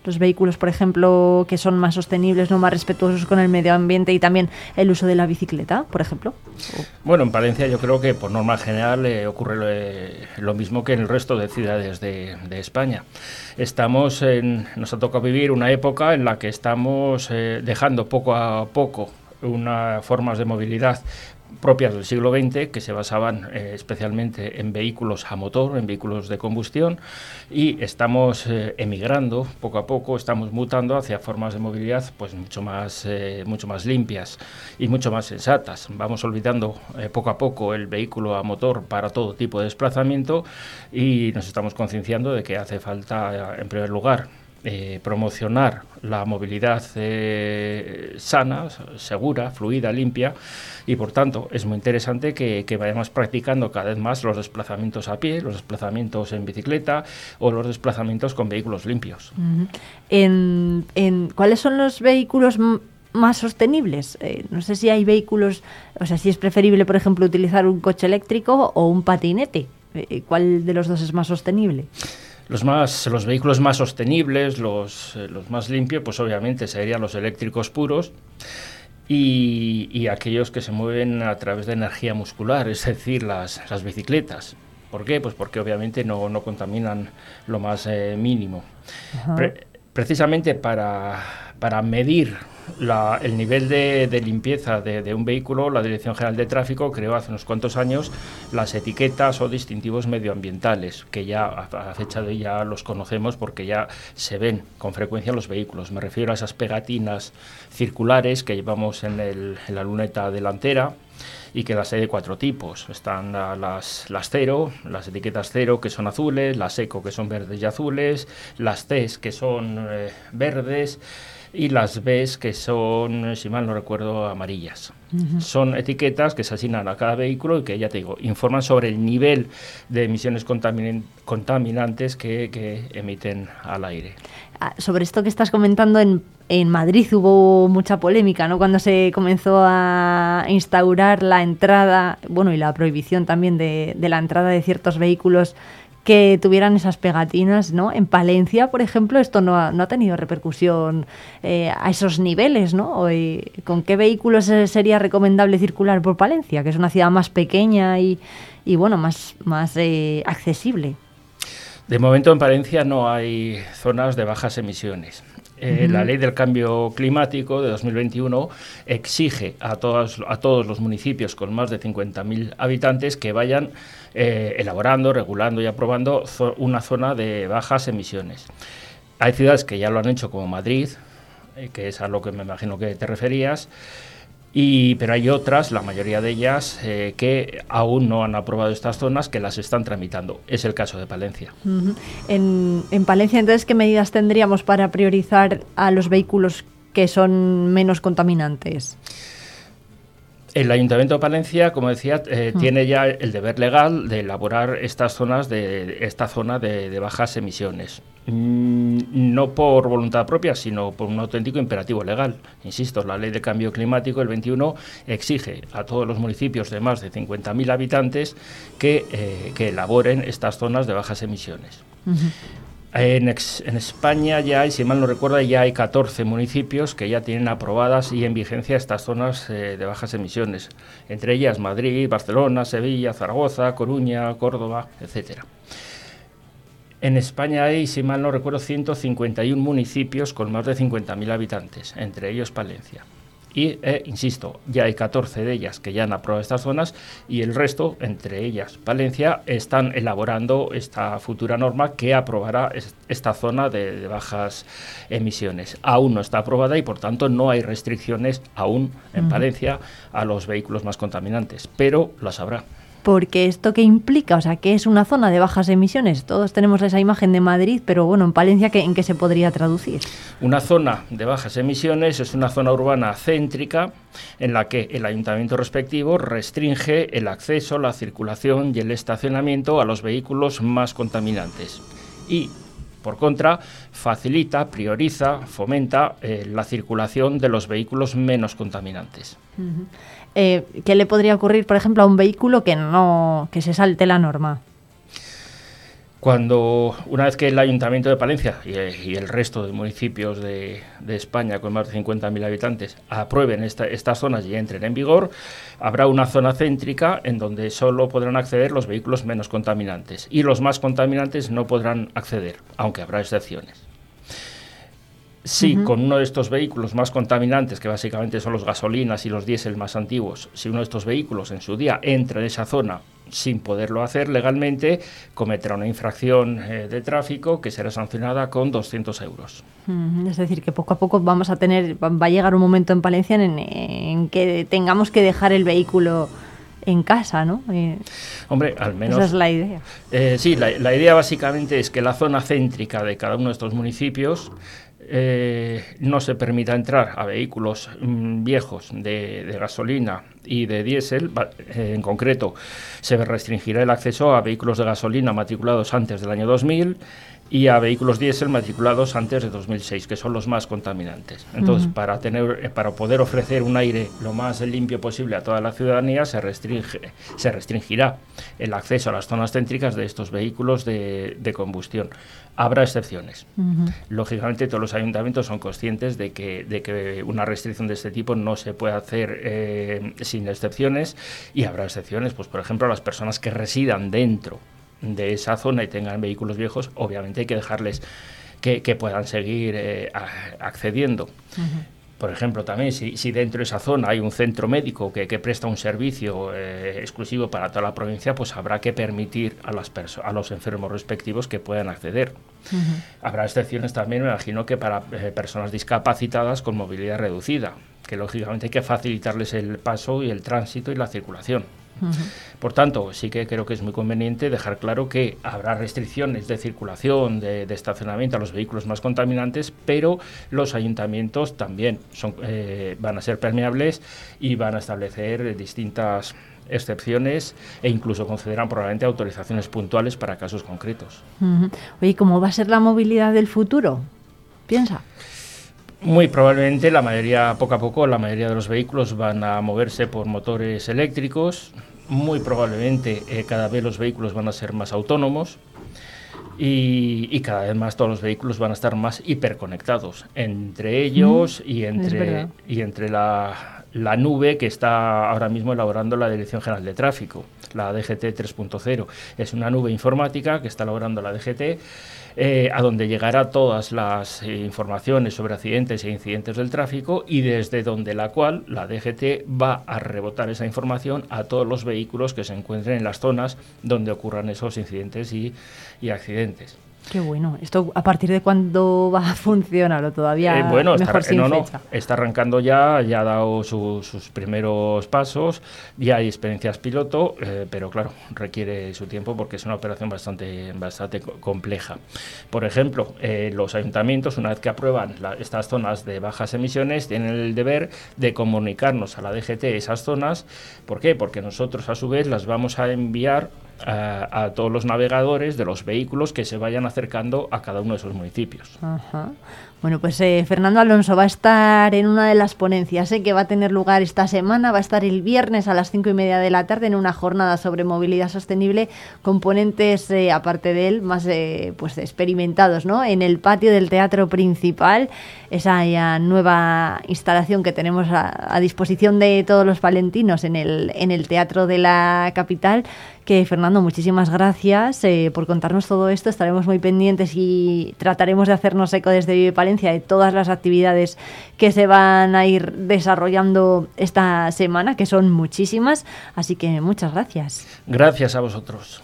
Los vehículos, por ejemplo, que son más sostenibles, no más respetuosos con el medio ambiente y también el uso de la bicicleta, por ejemplo. Bueno, en Palencia yo creo que por norma general eh, ocurre eh, lo mismo que en el resto de ciudades de, España. Estamos en, nos ha tocado vivir una época en la que estamos eh, dejando poco a poco unas formas de movilidad propias del siglo XX que se basaban eh, especialmente en vehículos a motor, en vehículos de combustión y estamos eh, emigrando poco a poco, estamos mutando hacia formas de movilidad pues mucho más, eh, mucho más limpias y mucho más sensatas. Vamos olvidando poco a poco el vehículo a motor para todo tipo de desplazamiento y nos estamos concienciando de que hace falta, en primer lugar, eh, promocionar la movilidad eh, sana, segura, fluida, limpia y por tanto es muy interesante que, vayamos practicando cada vez más los desplazamientos a pie, los desplazamientos en bicicleta o los desplazamientos con vehículos limpios. En, ¿Cuáles son los vehículos más sostenibles? Eh, no sé si hay vehículos, o sea, si es preferible, por ejemplo, utilizar un coche eléctrico o un patinete. ¿Cuál de los dos es más sostenible? Los, más, los vehículos más sostenibles, los, eh, los más limpios, pues obviamente serían los eléctricos puros y, y aquellos que se mueven a través de energía muscular, es decir, las, las bicicletas. ¿Por qué? Pues porque obviamente no, no contaminan lo más eh, mínimo. Pre- precisamente para, para medir la- el nivel de, limpieza de, un vehículo, la Dirección General de Tráfico creó hace unos cuantos años las etiquetas o distintivos medioambientales, que ya a, a fecha de hoy ya los conocemos porque ya se ven con frecuencia en los vehículos. Me refiero a esas pegatinas circulares que llevamos en, el- la luneta delantera y que las hay de cuatro tipos. Están la- las, cero, las etiquetas cero que son azules, las eco que son verdes y azules, las T que son eh, verdes y las B que son, si mal no recuerdo, amarillas. Son etiquetas que se asignan a cada vehículo y que, ya te digo, informan sobre el nivel de emisiones contamin- contaminantes que, que emiten al aire. Ah, sobre esto que estás comentando, en, en Madrid hubo mucha polémica, ¿no? Cuando se comenzó a instaurar la entrada, bueno, y la prohibición también de, de la entrada de ciertos vehículos que tuvieran esas pegatinas, ¿no? En Palencia, por ejemplo, esto no ha, no ha tenido repercusión eh, a esos niveles, ¿no? Eh, ¿Con qué vehículos eh, sería recomendable circular por Palencia, que es una ciudad más pequeña y, y bueno, más, más eh, accesible? De momento en Palencia no hay zonas de bajas emisiones. Eh. La ley del cambio climático de 2021 exige a todos, a todos los municipios con más de 50.000 habitantes que vayan eh, elaborando, regulando y aprobando zo- una zona de bajas emisiones. Hay ciudades que ya lo han hecho, como Madrid, eh, que es a lo que me imagino que te referías, y, pero hay otras, la mayoría de ellas, eh, que aún no han aprobado estas zonas, que las están tramitando. Es el caso de Palencia. En, en Palencia, entonces, ¿qué medidas tendríamos para priorizar a los vehículos que son menos contaminantes? El Ayuntamiento de Palencia, como decía, eh, Mm. tiene ya el deber legal de elaborar estas zonas de esta zona de, de bajas emisiones. Mm, no por voluntad propia, sino por un auténtico imperativo legal. Insisto, la Ley de Cambio Climático, el 21, exige a todos los municipios de más de 50.000 habitantes que, eh, que elaboren estas zonas de bajas emisiones. En, España ya hay, si mal no recuerdo, ya hay 14 municipios que ya tienen aprobadas y en vigencia estas zonas eh, de bajas emisiones, entre ellas Madrid, Barcelona, Sevilla, Zaragoza, Coruña, Córdoba, etcétera. En España hay, si mal no recuerdo, 151 municipios con más de 50.000 habitantes, entre ellos Palencia. Y, eh, insisto, ya hay 14 de ellas que ya han aprobado estas zonas y el resto, entre ellas Palencia, están elaborando esta futura norma que aprobará es- esta zona de, de bajas emisiones. Aún no está aprobada y, por tanto, no hay restricciones aún en. Palencia a los vehículos más contaminantes, pero las habrá. Porque esto que implica, o sea, que es una zona de bajas emisiones. Todos tenemos esa imagen de Madrid, pero bueno, en Palencia, ¿qué- ¿en qué se podría traducir? Una zona de bajas emisiones es una zona urbana céntrica en la que el ayuntamiento respectivo restringe el acceso, la circulación y el estacionamiento a los vehículos más contaminantes. Y, por contra, facilita, prioriza, fomenta eh, la circulación de los vehículos menos contaminantes. Eh, ¿Qué le podría ocurrir, por ejemplo, a un vehículo que no que se salte la norma? Cuando una vez que el Ayuntamiento de Palencia y, el resto de municipios de, de España con más de 50.000 habitantes aprueben esta- estas zonas y entren en vigor, habrá una zona céntrica en donde solo podrán acceder los vehículos menos contaminantes y los más contaminantes no podrán acceder, aunque habrá excepciones. Si Ujú. con uno de estos vehículos más contaminantes, que básicamente son los gasolinas y los diésel más antiguos, si uno de estos vehículos en su día entra en esa zona sin poderlo hacer legalmente, cometerá una infracción eh, de tráfico que será sancionada con 200 euros. Es decir, que poco a poco vamos a tener, va va a llegar un momento en Palencia en, en que tengamos que dejar el vehículo en casa, ¿no? Eh, Hombre, al menos... Esa es la idea. Eh, sí, la, la idea básicamente es que la zona céntrica de cada uno de estos municipios eh, no se permita entrar a vehículos mm, viejos de, gasolina y de diésel. Eh, en concreto, se restringirá el acceso a vehículos de gasolina matriculados antes del año 2000 y a vehículos diésel matriculados antes de 2006, que son los más contaminantes. Entonces, Ujú. para, tener, eh, para poder ofrecer un aire lo más limpio posible a toda la ciudadanía, se, restringe, se restringirá el acceso a las zonas céntricas de estos vehículos de, de combustión. Habrá excepciones. Ujú. Lógicamente, todos los ayuntamientos son conscientes de que, de que una restricción de este tipo no se puede hacer eh, sin excepciones y habrá excepciones, pues por ejemplo, a las personas que residan dentro de esa zona y tengan vehículos viejos, obviamente hay que dejarles que, que puedan seguir eh, accediendo. Por ejemplo, también si, si dentro de esa zona hay un centro médico que, que presta un servicio eh, exclusivo para toda la provincia, pues habrá que permitir a, las a los enfermos respectivos que puedan acceder. Habrá excepciones también, me imagino, que para eh, personas discapacitadas con movilidad reducida, que lógicamente hay que facilitarles el paso y el tránsito y la circulación. Por tanto, sí que creo que es muy conveniente dejar claro que habrá restricciones de circulación, de, de estacionamiento a los vehículos más contaminantes, pero los ayuntamientos también son, eh, van a ser permeables y van a establecer distintas excepciones e incluso concederán probablemente autorizaciones puntuales para casos concretos. Ujú. Oye, ¿cómo va a ser la movilidad del futuro? Piensa. Muy probablemente la mayoría, poco a poco, la mayoría de los vehículos van a moverse por motores eléctricos. Muy probablemente eh, cada vez los vehículos van a ser más autónomos y, y cada vez más todos los vehículos van a estar más hiperconectados entre ellos y entre, y entre la, la nube que está ahora mismo elaborando la Dirección General de Tráfico, la DGT 3.0. Es una nube informática que está elaborando la DGT, eh, a donde llegará todas las eh, informaciones sobre accidentes e incidentes del tráfico y desde donde la cual la DGT va a rebotar esa información a todos los vehículos que se encuentren en las zonas donde ocurran esos incidentes y, y accidentes. Qué bueno. ¿Esto a partir de cuándo va a funcionar o todavía Eh, bueno, está, mejor sin no, está arrancando ya, ya ha dado su- sus primeros pasos, ya hay experiencias piloto, eh, pero claro, requiere su tiempo porque es una operación bastante, bastante co- compleja. Por ejemplo, eh, los ayuntamientos, una vez que aprueban la- estas zonas de bajas emisiones, tienen el deber de comunicarnos a la DGT esas zonas. ¿Por qué? Porque nosotros a su vez las vamos a enviar a, todos los navegadores de los vehículos que se vayan acercando a cada uno de esos municipios. Bueno, pues eh, Fernando Alonso va a estar en una de las ponencias eh, que va a tener lugar esta semana. Va a estar el viernes a las cinco y media de la tarde en una jornada sobre movilidad sostenible con ponentes, eh, aparte de él, más eh, pues experimentados, ¿no? En el patio del teatro principal, esa nueva instalación que tenemos a, a disposición de todos los palentinos en el, en el teatro de la capital Que Fernando, muchísimas gracias eh, por contarnos todo esto. Estaremos muy pendientes y trataremos de hacernos eco desde Vive De todas las actividades que se van a ir desarrollando esta semana, que son muchísimas. Así que muchas gracias. Gracias a vosotros.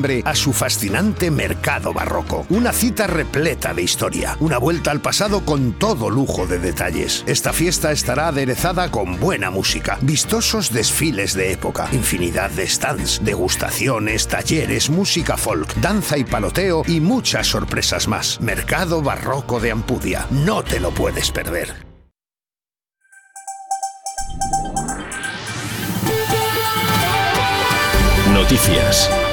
a su fascinante mercado barroco. Una cita repleta de historia, una vuelta al pasado con todo lujo de detalles. Esta fiesta estará aderezada con buena música, vistosos desfiles de época, infinidad de stands, degustaciones, talleres, música folk, danza y paloteo y muchas sorpresas más. Mercado barroco de Ampudia. No te lo puedes perder. Noticias.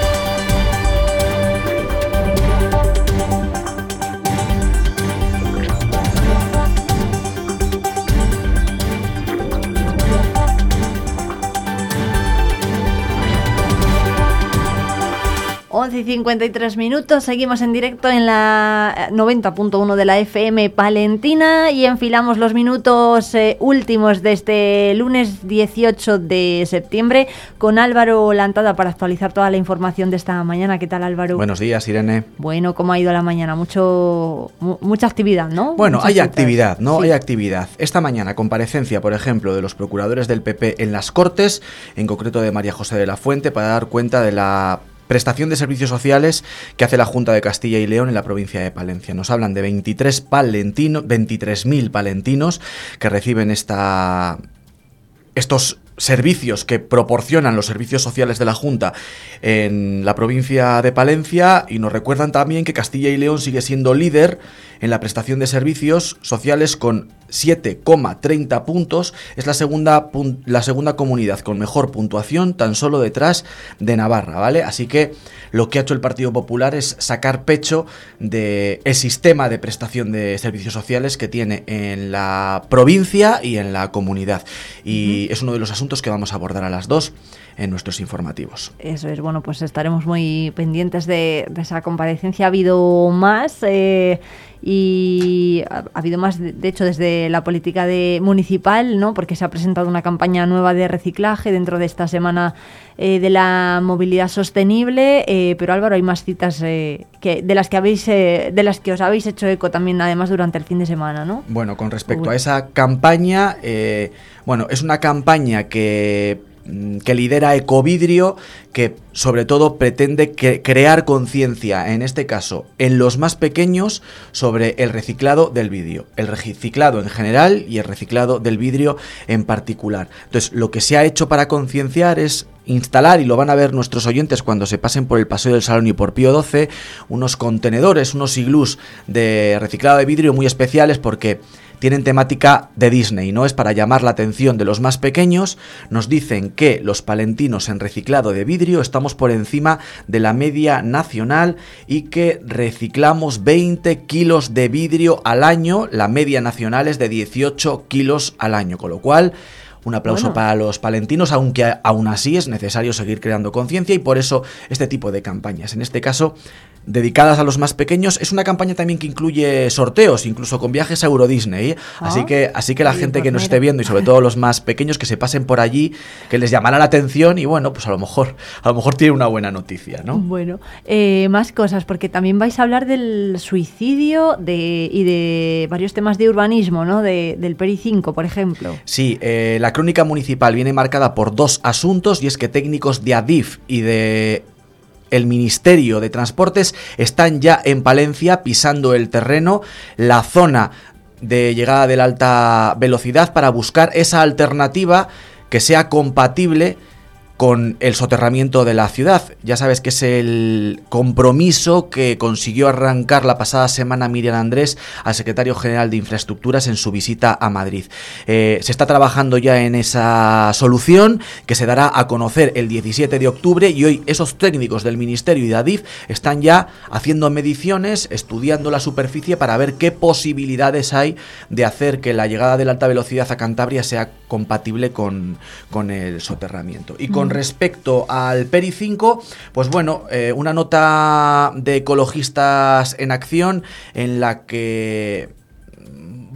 Once y 53 minutos, seguimos en directo en la eh, 90.1 de la FM Palentina y enfilamos los minutos eh, últimos de este lunes 18 de septiembre con Álvaro Lantada para actualizar toda la información de esta mañana. ¿Qué tal Álvaro? Buenos días, Irene. Bueno, ¿cómo ha ido la mañana? Mucho, mu- mucha actividad, ¿no? Bueno, Muchas hay citas. actividad, ¿no? Sí. Hay actividad. Esta mañana, comparecencia, por ejemplo, de los procuradores del PP en las Cortes, en concreto de María José de la Fuente, para dar cuenta de la prestación de servicios sociales que hace la Junta de Castilla y León en la provincia de Palencia. Nos hablan de 23 palentinos, 23.000 palentinos que reciben esta estos servicios que proporcionan los servicios sociales de la Junta en la provincia de Palencia y nos recuerdan también que Castilla y León sigue siendo líder en la prestación de servicios sociales con 7,30 puntos. Es la segunda, la segunda comunidad con mejor puntuación, tan solo detrás de Navarra, ¿vale? Así que lo que ha hecho el Partido Popular es sacar pecho del sistema de prestación de servicios sociales que tiene en la provincia y en la comunidad. Y es uno de los asuntos que vamos a abordar a las dos en nuestros informativos. Eso es, bueno, pues estaremos muy pendientes de, de esa comparecencia. Ha habido más eh, y ha, ha habido más, de, de hecho, desde la política de municipal, ¿no? Porque se ha presentado una campaña nueva de reciclaje dentro de esta semana eh, de la movilidad sostenible. eh, pero Álvaro, hay más citas eh, que de las que habéis, eh, de las que os habéis hecho eco también, además durante el fin de semana, ¿no? Bueno, con respecto Uy. a esa campaña, eh, bueno, es una campaña que, que lidera Ecovidrio, que sobre todo pretende crear conciencia, en este caso, en los más pequeños, sobre el reciclado del vidrio. El reciclado en general y el reciclado del vidrio en particular. Entonces, lo que se ha hecho para concienciar es instalar, y lo van a ver nuestros oyentes cuando se pasen por el Paseo del Salón y por Pío 12, unos contenedores, unos iglús de reciclado de vidrio muy especiales porque tienen temática de Disney, ¿no? Es para llamar la atención de los más pequeños. Nos dicen que los palentinos en reciclado de vidrio estamos por encima de la media nacional y que reciclamos 20 kilos de vidrio al año. La media nacional es de 18 kilos al año, con lo cual... Un aplauso Bueno. para los palentinos, aunque aún así es necesario seguir creando conciencia y por eso este tipo de campañas. En este caso, dedicadas a los más pequeños, es una campaña también que incluye sorteos, incluso con viajes a Euro Disney. Así Ah. que, así que la gente que nos esté viendo y sobre todo los más pequeños que se pasen por allí, que les llamará la atención y bueno, pues a lo mejor, a lo mejor tiene una buena noticia, ¿no? Bueno, eh, más cosas, porque también vais a hablar del suicidio de, y de varios temas de urbanismo, ¿no? De, del PERI 5, por ejemplo. Sí, eh, la crónica municipal viene marcada por dos asuntos y es que técnicos de ADIF y de el Ministerio de Transportes están ya en Palencia pisando el terreno, la zona de llegada de la alta velocidad para buscar esa alternativa que sea compatible con el soterramiento de la ciudad. Ya sabes que es el compromiso que consiguió arrancar la pasada semana Miriam Andrés al secretario general de Infraestructuras en su visita a Madrid. Eh, se está trabajando ya en esa solución que se dará a conocer el 17 de octubre y hoy esos técnicos del Ministerio y de Adif están ya haciendo mediciones, estudiando la superficie para ver qué posibilidades hay de hacer que la llegada de la alta velocidad a Cantabria sea compatible con, con el soterramiento. Y con Mm. respecto al Peri 5, pues bueno, eh, una nota de ecologistas en acción en la que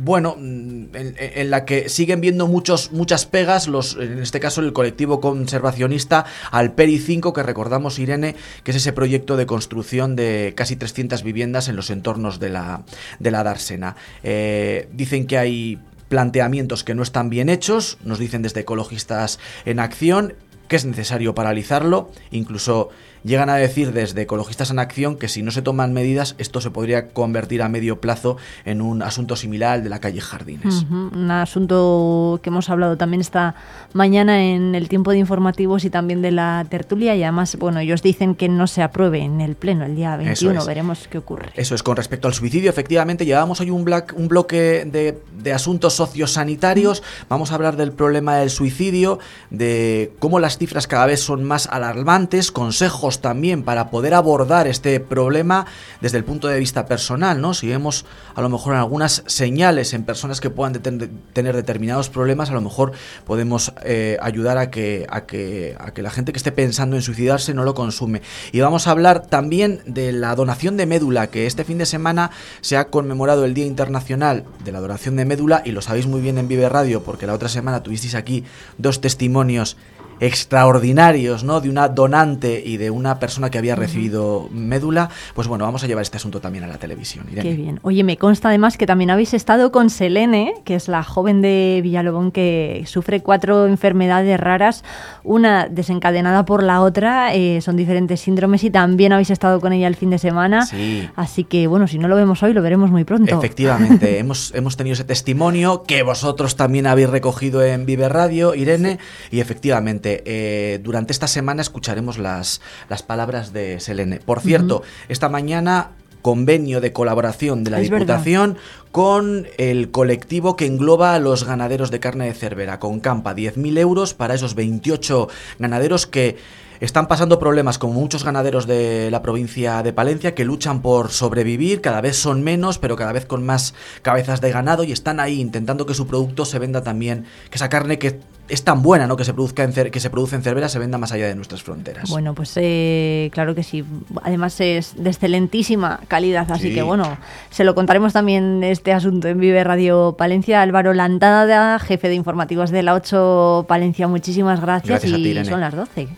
bueno, mm, en, la que siguen viendo muchos, muchas pegas, los, en este caso el colectivo conservacionista al Peri 5, que recordamos, Irene, que es ese proyecto de construcción de casi 300 viviendas en los entornos de la, de la Dársena. Eh, dicen que hay planteamientos que no están bien hechos, nos dicen desde ecologistas en acción, que es necesario paralizarlo, incluso llegan a decir desde Ecologistas en Acción que si no se toman medidas esto se podría convertir a medio plazo en un asunto similar al de la calle Jardines. Ujú, Un asunto que hemos hablado también esta mañana en el tiempo de informativos y también de la tertulia y además, bueno, ellos dicen que no se apruebe en el pleno el día 21, es. veremos qué ocurre. Eso es, con respecto al suicidio, efectivamente, llevamos hoy un, black- un bloque de, de asuntos sociosanitarios. Vamos a hablar del problema del suicidio, de cómo las cifras cada vez son más alarmantes, consejos también para poder abordar este problema desde el punto de vista personal, ¿no? Si vemos a lo mejor algunas señales en personas que puedan tener determinados problemas, a lo mejor podemos eh, ayudar a que, a, que, a que la gente que esté pensando en suicidarse no lo consume. Y vamos a hablar también de la donación de médula, que este fin de semana se ha conmemorado el Día Internacional de la Donación de Médula, y lo sabéis muy bien en Vive Radio, porque la otra semana tuvisteis aquí dos testimonios extraordinarios, ¿no? De una donante y de una persona que había recibido médula. Pues bueno, vamos a llevar este asunto también a la televisión. Irene. Qué bien. Oye, me consta además que también habéis estado con Selene, que es la joven de Villalobón que sufre cuatro enfermedades raras, una desencadenada por la otra, eh, son diferentes síndromes y también habéis estado con ella el fin de semana. Sí. Así que bueno, si no lo vemos hoy, lo veremos muy pronto. Efectivamente, [LAUGHS] hemos, hemos tenido ese testimonio que vosotros también habéis recogido en Vive Radio, Irene, y efectivamente, eh, durante esta semana escucharemos las, las palabras de Selene. Por cierto, esta mañana convenio de colaboración de la Es verdad. Diputación con el colectivo que engloba a los ganaderos de carne de Cervera, con Campa, 10.000 euros para esos 28 ganaderos que están pasando problemas como muchos ganaderos de la provincia de Palencia que luchan por sobrevivir, cada vez son menos, pero cada vez con más cabezas de ganado y están ahí intentando que su producto se venda también, que esa carne que es tan buena, ¿no? que se produzca en que se produce en Cervera se venda más allá de nuestras fronteras. Bueno, pues eh, claro que sí. Además es de excelentísima calidad, así Sí. que bueno, se lo contaremos también este asunto en Vive Radio Palencia. Álvaro Lantada, jefe de informativos de la 8 Palencia, muchísimas gracias, Gracias y ti, son las 12.